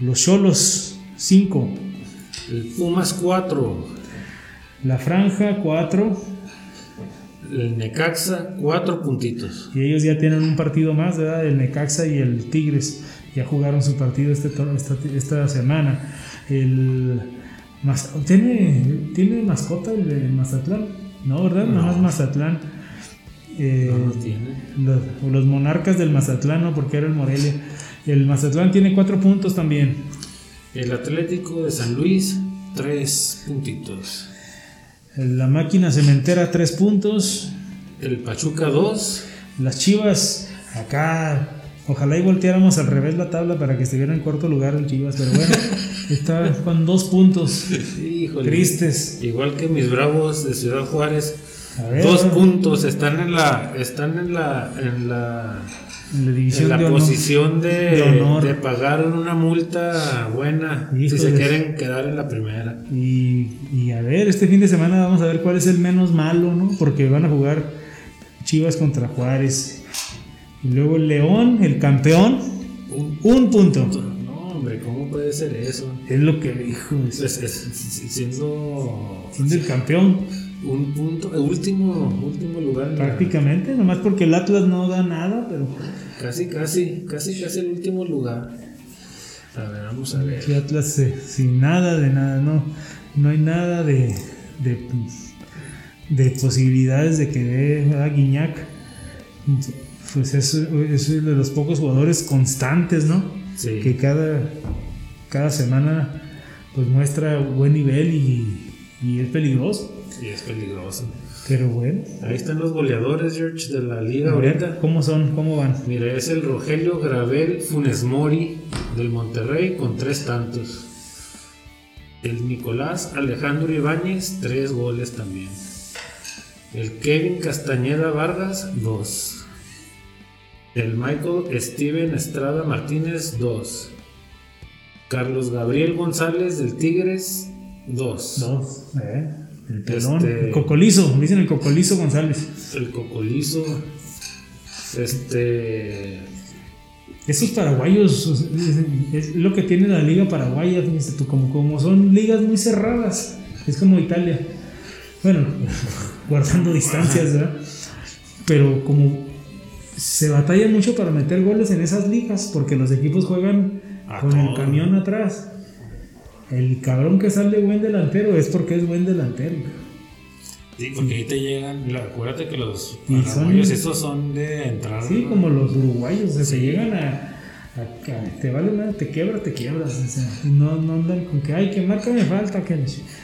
Los cholos 5. El Pumas 4. La franja 4. El Necaxa 4 puntitos. Y ellos ya tienen un partido más, ¿verdad? El Necaxa y el Tigres. Ya jugaron su partido este, esta, esta semana. El ¿tiene, ¿Tiene mascota el de Mazatlán? No, ¿verdad? No. Nada más Mazatlán. Eh, No lo tiene. los, los monarcas del Mazatlán, ¿no? Porque era el Morelia. El Mazatlán tiene cuatro puntos también. El Atlético de San Luis 3 puntitos. La máquina cementera, tres puntos. El Pachuca 2. Las Chivas, acá, ojalá y volteáramos al revés la tabla para que estuviera en cuarto lugar el Chivas, pero bueno, [LAUGHS] está con dos puntos. Híjole. Tristes. Igual que mis bravos de Ciudad Juárez. Ver, Dos puntos. Están en la. Están en la. En la. En la En división la de honor. posición de, de honor. de pagar una multa buena si se quieren quedar en la primera. Y, y a ver, este fin de semana vamos a ver cuál es el menos malo, ¿no? Porque van a jugar Chivas contra Juárez. Y luego León, el campeón, Un- un punto. No, hombre, ¿cómo puede ser eso? Es lo que dijo. Es- es- es- siendo Siendo el campeón, un punto, el último, último lugar la- prácticamente, nomás porque el Atlas no da nada, pero Casi, casi, casi, casi el último lugar. A ver, vamos a ver. Y Atlas eh, sin nada de nada, no, no hay nada de, de, de posibilidades de que dé a Guiñac. Pues es, es uno de los pocos jugadores constantes, ¿no? Sí. Que cada, cada semana pues muestra buen nivel y, y es peligroso. Y es peligroso. Pero bueno, Ahí están los goleadores, George, de la liga ver, ahorita. ¿cómo son? ¿Cómo van? Mira, es el Rogelio Gravel Funes Mori del Monterrey con tres tantos. El Nicolás Alejandro Ibáñez, tres goles también. El Kevin Castañeda Vargas, dos. El Michael Steven Estrada Martínez, dos. Carlos Gabriel González del Tigres, dos. Dos. ¿eh? El pelón. Este- El cocolizo, dicen el cocolizo González. El Cocolizo. Este. Esos paraguayos es, lo que tiene la liga paraguaya, fíjate tú, como, como son ligas muy cerradas, es como Italia. Bueno, [LAUGHS] guardando distancias, ¿verdad? Pero como se batalla mucho para meter goles en esas ligas, porque los equipos juegan A con el camión atrás. El cabrón que sale buen delantero es porque es buen delantero. Sí, porque ahí te llegan. acuérdate que los paraguayos, esos son de entrar. Sí, como los uruguayos, o sea, se llegan a- Te vale nada, te quiebra, te quiebras. O sea, no, no andan con que, ay, que marca me falta. Que...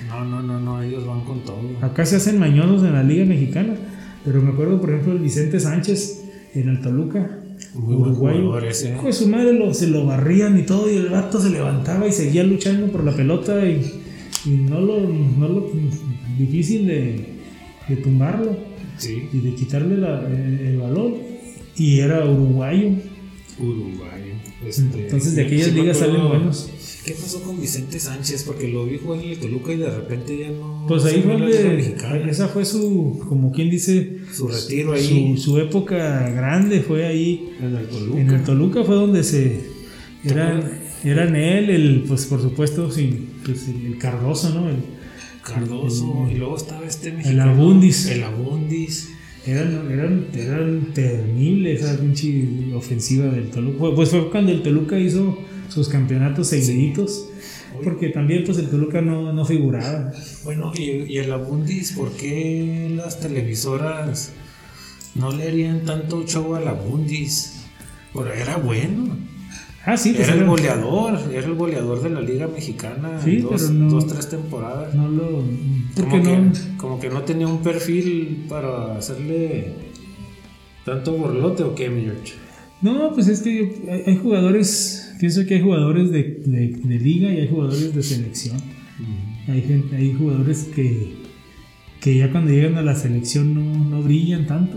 No, no, no, no, ellos van con todo. Acá se hacen mañosos en la Liga Mexicana, pero me acuerdo, por ejemplo, el Vicente Sánchez en el Toluca. Muy ese, ¿eh? De su madre lo- se lo barrían y todo, y el vato se levantaba y seguía luchando por la pelota y, y no, lo, no lo. difícil de, de tumbarlo Sí, y de quitarle la- el, el balón. Y era uruguayo. Uruguay. Este, Entonces de aquellas ligas salen buenos. ¿Qué pasó con Vicente Sánchez? Porque lo vi jugar en el Toluca y de repente ya no. Pues ahí fue donde. Esa fue su. Como quien dice. Su retiro ahí. Su, su época grande fue ahí. En el Toluca. En el Toluca fue donde se. Eran, eran él, el, pues por supuesto, sí, pues, el, el Cardoso, ¿no? El- Cardoso. y luego estaba este el mexicano. Abundis. El Abundis. Eran, eran, eran terribles esa pinche ofensiva del Toluca. Pues fue cuando el Toluca hizo sus campeonatos seguiditos. Porque también pues el Toluca no, no figuraba. Bueno, y, y el Abundis, ¿por qué las televisoras no le harían tanto show al Abundis? Pero era bueno. Ah, sí, pues Era el goleador, era el goleador de la Liga Mexicana. Sí, dos, pero no- dos, tres temporadas. No lo. Como, no. que, como que no tenía un perfil para hacerle tanto borlote o qué, mi George? No, pues es que hay, hay jugadores. Pienso que hay jugadores de, de- de liga y hay jugadores de selección. Hay, gente, hay jugadores que, que ya cuando llegan a la selección no, no brillan tanto.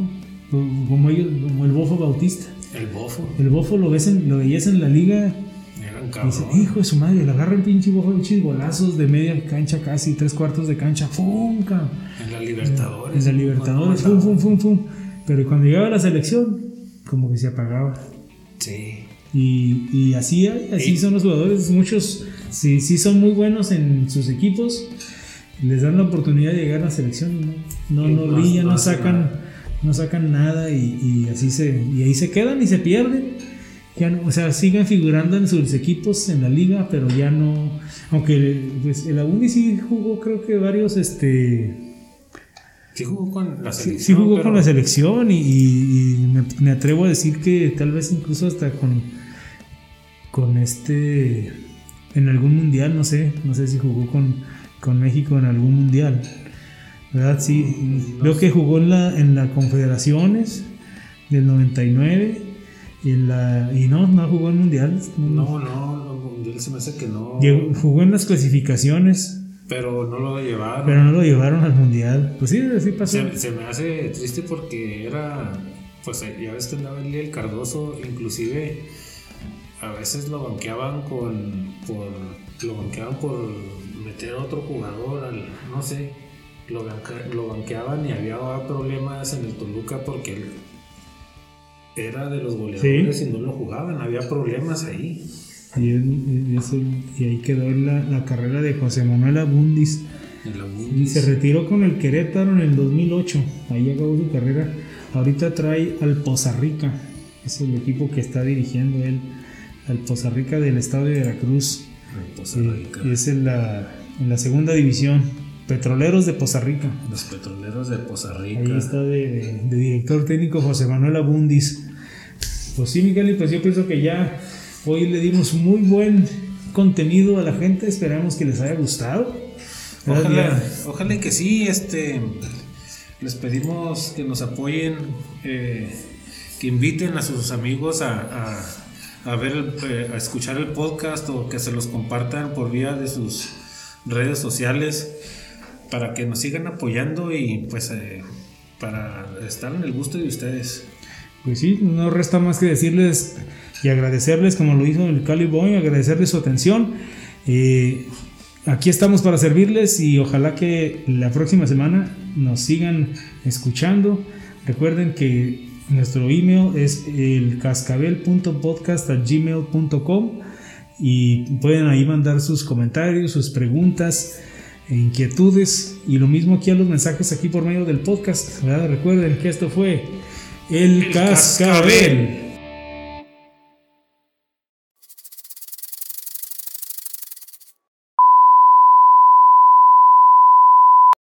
Como ellos, como el Bofo Bautista. El bofo. El Bofo lo, ves en, lo veías en la liga Era un y cabrón. hijo de su madre, le agarra el pinche Bofo, pinches golazos de media cancha casi, tres cuartos de cancha, ¡fum! cabrón! En la Libertadores. En la Libertadores, ¡fum, fum, fum, fum! Pero cuando llegaba a la selección, como que se apagaba. Sí. Y, y así, así Y- son los jugadores. Muchos sí, sí son muy buenos en sus equipos. Les dan la oportunidad de llegar a la selección no, no, no brillan, no no, sacan. No sacan nada y, y así se, y ahí se quedan y se pierden. Ya no- o sea, siguen figurando en sus equipos en la liga, pero ya no. Aunque pues, el Abundi sí jugó, creo que varios. este Sí jugó con la Sí, selección. sí jugó pero- con la selección y, y- y me, me atrevo a decir que tal vez incluso hasta con, con este, en algún mundial, no sé, no sé si jugó con, con México en algún mundial, ¿verdad? Sí, veo que jugó en la, en la Confederaciones del 99 y, en la, y no, no jugó en mundiales, no, No, no, Mundial se me hace que no. Llegó- jugó en las clasificaciones, Pero no lo llevaron. pero no lo llevaron al mundial, pues sí, así pasó. Se, se me hace triste porque era, pues ya ves que andaba el Cardoso, inclusive a veces lo banqueaban con, por, lo banqueaban por meter a otro jugador, al, no sé, lo, banqueaban y había problemas en el Toluca porque él era de los goleadores y no lo jugaban, había problemas ahí. Y, eso- ahí quedó la, la carrera de José Manuel Abundis. Y se retiró con el Querétaro en el 2008. Ahí acabó su carrera. Ahorita trae al Poza Rica. Es el equipo que está dirigiendo él al Poza Rica del estado de Veracruz. Poza Eh, es en la, en la segunda división. Petroleros de Poza Rica. Los petroleros de Poza Rica. Ahí está de, de- de director técnico José Manuel Abundis. Pues sí, Miguel, y pues yo pienso que ya hoy le dimos muy buen contenido a la gente. Esperamos que les haya gustado. ¿Verdad, Ojalá, ojalá que sí, este, les pedimos que nos apoyen, eh, que inviten a sus amigos a, a- a ver, el- eh, a escuchar el podcast o que se los compartan por vía de sus redes sociales para que nos sigan apoyando y pues eh, para estar en el gusto de ustedes. Pues sí, no resta más que decirles y agradecerles, como lo hizo el Cali Boy, agradecerles su atención. Eh, aquí estamos para servirles y ojalá que la próxima semana nos sigan escuchando. Recuerden que nuestro email es el cascabel.podcast.gmail.com y pueden ahí mandar sus comentarios, sus preguntas inquietudes y lo mismo aquí a los mensajes aquí por medio del podcast. ¿verdad? Recuerden que esto fue el, El cascabel. Cascabel.